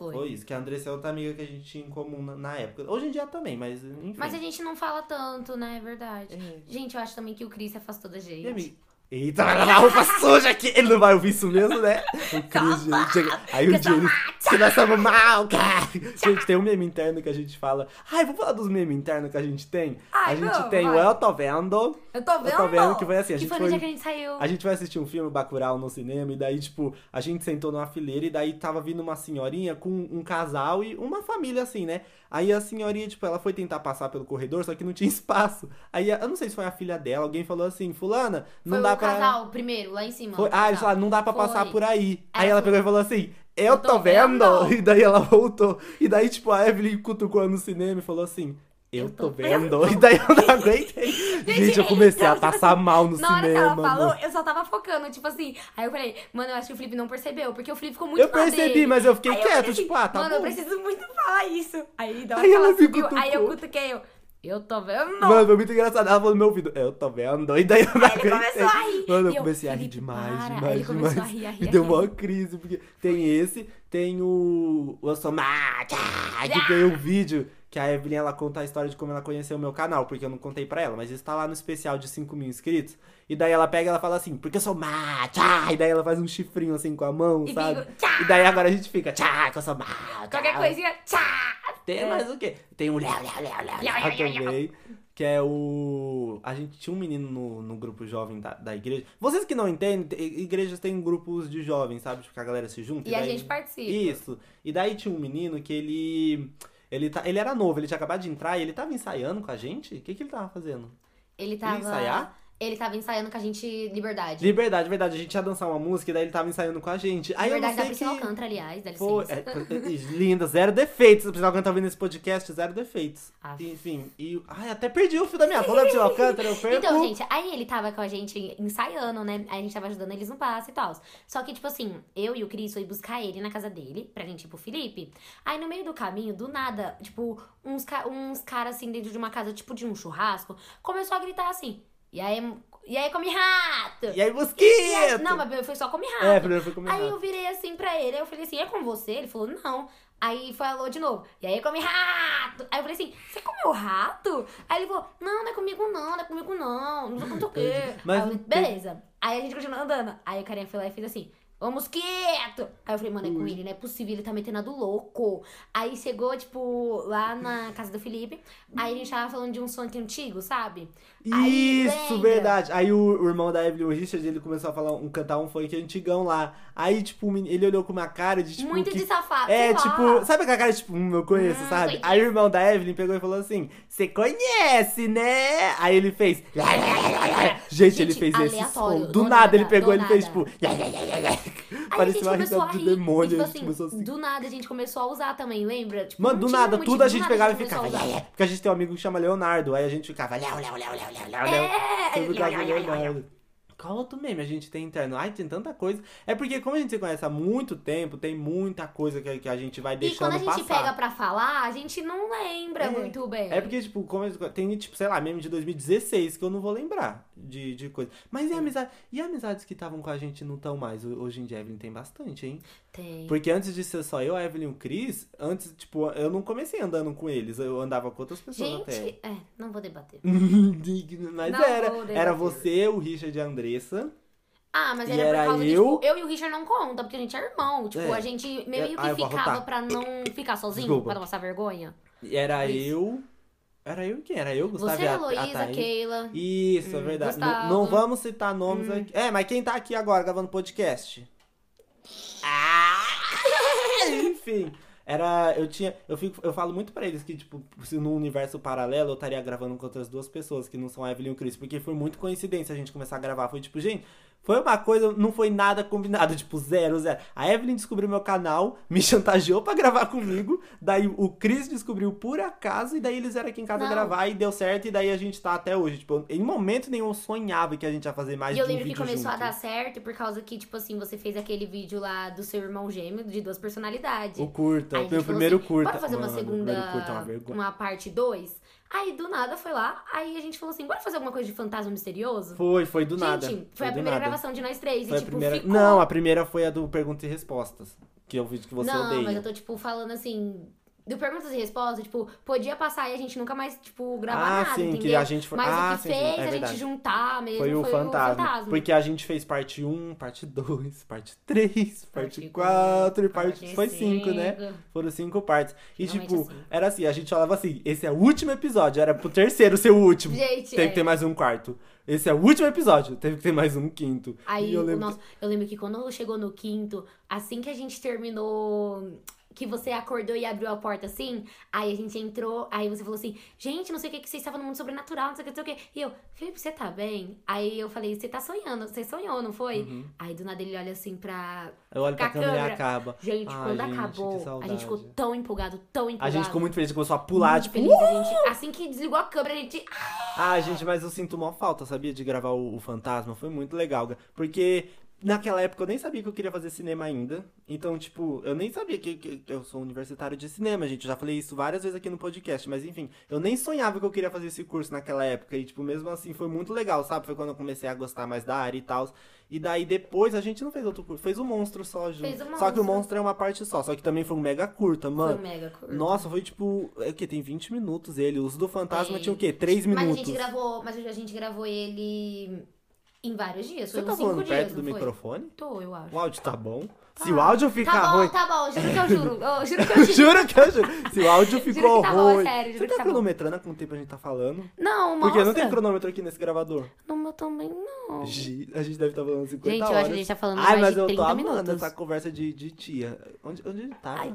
Foi. Foi isso, que a Andressa é outra amiga que a gente tinha em comum na, na época. Hoje em dia também, mas enfim. Mas a gente não fala tanto, né? É verdade. É. Gente, eu acho também que o Cris se afastou da gente. E amigo? Eita, vai lavar a roupa suja aqui. Ele não vai ouvir isso mesmo, né? O gente. Aí o Que ele. Que nós somos mal, cara. Gente, tem um meme interno que a gente fala. Ai, vamos falar dos memes internos que a gente tem? Ai, a gente não, tem o vai. Eu Tô Vendo. Eu tô vendo. Eu tô vendo que foi assim. A que gente foi no dia que a gente saiu. A gente vai assistir um filme, Bacurau, no cinema, e daí, tipo, a gente sentou numa fileira e daí tava vindo uma senhorinha com um casal e uma família assim, né? Aí a senhorinha, tipo, ela foi tentar passar pelo corredor, só que não tinha espaço. Aí, eu não sei se foi a filha dela, alguém falou assim, fulana, não Foi dá o pra... casal, primeiro, lá em cima. Foi- o Ah, eles falaram, não dá pra Foi. passar por aí. Aí ela pegou e falou assim, eu, Eu tô, tô vendo. vendo. E daí ela voltou. E daí, tipo, a Evelyn cutucou no cinema e falou assim, eu, tô, vendo. E daí eu não aguentei. Gente, eu comecei a passar mal no Na hora que cinema. ela falou, eu só tava focando, tipo assim. Aí eu falei, mano, eu acho que o Felipe não percebeu, porque o Felipe ficou muito Eu percebi, mas eu fiquei quieto, assim, tipo, ah, tá Mano, eu preciso muito falar isso. Aí, da hora Aí ela subiu, aí eu cutuquei eu. Eu tô vendo. Mano, foi muito engraçado. Ela falou no meu ouvido, eu tô vendo. E daí eu não Aí ele aguentei. começou a rir. Mano, eu comecei a rir demais, demais, demais. a rir, a rir, Me deu uma crise, porque tem esse, tem o... O Mate, que tem um vídeo que a Evelyn, ela conta a história de como ela conheceu o meu canal, porque eu não contei pra ela, mas isso tá lá no especial de 5 mil inscritos. E daí ela pega e ela fala assim, porque eu sou mate, e daí ela faz um chifrinho assim com a mão, E sabe? tchá. E daí agora a gente fica, tchá, que eu sou mate. Qualquer coisinha, tchá. Tem mais o quê? Tem o Léo, Léo, Léo, Léo, Léo, Léo, Léo, também. Que é o. A gente tinha um menino no, no grupo jovem da, da igreja. Vocês que não entendem, te- igrejas têm grupos de jovens, sabe? Tipo, que a galera se junta. E a daí- gente participa. Isso. E daí tinha um menino que ele. Ele, tá, ele era novo, ele tinha acabado de entrar e ele tava ensaiando com a gente? O que, que ele tava fazendo? Ele tava. ensaiar? Ele tava ensaiando com a gente Liberdade. Liberdade, verdade. A gente ia dançar uma música e daí ele tava ensaiando com a gente. Aí Liberdade eu da não sei Priscila que... Alcântara, aliás, dá Pô, licença. é, é, linda, zero defeitos. Se precisar tá ouvindo esse podcast, zero defeitos. Aff. Enfim, e. Ai, até perdi o fio da minha bola, Priscila Alcântara, eu perco. Então, gente, aí ele tava com a gente ensaiando, né? Aí a gente tava ajudando eles no passe e tal. Só que, tipo assim, eu e o Cris foi buscar ele na casa dele, pra gente ir pro Felipe. Aí no meio do caminho, do nada, tipo, uns, ca uns caras assim dentro de uma casa, tipo de um churrasco, começou a gritar assim. E aí, e aí come rato! E aí, E mosquito! aí- não, mas foi só come rato. É, primeiro foi comer Aí rato. eu virei assim pra ele, aí eu falei assim, é com você? Ele falou, não. Aí falou de novo, e aí come rato. Aí eu falei assim, você comeu rato? Aí ele falou, não, não é comigo não, não é comigo não, não sei quanto o quê. Mas aí eu falei, beleza. Aí a gente continuou andando. Aí o carinha foi lá e fez assim, ô mosquito. Aí eu falei, mano, é com ele, não é possível, ele tá metendo a do louco. Aí chegou, tipo, lá na casa do Felipe, aí a gente tava falando de um som antigo, sabe? Aí, Isso, lembra? verdade. Aí o, o irmão da Evelyn, o Richard, ele começou a falar um, cantar um funk antigão lá. Aí, tipo, ele olhou com uma cara de tipo. Muito que- de safado, É, tipo, sabe aquela cara de tipo, hum, eu conheço, Hum, sabe? conheço. Aí o irmão da Evelyn pegou e falou assim: Você conhece, né? Aí ele fez. Gente, ele Gente, fez esse som. Do do nada, ele nada, pegou, ele fez nada. tipo. Aí Parecia uma risada de demônio. e, tipo gente assim, assim. do nada a gente começou a usar também, lembra? Tipo, Mano, do nada, tudo a gente nada pegava e ficava. Porque a gente tem um amigo que chama Leonardo. Aí a gente ficava. Léo, Léo, Léo, Léo. É, Léo. Leonardo. Qual outro meme a gente tem interno? Ai, tem tanta coisa. É porque como a gente se conhece há muito tempo, tem muita coisa que, que a gente vai E deixando quando a gente passar. pega pra falar, a gente não lembra É. muito bem. É porque, tipo, como tem, tipo, sei lá, meme de 2016 que eu não vou lembrar de, de coisa. Mas e amizade? E amizades que estavam com a gente não tão mais? Hoje em dia, Evelyn tem bastante, hein? Tem. Porque antes de ser só eu, a Evelyn e o Chris, antes, tipo, eu não comecei andando com eles. Eu andava com outras pessoas até. Gente, é, não vou debater. Mas Não era. Era você, o Richard e a Andressa. Ah, mas era, era por causa eu- que, tipo, eu e o Richard não conta, porque a gente é irmão. Tipo, É. a gente meio É, que ah, eu ficava pra não ficar sozinho, Desculpa. pra não passar vergonha. Era Isso. eu. Era eu quem? Era eu, Gustavo Você, a, a a Heloísa, Thaís. Keila. Isso, é Hum, verdade. Não, não vamos citar nomes Hum. aqui. É, mas quem tá aqui agora gravando podcast? Ah! Enfim. Era. Eu tinha. Eu, fico, eu falo muito pra eles que, tipo, se no universo paralelo eu estaria gravando com outras duas pessoas que não são a Evelyn e o Chris. Porque foi muito coincidência a gente começar a gravar. Foi tipo, gente, foi uma coisa, não foi nada combinado, tipo, zero, zero. A Evelyn descobriu meu canal, me chantageou pra gravar comigo. Daí o Chris descobriu por acaso, e daí eles vieram aqui em casa Não. gravar e deu certo, e daí a gente tá até hoje. Tipo, em momento nenhum eu sonhava que a gente ia fazer mais E de eu um lembro que vídeo começou a junto. dar certo por causa que, tipo assim, você fez aquele vídeo lá do seu irmão gêmeo de duas personalidades. O curta, o a meu primeiro assim, curta. Bora fazer uma Mano, o segunda. primeiro curta é uma uma parte 2? Aí do nada foi lá, aí a gente falou assim: bora fazer alguma coisa de fantasma misterioso? Foi, foi do gente, nada. foi a primeira nada. gravação de nós três. Foi e a tipo, primeira... ficou. Não, a primeira foi a do Perguntas e Respostas. Que é o vídeo que você Não, odeia. mas eu tô, tipo, falando assim. Do perguntas e respostas, tipo, podia passar e a gente nunca mais, tipo, gravar Ah, nada, sim, entendeu? que a gente foi- Mas Ah, o que sim, fez é a gente juntar mesmo Foi o fantasma. Porque a gente fez parte 1, parte 2, parte 3, parte 4 e parte. Foi 5, né? Foram cinco partes. E, Realmente tipo, assim. era assim, a gente falava assim, esse é o último episódio, era pro terceiro ser o último. Gente, Teve é. que ter mais um quarto. Esse é o último episódio, teve que ter mais um quinto. Aí, e eu o lembro nosso- eu lembro que quando chegou no quinto, assim que a gente terminou. Que você acordou e abriu a porta assim, aí a gente entrou, aí você falou assim, gente, não sei o que, que vocês estavam no mundo sobrenatural, não sei o que, não sei o que. E eu, Felipe, você tá bem? Aí eu falei, você tá sonhando, você sonhou, não foi? Uhum. Aí do nada ele olha assim pra. Eu olho pra Com a câmera e câmera. acaba. Gente, Ai, quando gente, acabou, a gente ficou tão empolgado, tão empolgado. A gente ficou muito feliz, começou a pular, muito tipo, feliz, a gente, assim que desligou a câmera, a gente. Ah, gente, mas eu sinto uma falta, sabia? De gravar o, o Fantasma. Foi muito legal. Porque naquela época eu nem sabia que eu queria fazer cinema ainda. Então, tipo, eu nem sabia que, que- que eu sou universitário de cinema, gente. Eu já falei isso várias vezes aqui no podcast. Mas enfim, eu nem sonhava que eu queria fazer esse curso naquela época. E, tipo, mesmo assim, foi muito legal, sabe? Foi quando eu comecei a gostar mais da área e tal. E daí depois a gente não fez outro curso, fez o monstro só, Ju. Fez o Só que o Monstro. monstro é uma parte só. Só que também foi um mega curta, mano. Foi mega curto. Nossa, foi tipo. É o quê? Tem 20 minutos ele. Os do fantasma Tem. tinha o quê? 3 Mas a minutos. gente gravou, mas a gente gravou ele em vários dias. Você tá falando dias, perto do foi? microfone? Tô, eu acho. O áudio tá bom? Tá. Se o áudio ficar Tá bom, ruim. tá bom, juro que eu juro. Eu juro que eu juro. Juro que eu juro. Se o áudio ficou tá bom, ruim. sério, juro Você tá tá bom. cronometrando quanto tempo a gente tá falando? Não, mostra. Porque não tem cronômetro aqui nesse gravador. No meu também não. Gi- A gente deve estar falando 50 Gente, eu horas. acho que a gente tá falando Ai, mais mas de eu 30 tô amando essa conversa de, de tia. Onde, onde ele tava? Ai.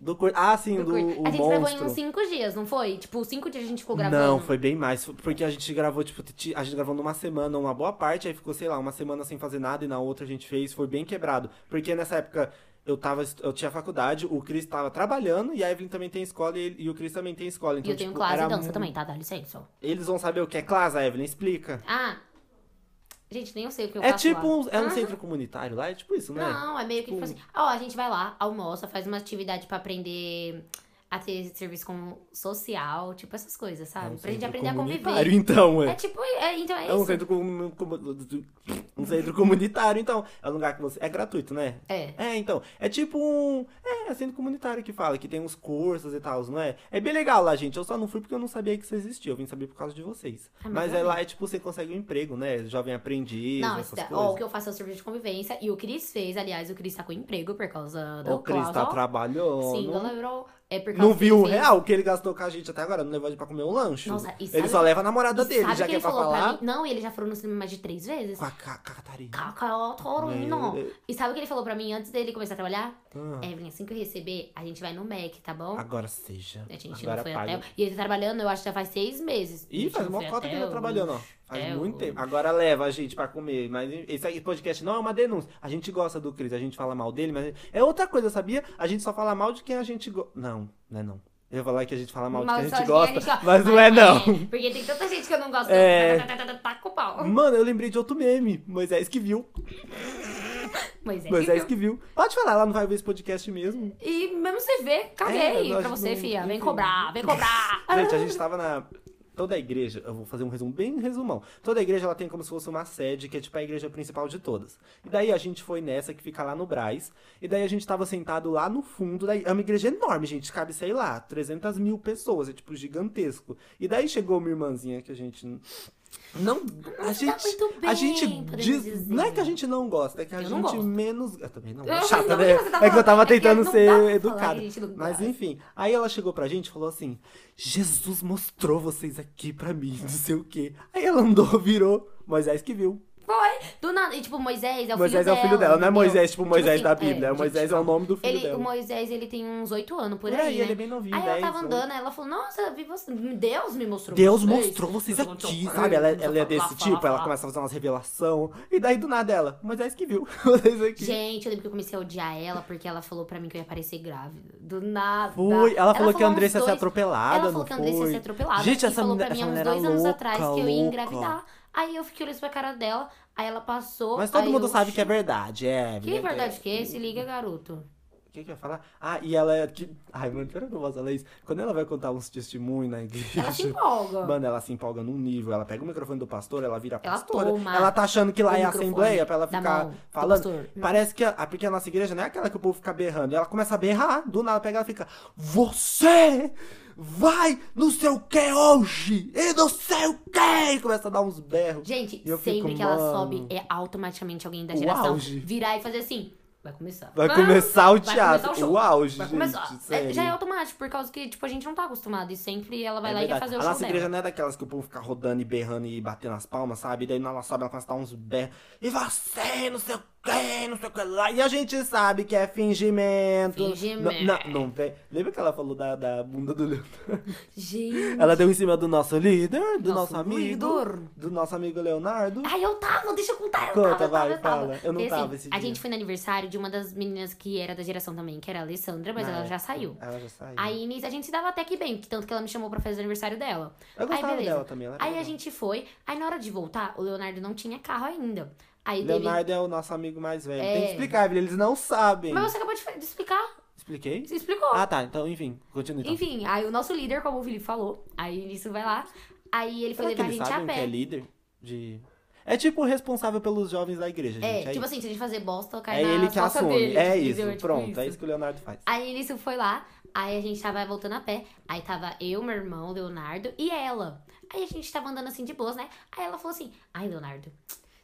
Do cor... Ah, sim, do, Do o curto. a gente gravou em monstro. uns 5 dias, não foi? Tipo, 5 dias a gente ficou gravando. Não, foi bem mais. Porque a gente gravou, tipo, ti- a gente gravou numa semana, uma boa parte, aí ficou, sei lá, uma semana sem fazer nada e na outra a gente fez, foi bem quebrado. Porque nessa época eu tava, eu tinha faculdade, o Cris tava trabalhando e a Evelyn também tem escola e, e o Cris também tem escola. E Então, eu tenho tipo, classe e dança mu- também, tá? Dá licença. Eles vão saber o que é classe, a Evelyn, explica. Ah, gente, nem eu sei o que eu é faço tipo, lá. um, é um Ah, centro comunitário lá, é tipo isso, né? Não, é meio que tipo Tipo- assim. Ó, a gente vai lá, almoça, faz uma atividade pra aprender a ter serviço como social, tipo essas coisas, É sabe? um pra gente centro aprender a conviver. então, É é. tipo, é, então é, É um isso. centro, comu- comu- um centro comunitário, então. É um lugar que você. É gratuito, né? É. É, então. É tipo um. É, é centro comunitário que fala, que tem uns cursos e tal, não é? É bem legal lá, gente. Eu só não fui porque eu não sabia que isso existia. Eu vim saber por causa de vocês. Ah, mas é lá, é tipo, você consegue um emprego, né? Jovem aprendiz, Não, essas isso, coisas. ó, o que eu faço é o serviço de convivência. E o Cris fez, aliás, o Cris tá com emprego por causa do O Cris tá trabalhando. Sim, lembrou. É por causa Não viu ele o real que ele gastou com a gente até agora. Não levou a gente pra comer um lanche. Nossa, e ele sabe- só leva a namorada E dele, já que que é ele pra falou falar. mim? Não, ele já falou no cinema mais de três vezes. Com a Ca- Ca- Catarina. Cacau Torino. Meu- E sabe o que ele falou pra mim antes dele começar a trabalhar? Ah, Evelyn, assim que eu receber, a gente vai no Mac, tá bom? agora seja. A gente agora não foi paga. até. E ele tá trabalhando, eu acho que já faz seis meses. Ih, faz uma cota que ele tá trabalhando, ó. Faz É, muito o- tempo. Agora leva a gente pra comer. Mas esse podcast não é uma denúncia. A gente gosta do Cris, a gente fala mal dele, mas é outra coisa, sabia? A gente só fala mal de quem a gente gosta. Não, não é não. Eu ia falar que a gente fala mal de quem a gente gosta, a gente- mas não é não. Porque tem tanta gente que eu não gosto. É. Tá, tá, tá, tá, tá com o pau. Mano, eu lembrei de outro meme. Moisés que viu. Mas é Moisés que... que viu. Pode falar, ela não vai ver esse podcast mesmo. E mesmo você vê, caguei É, pra você, não- fia. Vem cobrar, vem cobrar. Gente, a gente tava na. Toda a igreja, eu vou fazer um resumo bem resumão. Toda a igreja ela tem como se fosse uma sede, que é tipo a igreja principal de todas. E daí a gente foi nessa que fica lá no Braz. E daí a gente tava sentado lá no fundo. Daí, é uma igreja enorme, gente. Cabe, sei lá, 300 mil pessoas. É tipo gigantesco. E daí chegou uma irmãzinha que a gente. Não. A gente. muito a bem, gente diz. dizer. Não é que a gente não gosta, é que a Eu gente menos. Eu também não. Eu É não chata, né? tá É que eu tava é tentando dá ser pra falar educado. que a gente não Mas enfim, aí ela chegou pra gente e falou assim: Jesus mostrou vocês aqui pra mim, não sei o quê. Aí ela andou, virou, Moisés que viu. Foi. Do nada. E tipo, Moisés é o Moisés filho é o filho dela, não é? Moisés, tipo Moisés assim, da Bíblia. é, É, Moisés gente, é o nome do filho Ele, dela. o Moisés, ele tem uns oito anos, por, Por aí, né? ele é bem novinho, Aí ela 10 tava anos. andando, aí ela falou, nossa, vi você. Deus me mostrou Deus vocês. mostrou vocês aqui, sabe? Ela, eu ela é desse tipo, ela começa a fazer umas revelações. E daí do nada ela, Moisés que viu vocês aqui. Gente, eu lembro que eu comecei a odiar ela porque ela falou pra mim que eu ia parecer grávida. Do nada. Foi, ela falou que a Andressa ia ser atropelada, Ela falou que a Andressa ia ser atropelada. Gente, essa falou mulher- pra mim há uns dois anos atrás que eu ia engravidar. Aí eu fiquei olhando pra cara dela, aí ela passou. Mas todo mundo eu, sabe que é verdade, é. Que verdade que é? Se liga, garoto. O que que eu ia falar? Ah, e ela é. Ai, mano, pera que eu falar isso. Quando ela vai contar uns testemunhos na igreja. Ela se empolga. Mano, ela se empolga num nível. Ela pega o microfone do pastor, ela vira Ela pastora. toma ela tá achando que lá é assembleia pra ela ficar falando. Parece que a, a- porque a nossa igreja não é aquela que o povo fica berrando. E ela começa a berrar, do nada pega ela e fica. Você vai no seu que hoje? E não sei o que! E começa a dar uns berros. Gente, sempre fico, que ela mano, sobe, é automaticamente alguém da geração auge. virar e fazer assim. Vai começar. Vai começar o teatro. começar o o auge, Vai gente. começar. É, já é automático, por causa que, tipo, a gente não tá acostumado. E sempre ela vai É lá e quer verdade. fazer o a show nossa igreja dela. não é daquelas que o povo fica rodando e berrando e batendo as palmas, sabe? E daí ela sobe, ela começa a dar uns berros. E você, não sei o que, não sei o que lá. E a gente sabe que é fingimento. Fingimento. Não, não, não vem. Lembra que ela falou da, da bunda do Leonardo? Gente. Ela deu em cima do nosso líder, do nosso, Nosso amigo. líder. Do nosso amigo Leonardo. Ai, eu tava, deixa eu contar. Eu Conta, tava, eu vai, eu tava. fala. Eu não Porque, assim, tava esse A dia. gente foi no aniversário de uma das meninas que era da geração também, que era a Alessandra, mas Na ela já época. saiu. Ela já saiu. Aí nisso a gente se dava até que bem, tanto que ela me chamou pra fazer o aniversário dela. eu gostava aí, beleza. dela também. Aí a legal. gente foi, aí na hora de voltar, o Leonardo não tinha carro ainda. Aí teve. Leonardo é o nosso amigo mais velho. É. Tem que explicar, Evelyn, eles não sabem. Mas você acabou de, de explicar. Expliquei? Você explicou. Ah, tá. Então, enfim. Continue então. Enfim, aí o nosso líder, como o Felipe falou, aí nisso vai lá. Aí ele foi Será que levar a gente a sabem que é pé. líder de... É tipo o responsável pelos jovens da igreja, É, gente. É, tipo isso. assim, se a gente fazer bosta, cai é na ele que assume. dele, é entendeu? isso, Tipo pronto. É isso que o Leonardo faz. Aí nisso foi lá, aí a gente tava voltando a pé, aí tava eu, meu irmão, Leonardo e ela. Aí a gente tava andando assim de boas, né? Aí ela falou assim: Ai, Leonardo,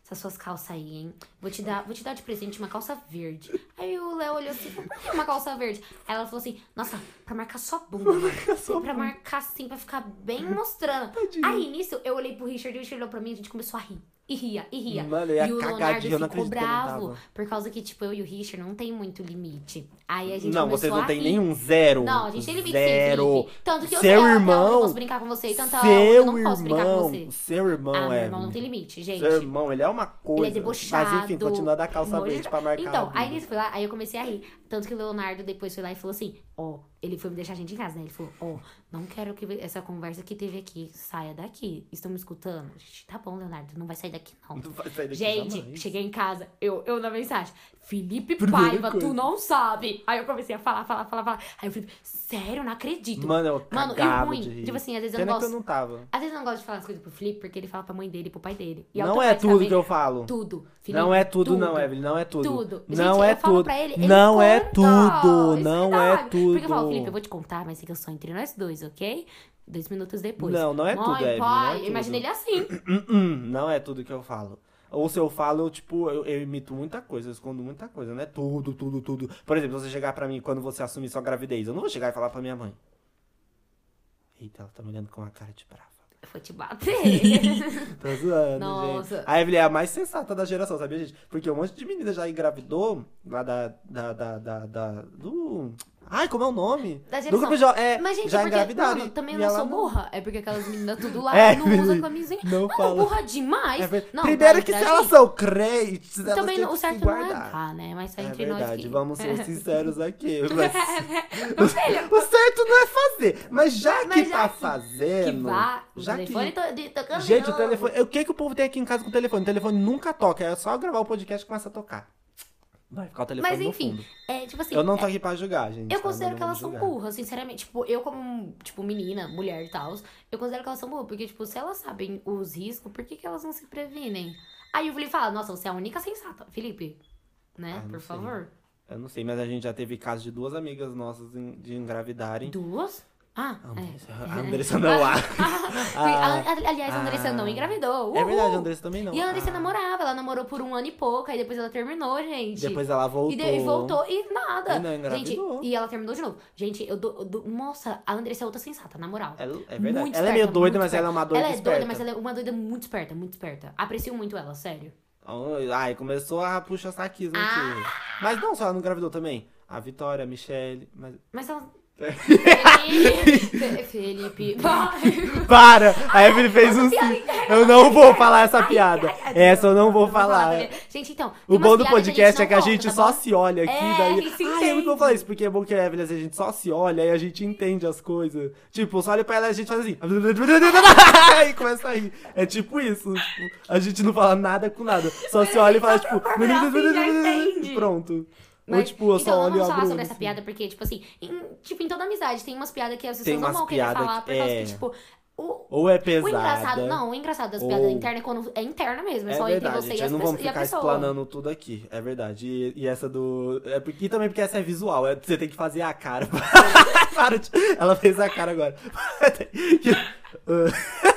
essas suas calças aí, hein? Vou te dar, vou te dar de presente uma calça verde. Aí o Léo olhou assim, por que uma calça verde? Aí ela falou assim, nossa, pra marcar sua bunda, mano. Pra marcar assim, pra ficar bem mostrando. Aí nisso, eu olhei pro Richard e o Richard olhou pra mim e a gente começou a rir. E ria, e ria. Mano, ia e o Leonardo ficou bravo. Por causa que, tipo, eu e o Richard não tem muito limite. Aí a gente Não, vocês não têm nenhum zero. Não, a gente tem limite zero. Tanto que eu Seu sei, ó, irmão. eu não posso brincar com você. Tanta Seu eu não posso brincar com irmão. você. Seu irmão ah, meu é. irmão não tem limite, gente. Seu irmão, ele é uma coisa. Ele é debochado. Mas enfim, continua a dar calça verde pra marcar. Então, aí nisso foi lá, aí eu comecei a rir. Tanto que o Leonardo depois foi lá e falou assim: Ó, ele foi me deixar a gente em casa, né? Ele falou: Ó, não quero que essa conversa que teve aqui saia daqui. Estão me escutando? Gente, tá bom, Leonardo, não vai sair daqui não. Não vai sair daqui Gente, jamais. cheguei em casa, eu, eu na mensagem, Felipe Primeira Paiva, coisa. tu não sabe. Aí eu comecei a falar, falar, falar, falar. Aí o Felipe, sério, não acredito. Mano, eu Mano, e cagava ruim, de rir. tipo assim, às vezes eu Pena não que eu gosto- não tava. Às vezes eu não gosto de falar as coisas pro Felipe, porque ele fala pra mãe dele e pro pai dele. E Não é tudo que eu falo. Tudo. Felipe, Não é tudo, não, Evelyn. Não é tudo. Tudo. Não Gente, é eu falo tudo. pra ele, ele não é conta. tudo. Isso Não é é verdade. tudo. Porque eu falo, Felipe, eu vou te contar, mas fica só entre nós dois, ok? Dois minutos depois. Não, não é Mãe, tudo, Evelyn, não é tudo. imagina ele assim. Não é tudo que eu falo. Ou se eu falo, eu, tipo, eu, eu imito muita coisa, eu escondo muita coisa, não é tudo, tudo, tudo. Por exemplo, você chegar pra mim quando você assumir sua gravidez, eu não vou chegar e falar pra minha mãe. Eita, ela tá me olhando com uma cara de brava. Eu vou te bater. Tô zoando, Nossa. gente. A Evelyn é a mais sensata da geração, sabia, gente? Porque um monte de menina já engravidou lá da. da, da, da, da- do. Ai, como é o nome? Da Do geração. grupo jo- é, Mas, gente, já é porque, engravidaram. mano, também eu não sou burra. É porque aquelas meninas tudo lá É, não usam camisinha. não Mano, fala. burra demais. É ver- Não, Primeiro que se elas são crentes, elas Também não- o certo não é tá, né? Mas só É entre nós verdade, que... vamos ser sinceros aqui. Mas... O certo não é fazer, mas já que Mas já tá que- fazendo. que vá, o já telefone que... to- tocando Gente, o telefone. O que, que o povo tem aqui em casa com o telefone? O telefone nunca toca, é só gravar o podcast e começa a tocar. Vai ficar o telefone Mas enfim, é tipo assim... Eu não é- tô aqui pra julgar, gente. Eu tá? considero Não que elas são burras, sinceramente. Tipo, eu como, tipo, menina, mulher e tal, eu considero que elas são burras. Porque, tipo, se elas sabem os riscos, por que, que elas não se previnem? Aí o Felipe fala, nossa, você é a única sensata. Felipe, né? Ah, Por sei. favor. Eu não sei, mas a gente já teve casos de duas amigas nossas de engravidarem. Duas? Ah, é. A Andressa não há. A- a- Aliás, a Andressa ah. não engravidou. É verdade, a Uhul. Andressa também não. E a Andressa Ah. namorava, ela namorou por um ano e pouco, aí depois ela terminou, gente. Depois ela voltou. E, de- voltou e nada. E não engravidou. Gente, e ela terminou de novo. Gente, eu dou. eu dou- nossa, a Andressa é outra sensata, na moral. Ela- é verdade. Muito ela é meio esperta, doida, mas ela é uma doida Ela é esperta. doida, mas ela é uma doida muito esperta, muito esperta. Aprecio muito ela, sério. Ai, começou a puxar saquismo Ah. aqui. Mas não só ela não engravidou também. A Vitória, a Michelle. Mas... Mas ela. Felipe. Felipe. Para! A Evelyn fez um sim. Eu não vou falar essa piada. Essa eu não vou falar. Gente, então. O bom do podcast não é que a gente tá só se olha aqui, É, daí. a gente se Ah, muito bom entende. falar isso, porque é bom que a Evelyn, a gente só se olha e a gente entende as coisas. Tipo, só olha pra ela e a gente faz assim. e começa a rir. É tipo isso. Tipo, a gente não fala nada com nada. Só se olha e fala, tipo. Ela Pronto. Ou, tipo, eu só então, olho e vamos falar o sobre olho, essa assim. piada, porque, tipo assim, em, tipo, em toda amizade tem umas piadas que as pessoas não vão querer falar por causa é. que, tipo, o, Ou é o pesada. engraçado, não, o engraçado das piadas ou- internas é quando é interna mesmo, é, É só verdade, entre você gente. e, as não vamos a ficar pessoa. explanando tudo aqui. É verdade. E, e essa do. É porque, e também porque essa é visual. é- você tem que fazer a cara. Para de- Ela fez a cara agora.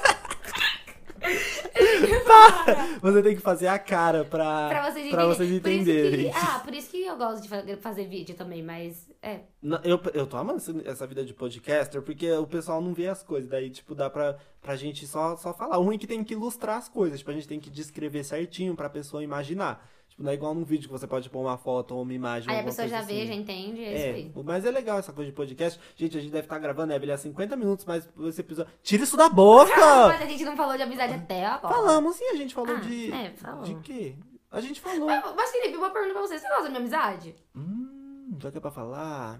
Você tem que fazer a cara pra, Pra vocês pra entenderem. vocês Por entenderem. que- ah, por isso que eu gosto de fa- fazer vídeo também, mas é. Não, Eu, eu tô amando essa vida de podcaster porque o pessoal não vê as coisas. Daí, tipo, dá pra, pra gente só, só falar. O ruim é que tem que ilustrar as coisas. Tipo, a gente tem que descrever certinho pra pessoa imaginar. Tipo, não é igual num vídeo que você pode pôr uma foto ou uma imagem. Aí a pessoa já vê, assim. já entende, é, isso É, aí. mas é legal essa coisa de podcast. Gente, a gente deve estar gravando, Evelyn, há 50 minutos, mas esse episódio. Tira isso da boca! Mas a gente não falou de amizade até agora. Falamos sim, a gente falou Ah, de. é, falou. De quê? A gente falou. Mas, mas, Felipe, uma pergunta pra você. Você gosta da minha amizade? Hum, já que é pra falar.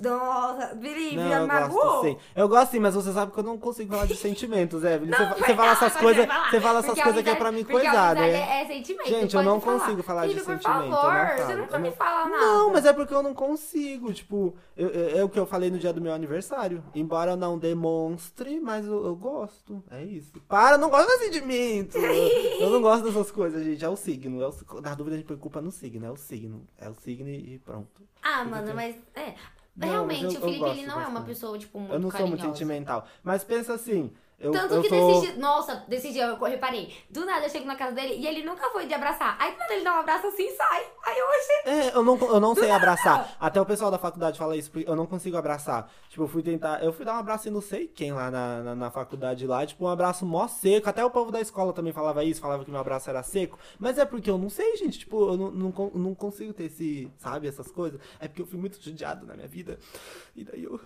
Nossa, Felipe, Não, eu magoou. gosto sim. Eu gosto sim, mas você sabe que eu não consigo falar de sentimentos, Evelyn. Você, Não, você fala essas coisas, você fala essas coisas que é pra mim coisada, amizade é. é, é sentimento. Gente, eu não falar. consigo falar de Felipe, por sentimento, eu favor, você eu nunca me não- fala nada. Não, mas é porque eu não consigo. Tipo, eu- eu- é o que eu falei no dia do meu aniversário. Embora eu não demonstre, mas eu, eu gosto. É isso. Para, eu não gosto de sentimento. eu, eu não gosto dessas coisas, gente. É o signo. É o, na dúvida, a gente põe culpa no signo. É o signo. É o signo e pronto. Ah, mano, mas é. Não, Realmente, eu- o Felipe, ele não é uma pessoa, tipo, muito eu não sou muito carinhosa. sentimental. Mas pensa assim. Eu, Tanto eu que tô... desse dia, nossa, desse dia eu reparei, do nada eu chego na casa dele e ele nunca foi de abraçar. Aí quando ele dá um abraço assim, sai. Aí eu achei. É, eu não, eu não sei abraçar. Até o pessoal da faculdade fala isso, eu não consigo abraçar. Tipo, eu fui tentar. Eu fui dar um abraço em não sei quem lá na, na, na faculdade lá, tipo, um abraço mó seco. Até o povo da escola também falava isso, falava que meu abraço era seco. Mas é porque eu não sei, gente. Tipo, eu não, não, não consigo ter esse. Sabe, essas coisas. É porque eu fui muito judiado na minha vida. E daí eu.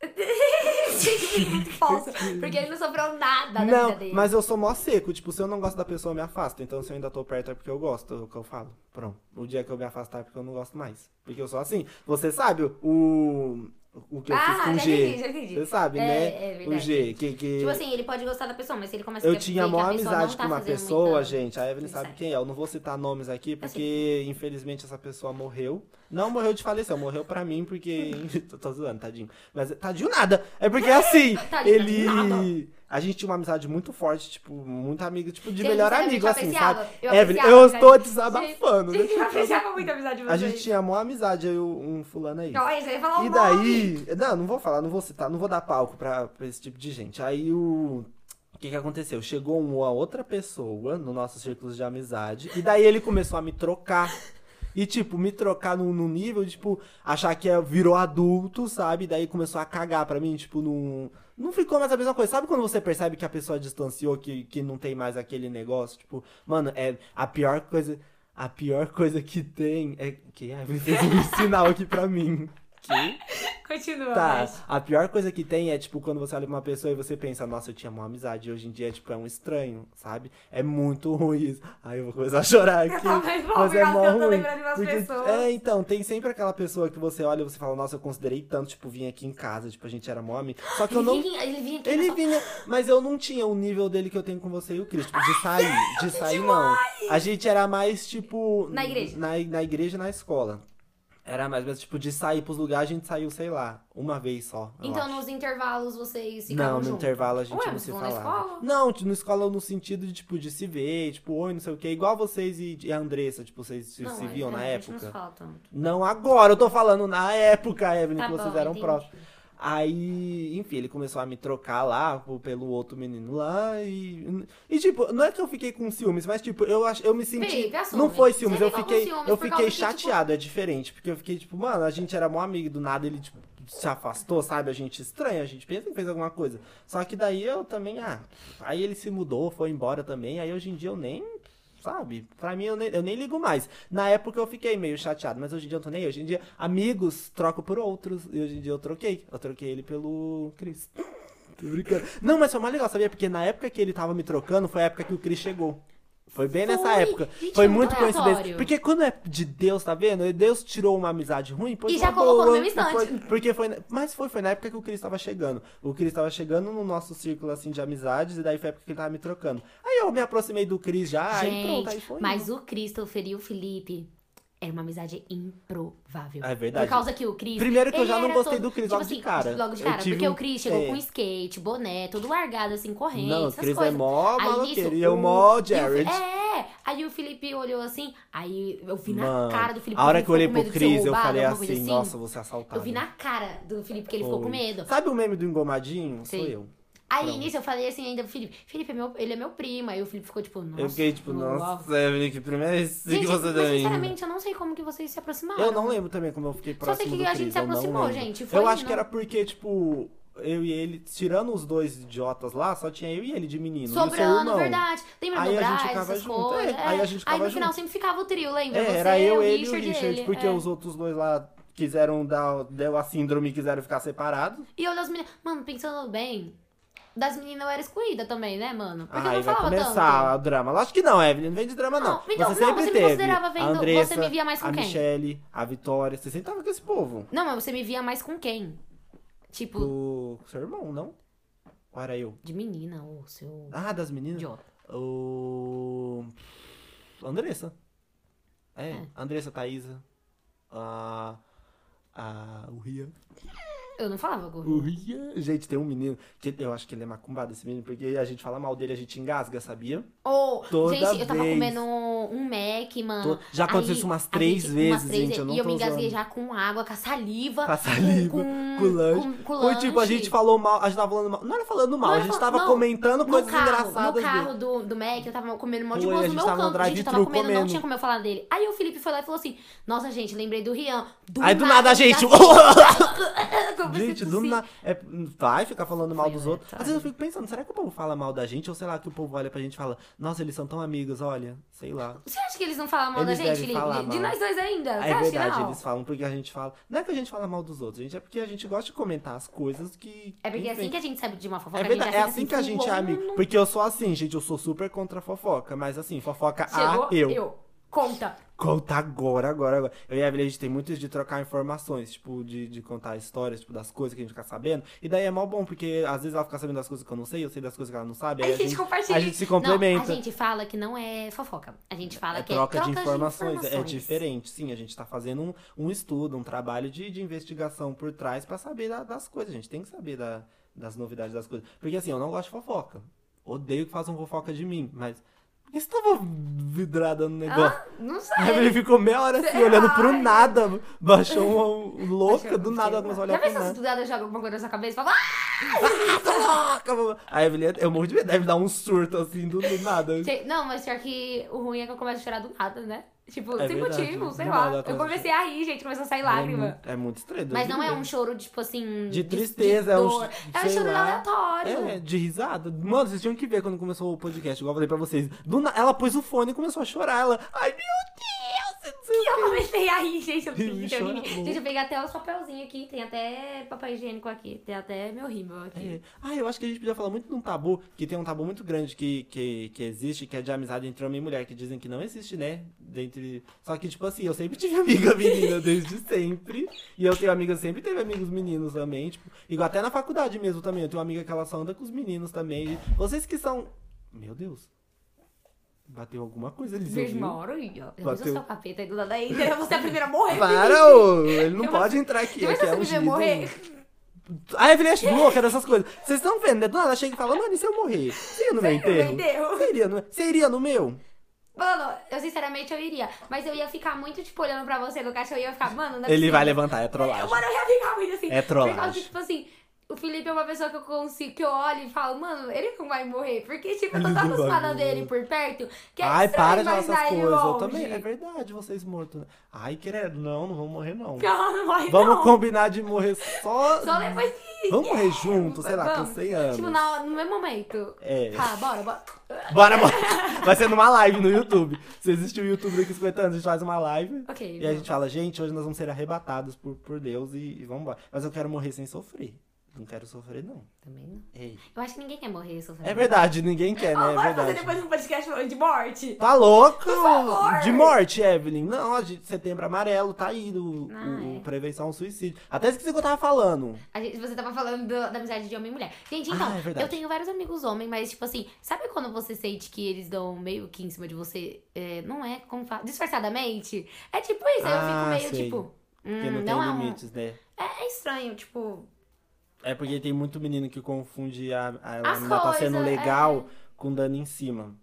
muito falso. Porque ele não sofreu nada da Não, vida dele. mas eu sou mó seco. Tipo, se eu não gosto da pessoa, eu me afasto. Então, se eu ainda tô perto, é porque eu gosto. É o que eu falo. Pronto. O dia que eu me afastar é porque eu não gosto mais. Porque eu sou assim. Você sabe o. O que eu fiz Ah, com o G. entendi, já entendi. Você sabe, É, né? é o. G. Que, que... Tipo assim, ele pode gostar da pessoa, mas se ele começa a Eu tinha a maior amizade tá com uma pessoa, gente. A Evelyn sabe amizade. quem é. Eu não vou citar nomes aqui, porque infelizmente essa pessoa morreu. Não morreu de falecer, morreu pra mim, porque. tô, tô zoando, tadinho. Mas tadinho nada. É porque assim, Tadinho, ele. tadinho A gente tinha uma amizade muito forte, tipo, muito amigo, tipo, de melhor sinceramente, amigo, assim, sabe? eu Evelyn, apreciava eu estou desabafando, né? Gente, eu apreciava muito a amizade de A gente tinha maior amizade, eu um fulano aí. Olha, você ia falar E nome. daí. Não, não vou falar, não vou citar, não vou dar palco pra, pra esse tipo de gente. Aí o. O que, que aconteceu? Chegou uma outra pessoa no nosso círculo de amizade. E daí ele começou a me trocar. E, tipo, me trocar no, no nível, tipo, achar que é- virou adulto, sabe? Daí começou a cagar pra mim, tipo, não. Não ficou mais a mesma coisa. Sabe quando você percebe que a pessoa distanciou, que, que não tem mais aquele negócio? Tipo, mano, é a pior coisa. A pior coisa que tem é. Que Evelyn fez um sinal aqui pra mim. Continua, Tá, mas... a pior coisa que tem é, tipo, quando você olha pra uma pessoa e você pensa, nossa, eu tinha uma amizade, e hoje em dia, tipo, é um estranho, sabe? É muito ruim isso. Aí eu vou começar a chorar aqui. Mas é mó que eu tô ruim. Porque, pessoas. é, então, tem sempre aquela pessoa que você olha e você fala, nossa, eu considerei tanto, tipo, vim aqui em casa, tipo, a gente era mó amigo. Só que eu Ele não. vinha, ele vinha aqui Ele vinha, mas eu não tinha o nível dele que eu tenho com você e o Cris, tipo, de sair. De sair, não. A gente era mais, tipo. Na igreja. Na, na igreja e na escola. Era mais, mas, tipo, de sair pros lugares, a gente saiu, sei lá, uma vez só. Então, acho. nos intervalos, vocês ficavam Não, no juntos? intervalo a gente Ué, não vocês se vão na falava. escola? Não, na escola no sentido de, tipo, de se ver, tipo, oi, não sei o quê. Igual vocês e, e a Andressa, tipo, vocês se, Não, se é, viam é, na gente época. Não agora, eu tô falando na época, Evelyn, Tá que vocês bom, eram entendi. próximos. Aí, enfim, ele começou a me trocar lá pelo outro menino lá e. E, tipo, não é que eu fiquei com ciúmes, mas, tipo, eu, ach, eu me senti. Felipe, assume. não foi ciúmes, Você eu fiquei, ciúmes eu fiquei causa que, tipo- chateado, é diferente. Porque eu fiquei, tipo, mano, a gente era mó amigo do nada, ele, tipo, se afastou, sabe? A gente estranha, a gente pensa que fez alguma coisa. Só que daí eu também, ah. Aí ele se mudou, foi embora também. Aí hoje em dia eu nem. Sabe? Pra mim eu nem, eu nem ligo mais. Na época eu fiquei meio chateado, mas hoje em dia eu tô nem. aí. Hoje em dia, amigos troco por outros. E hoje em dia eu troquei. Eu troquei ele pelo Cris. Tô brincando. Não, mas foi mais legal, sabia? Porque na época que ele tava me trocando, foi a época que o Cris chegou. Foi bem nessa Foi. época. Gente, foi muito muito coincidência. aleatório. Porque quando é de Deus, tá vendo? Deus tirou uma amizade ruim, E já colocou no boa, mesmo instante. foi- porque foi, mas foi, foi na época que o Cris tava chegando. O Cris tava chegando no nosso círculo assim de amizades e daí foi a época que ele tava me trocando. Aí eu me aproximei do Cris já, aí pronto, aí Gente, foi. mas o Christopher e o Felipe, Era uma amizade improvável. É verdade. Por causa que o Cris. Primeiro que eu já não gostei todo- do Cris tipo logo de assim, cara. Logo de cara. Porque um- o Cris chegou é. com skate, boné, todo largado, assim, correndo. Não, o Cris é mó maloqueiro. E eu o- mó o- Jared. É, aí o Felipe olhou assim, aí eu vi na Mano, cara do Felipe. a hora que eu olhei pro de Cris, eu falei coisa assim, nossa, você assaltado. Eu vi na cara do Felipe que ele ficou com Foi. medo. Sabe o meme do engomadinho? Sou Sim. eu. Aí Pronto. nisso eu falei assim ainda pro Felipe, Felipe, é meu, ele é meu primo. Aí o Felipe ficou tipo, nossa. eu fiquei tipo, nossa, Evelyn, que primeira vez que Gente, você deu sinceramente, eu não sei como que vocês se aproximaram. Eu não lembro também como eu fiquei Só próximo sei que a gente Cris, se não aproximou, gente, foi Eu acho indo. que era porque, tipo, eu e ele, tirando os dois idiotas lá, só tinha eu e ele de menino. Sobrando, verdade. Lembra Aí do Braz, essas junto, coisas? é, aí a gente ficava no final junto. sempre ficava o trio, lembra? É, Você, era eu, o ele e o Richard, Richard, ele, porque é. os outros dois lá quiseram dar, deu a síndrome e quiseram ficar separados. E eu das meninas. Mano, pensando bem, das meninas eu era excluída também, né, mano? Porque eu Aí não vai falava começar tanto. o drama. Lógico que não, Evelyn, não vem de drama, não. Não, então, você não, sempre você me teve considerava vendo- a Andressa, você me via mais com a quem? Michelle, a Vitória. Você sempre tava com esse povo. Não, mas você me via mais com quem? Tipo, Com o seu irmão, não? Ou era eu? de menina, ou seu Ah, das meninas? idiota. O... Andressa. É, É. Andressa, Thaísa. A... A... O Ria. Eu não falava Ria. Gente, tem um menino que eu acho que ele é macumbado, esse menino, porque a gente fala mal dele, a gente engasga, sabia? Ou, Toda gente, eu tava vez. comendo um Mac, mano. To- Já aconteceu Aí, isso umas três gente- vezes, umas três gente, eu não E eu me engasguei zoando. já com água, com a saliva. Com a saliva, com, com lanche. com- com Foi tipo, a lanche. gente falou mal, a gente tava falando mal. Não era falando mal, Não a gente tava não, comentando coisas carro, engraçadas no carro dele. do, do Mac, eu tava comendo um monte de Foi, a boas no meu canto. Gente, eu tava drive-thru comendo, não comendo. tinha como eu falar dele. Aí o Felipe foi lá e falou assim: Nossa, gente, lembrei do Rian. Do Aí do nada a gente. Eu pensei Gente, do assim, nada. É, vai ficar falando mal Foi dos outros. Às vezes eu fico pensando, será que o povo fala mal da gente? Ou sei lá, que o povo olha pra gente e fala, nossa, eles são tão amigos, olha, sei lá. Você acha que eles não falam mal Eles da gente, Felipe? falar De, de mal. nós dois ainda? É verdade, eles falam porque a gente fala. Não é que a gente fala mal dos outros, gente, é porque a gente gosta de comentar as coisas que. É porque enfim. assim que a gente sabe de uma fofoca, É verdade, é fica assim que a gente é amigo. Porque eu sou assim, gente, eu sou super contra a fofoca. Mas assim, fofoca Chegou, a eu. eu. Conta. Conta agora, agora, agora. Eu e a Evelyn, a gente tem muito isso de trocar informações, tipo, de, de contar histórias, tipo, das coisas que a gente fica sabendo. E daí é mó bom, porque às vezes ela fica sabendo das coisas que eu não sei, eu sei das coisas que ela não sabe. Aí Aí a gente compartilha. A gente se complementa. Não, a gente fala que não é fofoca. A gente fala É que troca, é de, troca informações. de É diferente, sim. A gente tá fazendo um, um estudo, um trabalho de, de investigação por trás pra saber da- das coisas. A gente tem que saber da- das novidades das coisas. Porque assim, eu não gosto de fofoca. Odeio que façam fofoca de mim, mas. Por que você tava vidrada no negócio? Ah, não sei. A Evelyn ficou meia hora assim, Sei olhando lá. pro nada. Baixou uma um, louca, do nada ela começou a olhar Já pro pensou se nada. do nada joga alguma coisa na sua cabeça e fala, ah! Tá louca! A Evelyn, eu morro de medo, deve dar um surto assim, do, do nada. Sei- Não, mas pior que o ruim é que eu começo a chorar do nada, né? Tipo, É sem verdade, motivo, sei lá. nada Eu comecei a rir, gente, começou a sair É lágrima. muito, é muito estranho. Mas não é um choro, tipo assim. De tristeza, é um dor. É um sei choro lá. aleatório. É, de risada. Mano, vocês tinham que ver quando começou o podcast, igual eu falei pra vocês. Do Ela pôs o fone e começou a chorar. Ela, ai meu Deus, E eu comecei a rir, gente. Eu amor. Gente, eu peguei até os papelzinhos aqui. Tem até papel higiênico aqui. Tem até meu rímel aqui. É. Ah, eu acho que a gente podia falar muito de um tabu, que tem um tabu muito grande que, que, que existe, que é de amizade entre homem e mulher, que dizem que não existe, né? Dentre... Só que, tipo assim, eu sempre tive amiga menina desde sempre. E eu tenho amigas, sempre teve amigos meninos também, tipo, igual até na faculdade mesmo também. Eu tenho uma amiga que ela só anda com os meninos também. Vocês que são. Meu Deus. Bateu alguma coisa ali, você ouviu? uma hora aí, ó. Eu Bateu. o seu capeta aí do lado aí. Eu vou ser a primeira a morrer. Para, ô, ele não Eu pode entrar aqui. Já aqui é você ungido. morrer? A Evelyn é louca dessas coisas. Vocês estão vendo, né? Do nada chega e fala, mano, e se eu morrer? Você iria no meu enterro? Você iria no, você iria no meu? Mano, eu sinceramente eu iria. Mas eu ia ficar muito, tipo, olhando pra você no caixa. Eu ia ficar, mano, não é Ele vai levantar, é trollagem. Mano, eu ia ficar muito assim. É trollagem. Por causa que, tipo assim, o Felipe é uma pessoa que eu consigo, que eu olho e falo, mano, ele não vai morrer. Porque, tipo, eu tô tão acostumada dele por perto. Que é Ai, para de falar essas coisas. Eu também. É verdade, vocês mortos. Ai, querendo. Não, não vamos morrer, não. Não, não vai Vamos não. combinar de morrer só. Só depois que... Vamos morrer junto, sei lá, Vamos. com 100 anos. Tipo, na, no mesmo momento. É. Tá, bora, bora. Bora, bora. Vai ser numa live no YouTube. Se existe o YouTube daqui 50 anos, a gente faz uma live. Ok. E a gente fala, gente, hoje nós vamos ser arrebatados por, por Deus e, e vamos embora. Mas eu quero morrer sem sofrer. Não quero sofrer, não. Também não. Ei. Eu acho que ninguém quer morrer sofrendo. É verdade, ninguém quer, né? É bora fazer verdade. depois um podcast falando de morte. Tá louco? favor. De morte, Evelyn. Não, a gente, setembro amarelo, tá aí, do, Ah, o- é. prevenção ao suicídio. Até esqueci o que eu tava falando. A gente, você tava falando do- da amizade de homem e mulher. Gente, então, Ah, é verdade. eu tenho vários amigos homens, mas, tipo assim, sabe quando você sente que eles dão meio que em cima de você? é, não é, como fala? Disfarçadamente? É tipo isso, aí eu Ah, fico meio sei. tipo. Porque Hum, não, não, tem é um. limites, né? É, é estranho, tipo. É porque tem muito menino que confunde a, a, a As menina tá sendo coisas, legal é. com dando em cima.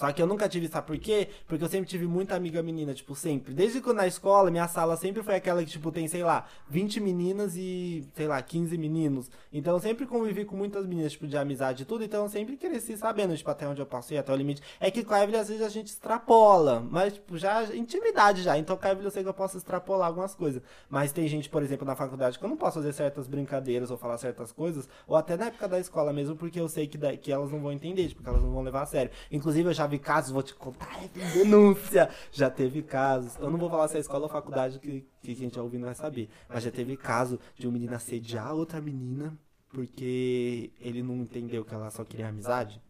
Só que eu nunca tive, sabe por quê? Porque eu sempre tive muita amiga menina, tipo, sempre. Desde que na escola, minha sala sempre foi aquela que, tipo, tem, sei lá, 20 meninas e, sei lá, 15 meninos. Então eu sempre convivi com muitas meninas, tipo, de amizade e tudo. Então eu sempre cresci sabendo, tipo, até onde eu posso ir, até o limite. É que Evelyn, às vezes, a gente extrapola. Mas, tipo, já, intimidade já. Então Evelyn eu sei que eu posso extrapolar algumas coisas. Mas tem gente, por exemplo, na faculdade que eu não posso fazer certas brincadeiras ou falar certas coisas. Ou até na época da escola mesmo, porque eu sei que, que elas não vão entender, tipo, que elas não vão levar a sério. Inclusive, eu já vi casos, vou te contar, é denúncia. Já teve casos. Eu não vou falar se é escola ou faculdade que, que quem tá ouvindo vai saber. Mas já teve caso de um menino assediar outra menina porque ele não entendeu que ela só queria amizade,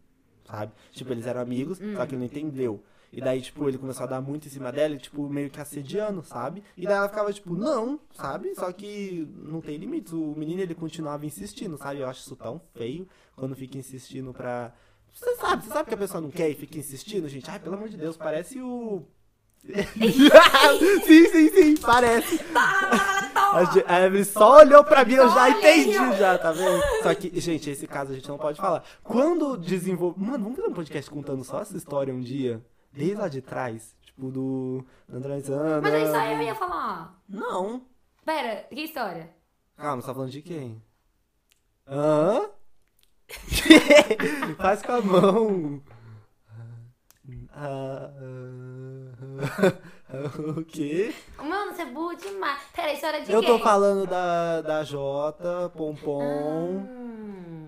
sabe? Tipo, eles eram amigos, só que ele não entendeu. E daí, tipo, ele começou a dar muito em cima dela, tipo, meio que assediando, sabe? E daí ela ficava, tipo, não, sabe? Só que não tem limites. O menino, ele continuava insistindo, sabe? Eu acho isso tão feio quando fica insistindo pra... Você sabe, você sabe que a pessoa não quer e fica insistindo, gente? Ai, pelo amor de Deus, parece o... sim, sim, sim, parece. A Evelyn só olhou pra mim, eu já aí, entendi, já, tá vendo? Só que, gente, esse caso a gente não pode falar. Quando desenvolve. Mano, vamos fazer um podcast contando só essa história um dia? Desde lá de trás. Tipo, do. André Sandra. Mas aí só eu ia falar. Não. Pera, que história? Calma, você tá falando de quem? Hã? Faz com a mão. Ah, ah, ah, o quê? Mano, você é burro demais. Pera, história de Eu quê? tô falando da, da Jota, Pompom.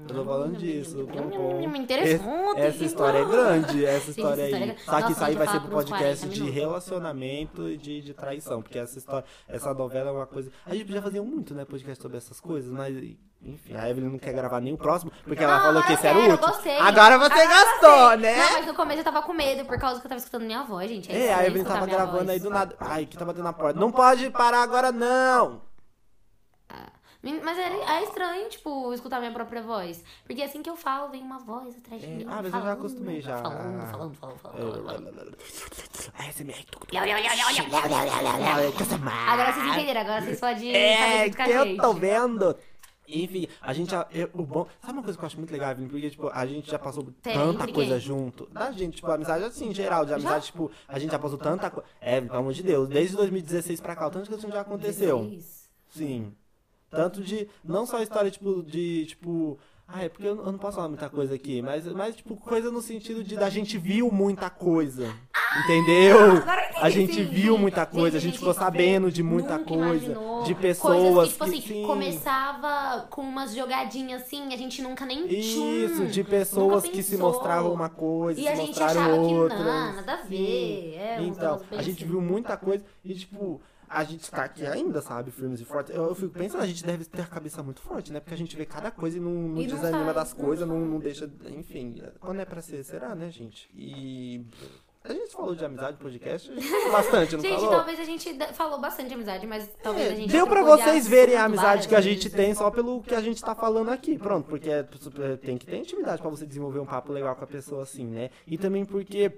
Eu tô falando disso, Pompom. Interessante. Essa história é grande, essa Sim, história essa aí. história é grande. Só que Nossa, isso aí vai ser pro falar por uns podcast 40 de minutos. relacionamento e de, de traição. Porque essa história, essa novela é uma coisa. A gente podia fazer muito, né, podcast sobre essas coisas, mas. Enfim, a Evelyn não quer gravar nem o próximo, porque ela Não, falou que agora esse era o quero, último. gostei. Agora você Agora gastou, gostei. né? Não, mas no começo eu tava com medo por causa que eu tava escutando minha voz, gente. É, a estranho Evelyn escutar tava minha gravando voz. aí do nada. Ai, que tá batendo na porta. Não pode parar agora, não! Mas é, é estranho, tipo, escutar minha própria voz. Porque assim que eu falo, vem uma voz atrás de É, mim. ah, mas eu já falando, acostumei já. Falando, falando, falando, falando. falando. ASMR. Agora vocês entenderam, agora vocês podem fazer É, que eu tô vendo. Enfim, a gente já. eu- o bom. Sabe uma coisa que eu acho muito legal, Evelyn? Porque, tipo, a gente já passou Tem, tanta coisa junto. Da gente, tipo, amizade assim, em geral, de amizade, tipo, a gente já passou tanta coisa. É, pelo amor de Deus, desde 2016 pra cá, o tanto que isso já aconteceu. 16. Sim. Tanto de. Não só a história, tipo, de, tipo. Ah, é porque eu, eu não posso falar muita coisa aqui, mas, mas, tipo, coisa no sentido de da gente viu muita coisa. Entendeu? agora eu entendi, A gente sim. viu muita coisa, a gente ficou sabendo de muita nunca coisa. imaginou. De Coisas pessoas que, tipo assim, sim. começava com umas jogadinhas assim, a gente nunca nem Isso, tchum, de pessoas nunca que se pensou. mostravam uma coisa, E se a gente mostraram achava que outra. não, nada a ver. É, uns então, bem a gente assim. viu muita coisa e, tipo, a gente tá aqui ainda, sabe, firmes e fortes. Eu, eu fico pensando, a gente deve ter a cabeça muito forte, né? Porque a gente vê cada coisa e não, não E não desanima faz, das coisas, não, não deixa. Enfim, quando é pra ser, será, né, gente? E. A gente falou de amizade no podcast a gente bastante, não Gente, falou? talvez a gente falou bastante de amizade, mas talvez a É, gente deu pra vocês verem a amizade que a gente tem só pelo que a gente tá falando aqui. Pronto, porque é- tem que ter intimidade pra você desenvolver um papo legal com a pessoa assim, né? E também porque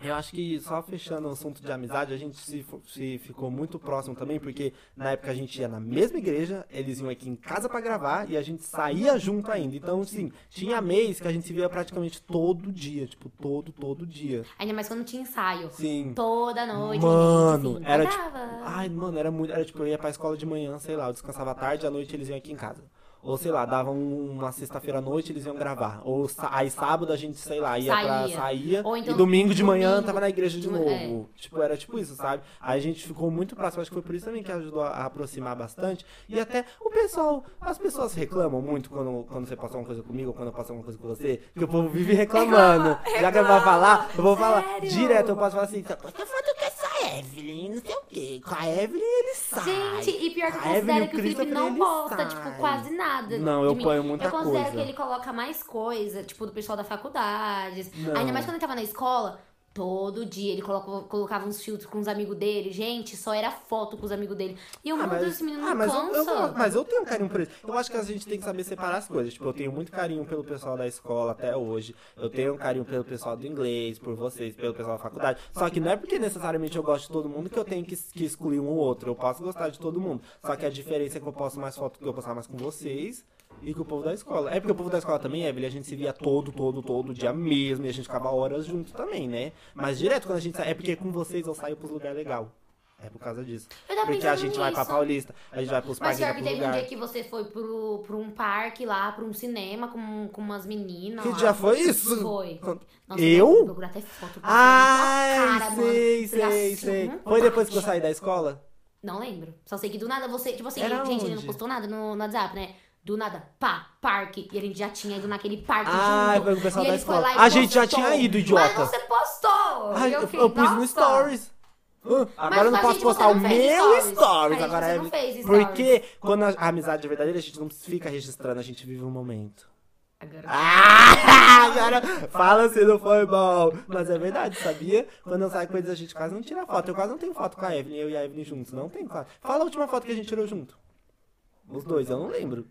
eu acho que só fechando o assunto de amizade, a gente se, se ficou muito próximo também, porque na época a gente ia na mesma igreja, eles iam aqui em casa pra gravar e a gente saía junto ainda. Então, assim, tinha mês que a gente se via praticamente todo dia, tipo, todo, todo dia. Ainda mais quando tinha ensaio. Sim. Toda noite, Mano, gente, assim, era pegava. Ai, mano, era muito. Era tipo, eu ia pra escola de manhã, sei lá, eu descansava à tarde, à noite eles iam aqui em casa. Ou sei lá, davam uma sexta-feira à noite, eles iam gravar. Ou aí sábado a gente, sei lá, ia pra Saía. saía. Ou então e domingo de manhã domingo tava na igreja de novo. manhã, Tipo, era tipo isso, sabe? Aí a gente ficou muito próximo. Acho que foi por isso também que ajudou a, aproximar bastante. E até o pessoal, as pessoas reclamam muito quando, quando você passa uma coisa comigo ou quando eu passo uma coisa com você. Que o povo vive reclamando. Já que eu vou falar, eu vou falar Sério? direto. Eu posso falar assim, tá, falando que essa Evelyn, não sei o quê. Com a Evelyn ele sai. Gente, e pior que eu considero que o Felipe não posta, tipo, quase nada. Não, eu mim. ponho muita Eu considero coisa. que ele coloca mais coisa, tipo, do pessoal da faculdade. Não. Ainda mais quando ele tava na escola. Todo dia ele colocava, colocava uns filtros com os amigos dele. Gente, só era foto com os amigos dele. E eu, Ah, mas, esse menino ah, não mas, eu, eu, cansa. mas eu tenho um carinho por ele. Eu acho que a gente tem que saber separar as coisas. Tipo, eu tenho muito carinho pelo pessoal da escola até hoje. Eu tenho um carinho pelo pessoal do inglês, por vocês, pelo pessoal da faculdade. Só que não é porque necessariamente eu gosto de todo mundo que eu tenho que, que excluir um ou outro. Eu posso gostar de todo mundo. Só que a diferença é que eu posto mais foto que eu postar mais com vocês e com o povo da escola. É porque o povo da escola também, Evelyn, a gente se via todo, todo, todo dia mesmo. E a gente ficava horas junto também, né? Mas direto quando a gente sai. É porque com vocês eu saio pros lugares legais. É por causa disso. Porque a gente vai pra nisso. Paulista, a gente vai pros Mas parques, vai pior que teve um lugar. dia que você foi pro, pro um parque lá, pra um cinema com, com umas meninas. Que lá. dia foi isso? Foi. Nossa, Eu? procurar até foto. Ai, cara, mano. sei, já sei, assistiu sei. um Foi depois que eu saí da escola? Não lembro. Só sei que do nada você. Tipo assim, Era gente, ele não onde? postou nada no, no WhatsApp, né? Do nada, pá, parque. E a gente já tinha ido naquele parque Ah, junto. o pessoal da escola. A gente já tinha ido, idiota. Mas você postou! Ai, eu, fiquei, eu pus no stories. Ah, agora eu não posso gente postar o meu stories. stories. Agora é. stories. Porque quando a, a amizade é verdadeira, a gente não fica registrando, a gente vive um momento. Agora. Ah, agora fala se não foi bom. Mas é verdade, sabia? Quando eu saio com eles, a gente quase não tira foto. Eu quase não tenho foto com a Evelyn, eu e a Evelyn juntos. Não tem foto. Fala a última foto que a gente tirou junto. Os dois, eu não lembro.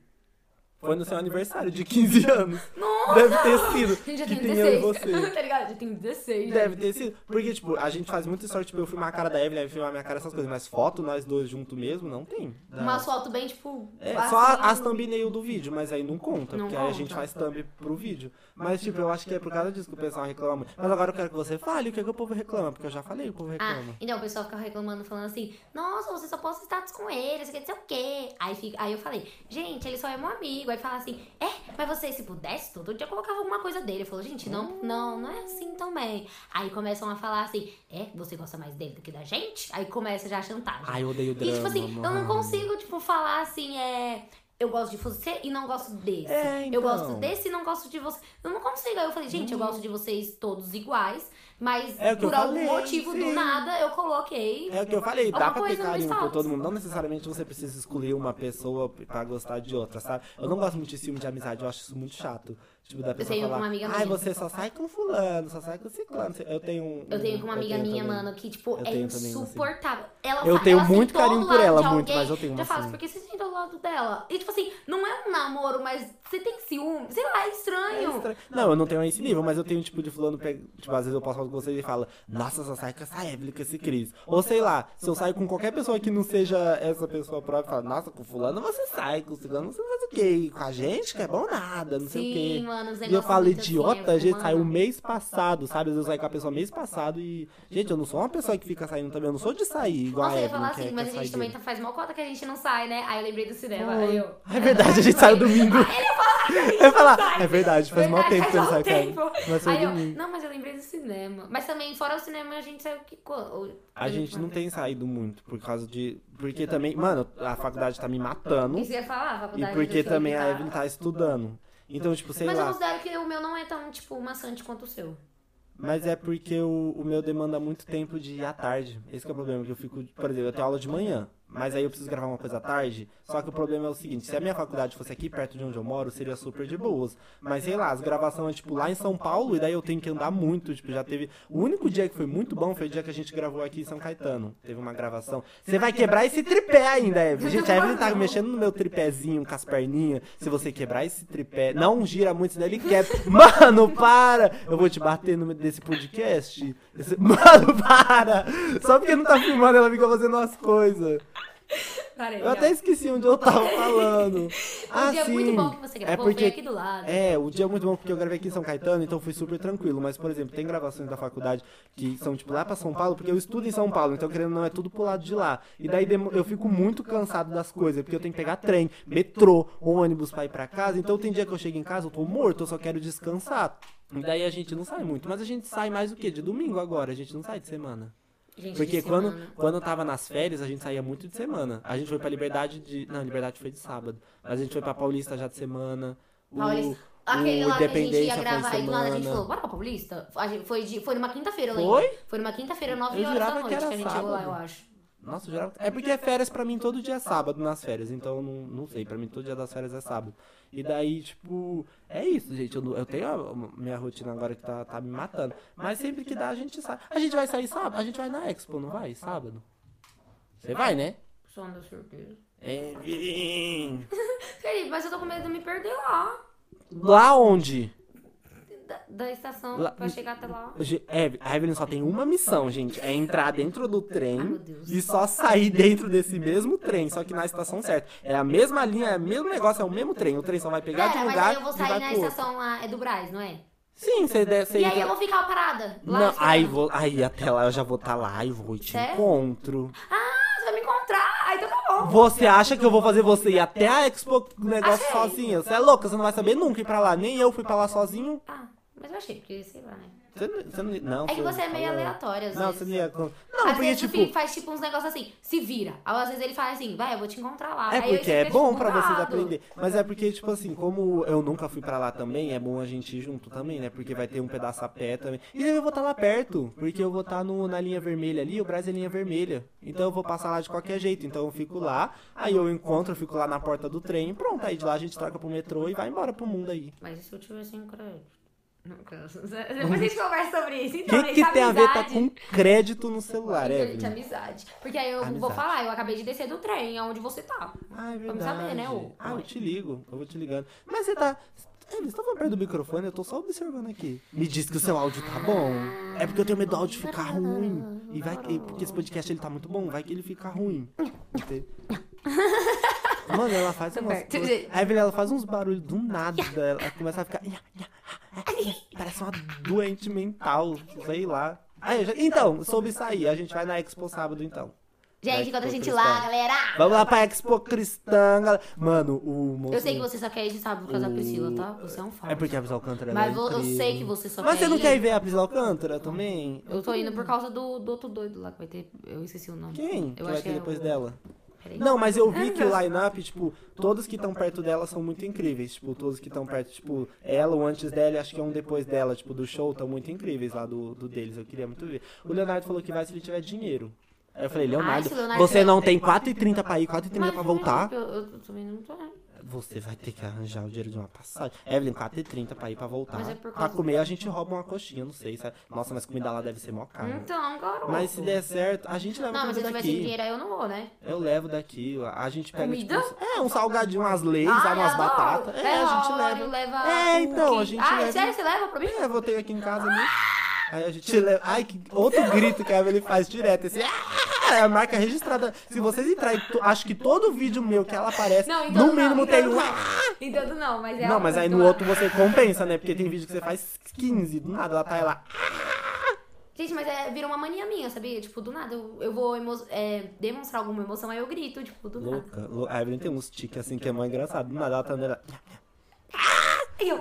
Foi no seu aniversário de 15 anos. Nossa! Deve ter sido. A gente já que tem tem eu e 16. você. tá ligado? Já tem 16. Deve ter sido. Porque, tipo, a gente faz muito sorte, tipo, eu filmar a cara da Evelyn, filmar a minha cara, essas coisas. Mas foto, nós dois juntos mesmo, não tem. Uma foto bem, tipo. É, assim, só a- as thumbnail do vídeo, mas aí não conta, Não porque aí a gente faz thumb pro vídeo. Mas, tipo, eu acho que é por causa disso que o pessoal reclama muito. Mas agora eu quero que você fale o que, é que o povo reclama, porque eu já falei o povo Ah, reclama. então o pessoal fica reclamando, falando assim, nossa, você só posta status com ele, você quer dizer o quê? Aí, fica, aí eu falei, gente, ele só é meu amigo. Aí fala assim, é, mas você, se pudesse, todo dia colocava alguma coisa dele. Eu falo, gente, não, não, não é assim também. Aí começam a falar assim, é, você gosta mais dele do que da gente? Aí começa já a chantagem. Ai, eu odeio drama. E tipo assim, eu não mano. consigo, tipo, falar assim, é. Eu gosto de você e não gosto desse. É, Eu então. gosto desse e não gosto de você. Eu não consigo. Aí eu falei, gente, eu gosto de vocês todos iguais, mas É por algum falei, motivo do sim. nada eu coloquei. É o que eu falei, dá pra ter carinho por todo mundo. Não necessariamente você precisa escolher uma pessoa pra gostar de outra, sabe? Eu não gosto muito de filme de amizade, eu acho isso muito chato. Tipo, da pessoa tenho falar, uma amiga ai, minha." você só sai com fulano, só sai com ciclano. Eu tenho um... Eu tenho com uma eu amiga minha, também. mano, que, tipo, Eu é assim. insuportável. Ela Eu tenho ela muito carinho por ela, muito, mas eu tenho uma Já falo, assim. por que você sentou do lado dela? E, tipo assim, não é um namoro, mas você tem ciúme. Sei lá, é É estranho. estranho. Não, eu não tenho esse nível, mas eu tenho tipo de fulano, pega- tipo, às vezes eu falar com vocês e fala, nossa, só sai com essa Evelyn, com esse Cris. Ou sei lá, se eu saio com qualquer pessoa que não seja essa pessoa própria, fala, nossa, com fulano você sai, com fulano você faz o quê? Com a gente que é bom nada, não sei o Sim, quê. mano, os E eu falo, assim, idiota, a gente saiu mês passado, sabe? Às vezes eu saio com a pessoa mês passado e. Gente, eu não sou uma pessoa que fica saindo também, eu não sou de sair igual Nossa, a eu ia Evelyn, falar assim, mas a gente também tá- faz mal cota que a gente não sai, né? Aí eu lembrei do cinema. Aí eu. É verdade, a gente saiu domingo. Eu ia falar, é verdade, faz mó Verdade, tempo que eu não saio tempo. Mas foi Aí eu, domingo. não, mas eu lembrei do cinema. Mas também, fora o cinema, a gente saiu que. A gente não tem saído muito por causa de. Porque também, mano, a faculdade tá me matando. Isso ia falar, a E faculdade. do porque também a tá- Evelyn tá estudando. Então, tipo, sei Mas eu lá. considero que o meu não é tão, tipo, maçante quanto o seu. Mas é porque o, o meu demanda muito tempo de ir à tarde. Esse que é o problema, que eu fico, por exemplo, eu tenho aula de manhã, mas aí eu preciso gravar uma coisa à tarde. Só que o problema é o seguinte, se a minha faculdade fosse aqui perto de onde eu moro, seria super de boas. Mas sei lá, as gravações é tipo lá em São Paulo, e daí eu tenho que andar muito, tipo, já teve. O único dia que foi muito bom foi o dia que a gente gravou aqui em São Caetano. Teve uma gravação. Você vai quebrar esse tripé ainda, Evelyn. Gente, a Evelyn tá mexendo no meu tripézinho com as perninhas. Se você quebrar esse tripé, não gira muito, senão ele quebra. Mano, para! Eu vou te bater no desse podcast. Mano, para! Só porque não tá filmando, ela fica fazendo as coisas. Parei, Eu até esqueci onde eu tava falando. Ah, dia é sim. muito bom que você É gravou, porque veio aqui do lado. é, o dia é muito bom porque eu gravei aqui em São Caetano, então foi super tranquilo. Mas, por exemplo, tem gravações da faculdade que são, tipo, lá pra São Paulo, porque eu estudo em São Paulo, então, querendo não, é tudo pro lado de lá. E daí eu fico muito cansado das coisas, porque eu tenho que pegar trem, metrô, ônibus pra ir pra casa. Então, tem dia que eu chego em casa, eu tô morto, eu só quero descansar. E daí a gente não sai muito. Mas a gente sai mais o quê? De domingo agora, a gente não sai de semana. Gente, Porque quando, semana. quando eu tava nas férias, a gente saía muito de semana. A gente foi pra Liberdade de. Não, Liberdade foi de sábado. Mas a gente foi pra Paulista já de semana. O, Paulista. Aquele o lá que a gente ia gravar e do nada a gente falou, bora pra Paulista? A gente, foi, de, foi numa quinta-feira, eu lembro. Foi? Foi numa quinta-feira, 9 Eu horas da noite que que, a gente chegou lá, sábado. eu acho. Nossa, eu jurava... É porque é férias pra mim todo dia é sábado nas férias, então não, não sei, pra mim todo dia das férias é sábado. E daí, tipo, é isso, gente. Eu, não- eu tenho a minha rotina agora que tá, tá me matando. Mas sempre que dá, a gente sai. A gente vai sair sábado? A gente vai na Expo, não vai? Sábado? Você vai, né? Só anda surpresa. É. Felipe, mas eu tô com medo de me perder lá. Lá onde? Da, estação Lá- pra chegar até lá. Eve- A Evelyn só tem uma missão, gente. É entrar dentro do trem e só sair dentro desse mesmo trem, só que na estação certa. É a mesma linha, é o mesmo negócio, é o mesmo trem. O trem só vai pegar de É, um mas lugar aí eu vou sair na estação lá, é do Braz, não é? Sim, você desce E aí eu vou ficar parada. Lá Não, aí, vou, aí até lá eu já vou estar lá e vou e te Sério? encontro. Ah, você vai me encontrar. Ah, então tá bom. Você acha que eu vou fazer você ir até a Expo negócio Achei. sozinha? Você é louca, você não vai saber nunca ir pra lá. Nem eu fui pra lá sozinho. Ah, mas eu achei, porque sei lá, né? Você você não, não, É que você é meio aleatório, às Não, vezes. você não ia. Não, às porque vezes o tipo. Felipe faz tipo uns negócios assim, se vira. Aí, Às vezes ele fala assim, vai, eu vou te encontrar lá. É Aí porque é bom tipo, pra vocês aprender. Mas é porque, tipo assim, como eu nunca fui pra lá também, é bom a gente ir junto também, né? Porque vai ter um pedaço a pé também. E eu vou estar lá perto, porque eu vou estar no, na linha vermelha ali, o Brasil é linha vermelha. Então eu vou passar lá de qualquer jeito. Então eu fico lá, aí eu encontro, eu fico lá na porta do trem, pronto. Aí de lá a gente troca pro metrô e vai embora pro mundo aí. Mas e se eu tiver sem crédito? Depois a gente conversa sobre isso. O Então, que, gente, que tem a ver tá com crédito no celular, Então, gente, amizade. Porque aí eu vou Amizade. falar, eu acabei de descer do trem, aonde você tá. Ah, é Vamos verdade. saber, né, ô? Ah, eu te ligo, eu vou te ligando. Mas você tá. Eles estão falando perto do microfone, eu tô só observando aqui. Me diz que o seu áudio tá bom. É porque eu tenho medo do áudio ficar ruim. E vai que. Porque esse podcast ele tá muito bom, vai que ele fica ruim. Entende? Mano, ela faz umas coisas-. A Evelyn, ela faz uns barulhos do nada. Ela começa a ficar. Parece uma doente mental, sei lá. Aí, já- Então, sobre isso aí, a gente vai na Expo sábado então. Gente, Vai, enquanto a gente cristão. lá, galera. Vamos lá pra Expo Cristã, galera. Mano, o moço. Eu sei que você só quer ir de sábado por causa da Priscila, tá? Você é um falso. É porque a Priscila Alcântara Mas é vo- eu sei que você só Mas quer você não ir. quer ir ver a Priscila Alcântara também? Eu tô indo por causa do, do outro doido lá que vai ter. Eu esqueci o nome. Quem? Que Eu vai acho ter que é depois o- dela? Peraí. Não, mas eu vi que o line-up, tipo, todos que estão perto dela são muito incríveis. Tipo, todos que estão perto, tipo, ela, o antes dela e acho que é um depois dela, tipo, do show, estão muito incríveis lá do, do deles. Eu queria muito ver. O Leonardo falou que vai se ele tiver dinheiro. Aí eu falei, Leonardo, se o Leonardo você não tem 4h30 pra ir, 4h30 Mas pra voltar? Eu, eu, eu também não tô. Você vai ter que arranjar o dinheiro de uma passagem. Evelyn, 4h30 pra ir pra voltar. Mas é por Pra comer a gente rouba uma coxinha, não sei. Sabe? Nossa, mas comida lá deve ser mó caro. Então, garoto. Mas se der certo, a gente leva Não, mas se comida eu tiver sem daqui. dinheiro aí eu não vou, né? Eu levo daqui, a gente pega Comida? tipo, é, um salgadinho, umas leis, Ai, umas batatas. É, a gente leva. leva É, então, a gente Ai, leva- sério, você leva pra mim? É, eu vou ter aqui em casa mesmo. Aí a gente leva. Ai, que outro grito que a Evelyn faz direto. Esse. Ah, é a marca registrada. Se vocês entrarem, to- acho que todo vídeo meu que ela aparece, Não, então no mínimo não, tem então um. não. Então não, mas é Não, mas aí no outro você compensa, né? Porque tem vídeo que você faz 15, do nada ela tá lá. Gente, mas é, vira uma mania minha, sabia? Tipo, do nada, eu, eu vou emo- é, demonstrar alguma emoção, aí eu grito, tipo, do nada. Louca. lou- A Evelyn tem uns tiques assim que é mó engraçado. Do nada ela tá andando. ela- E eu,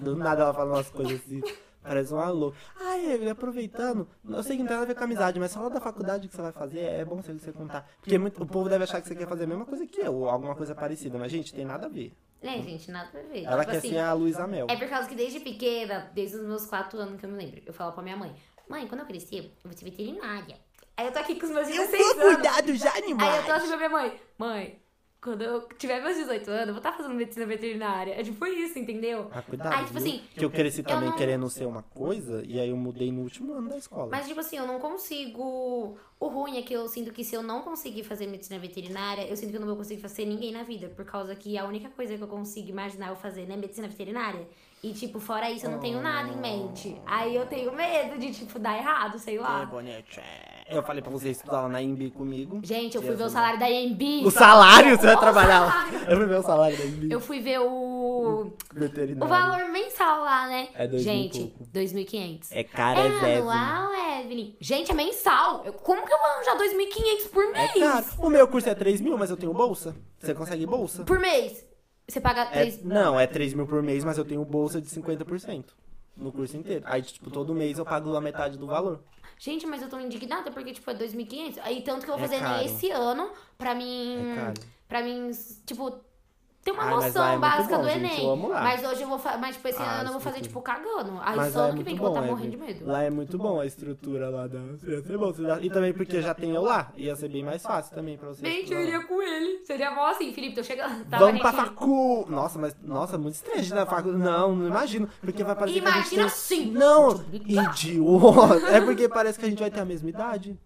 Do nada ela fala umas coisas assim. Parece uma louca. Ai, Evelyn, aproveitando. Eu sei que não tem nada a ver com amizade, mas fala da faculdade que você vai fazer. É bom você você contar. Porque muito- o povo deve achar que você quer fazer a mesma coisa que eu, ou alguma coisa parecida. Mas, gente, tem nada a ver. né, gente, nada a ver. Ela tipo quer assim, ser a Luísa Mel. É por causa que desde pequena, desde os meus quatro anos que eu me lembro, eu falo pra minha mãe, mãe, quando eu crescer, eu vou ser veterinária. Aí eu tô aqui com os meus 16 anos. dos Aí eu tô animais. assim pra minha mãe, mãe, quando eu tiver meus 18 anos, eu vou estar fazendo medicina veterinária. É tipo isso, entendeu? Ah, cuidado, Aí, tipo assim, Que eu cresci também não- querendo ser uma coisa, e aí eu mudei no último ano da escola. Mas, tipo assim, eu não consigo. O ruim é que eu sinto que se eu não conseguir fazer medicina veterinária, eu sinto que eu não vou conseguir fazer ninguém na vida. Por causa que a única coisa que eu consigo imaginar eu fazer é medicina veterinária. E, tipo, fora isso, eu não tenho nada em mente. Aí eu tenho medo de, tipo, dar errado, sei É lá. bonito. Eu falei pra você estudar lá na IMB comigo. Gente, eu fui ver o salário da EMB. O salário, você vai trabalhar lá. Eu fui ver o salário da IMB. Eu fui ver o. Veterinário. O valor mensal lá, né? É dois Gente, pouco. 2.500. É cara, é É zero. anual, Evelyn? Gente, é mensal. Eu- como que eu vou arranjar 2.500 por mês? É caro. O meu curso é 3 mil, mas eu tenho bolsa. Você consegue bolsa? Por mês. Você paga É, 3... não, é 3 mil por mês, mas eu tenho bolsa de 50% no curso inteiro. Aí, tipo, todo mês eu pago a metade do valor. Gente, mas eu tô indignada porque, tipo, é 2.500. Aí, tanto que eu vou É fazer caro. esse ano pra mim... É caro. Pra mim, tipo... ter uma Ai, noção é básica bom, do gente, Enem. eu amo lá. Mas hoje eu vou fazer. Mas, tipo, esse Ah, ano eu vou fazer, tipo, cagando. Aí Mas só lá é ano que vem que eu vou estar é, morrendo de medo. Lá é muito bom a estrutura lá da. Ia ser bom. E também porque já tem eu lá. Ia ser bem mais fácil também pra você. Gente, eu iria com ele. Seria bom assim, Felipe, tô chegando. Tava Vamos pra facu! Nossa, mas. Nossa, muito estresse na facu. Não, não imagino. Porque vai parecer que a gente Imagina tem... assim. Não! Idiota! É porque parece que a gente vai ter a mesma idade.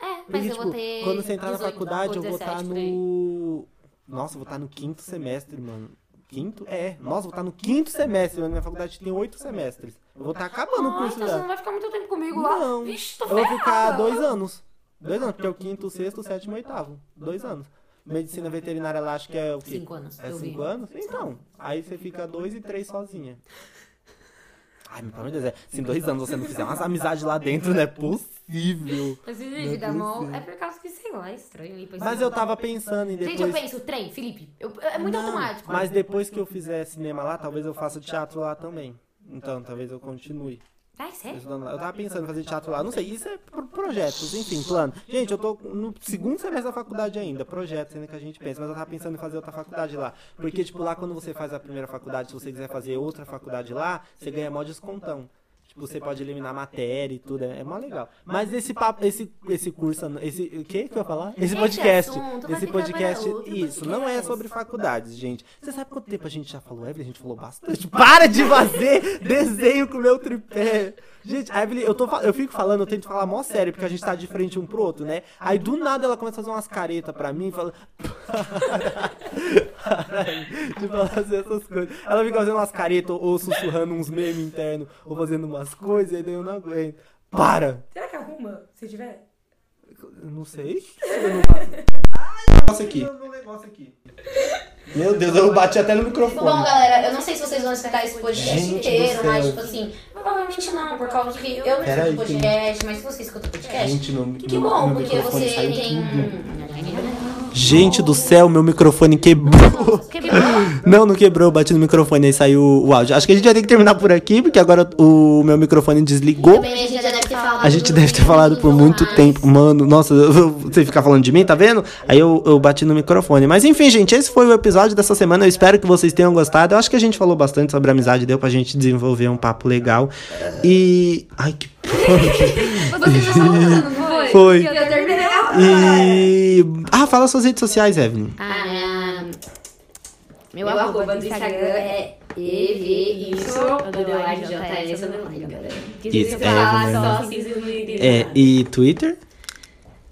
É, mas Porque, eu tipo, vou ter. quando você entrar na 18, faculdade, ou eu vou 17 estar aí. no. Nossa, eu vou estar no quinto semestre, mano. Quinto? É. Nossa, eu vou estar no quinto semestre. mano. Minha faculdade tem oito semestres. Eu vou estar acabando o curso então você não dela. vai ficar muito tempo comigo lá. Não. Vixe, tô Eu vou ficar dois anos. Dois anos, porque é o quinto, o sexto, o sétimo e oitavo. Dois anos. Medicina veterinária lá, acho que é o quê? Cinco anos. É eu vi. cinco anos? Então, aí você fica dois e três sozinha. Ai, meu pelo amor de Deus, é. Se em dois anos você não fizer umas amizades lá dentro, não é possível. Mas Não vídeo da é mão possível. é por causa que, sei lá, é estranho pra Mas eu tava pensando em depois. Gente, eu penso, trem, Felipe. eu- é muito Não, automático. Mas depois que eu fizer cinema lá, talvez eu faça teatro lá também. Então, talvez eu continue. Ai, sério? estudando lá. Eu tava pensando em fazer teatro lá, não sei, isso é pro- projetos, enfim, plano. Gente, eu tô no segundo semestre da faculdade ainda, projetos ainda que a gente pensa, mas eu tava pensando em fazer outra faculdade lá. Porque, tipo, lá quando você faz a primeira faculdade, se você quiser fazer outra faculdade lá, você ganha mó descontão. Tipo, você pode eliminar matéria e tudo, é, é mó legal. Mas esse papo, esse, esse curso, esse, o que que eu ia falar? Esse Esse podcast, esse podcast, isso, não é sobre faculdades, gente. Você sabe quanto tempo a gente já falou, Evelyn? A gente falou bastante. Para de fazer desenho com o meu tripé. Gente, a Evelyn, eu, tô, eu fico falando, eu tento falar mó sério, porque a gente tá de frente um pro outro, né? Aí do nada ela começa a fazer umas caretas pra mim, fala. de fazer essas coisas. Ela fica fazendo umas caretas, ou, sussurrando uns memes internos, ou fazendo umas coisas, e daí eu não aguento. Para! Será que arruma se tiver? Eu não sei. Eu não faço. Negócio aqui. negócio aqui. Meu Deus, eu bati até no microfone. Bom, galera, eu não sei se vocês vão escutar esse podcast Gente inteiro, mas, tipo assim, provavelmente não, por causa que eu não escuto tem- podcast, mas se você escuta podcast, Gente, meu, que bom, meu porque você tem... tudo. Gente do céu, meu microfone quebrou. Quebrou? Não, não quebrou, eu bati no microfone e saiu o áudio. Acho que a gente vai ter que terminar por aqui, porque agora o meu microfone desligou. Também a gente já deve ter falado. A gente deve ter falado por muito tempo. Mano, nossa, você ficar falando de mim, tá vendo? Aí eu, eu bati no microfone. Mas enfim, gente, esse foi o episódio dessa semana. Eu espero que vocês tenham gostado. Eu acho que a gente falou bastante sobre amizade, deu pra gente desenvolver um papo legal. E. Ai, que. Você já foi? Foi. E. Ah, fala suas redes sociais, Evelyn. Ah, meu, Meu arroba arroba do Instagram Instagram é galera. É, assim, É, e Twitter?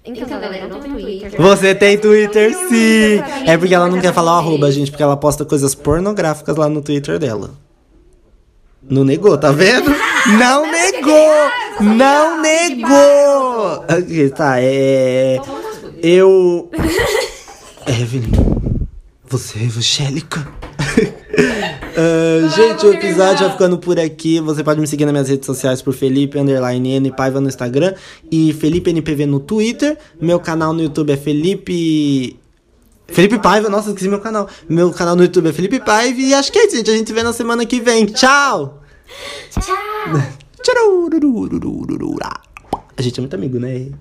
Então, galera, eu não tenho Twitter. Você tem Twitter, sim! É porque ela não quer falar o arroba, gente, porque ela posta coisas pornográficas lá no Twitter dela. Não negou, tá vendo? Não negou! Não negou! Ok, tá, é. Eu. Evelyn, você é evangélica? Ah, gente, o episódio vai ficando por aqui. Você pode me seguir nas minhas redes sociais por Felipe Underline N Paiva no Instagram e Felipe NPV no Twitter. Meu canal no YouTube é Felipe. Felipe Paiva, nossa, esqueci meu canal. Meu canal no YouTube é Felipe Paiva. E acho que é isso, gente. A gente se vê na semana que vem. Tchau! Tchau! Tchau! A gente é muito amigo, né?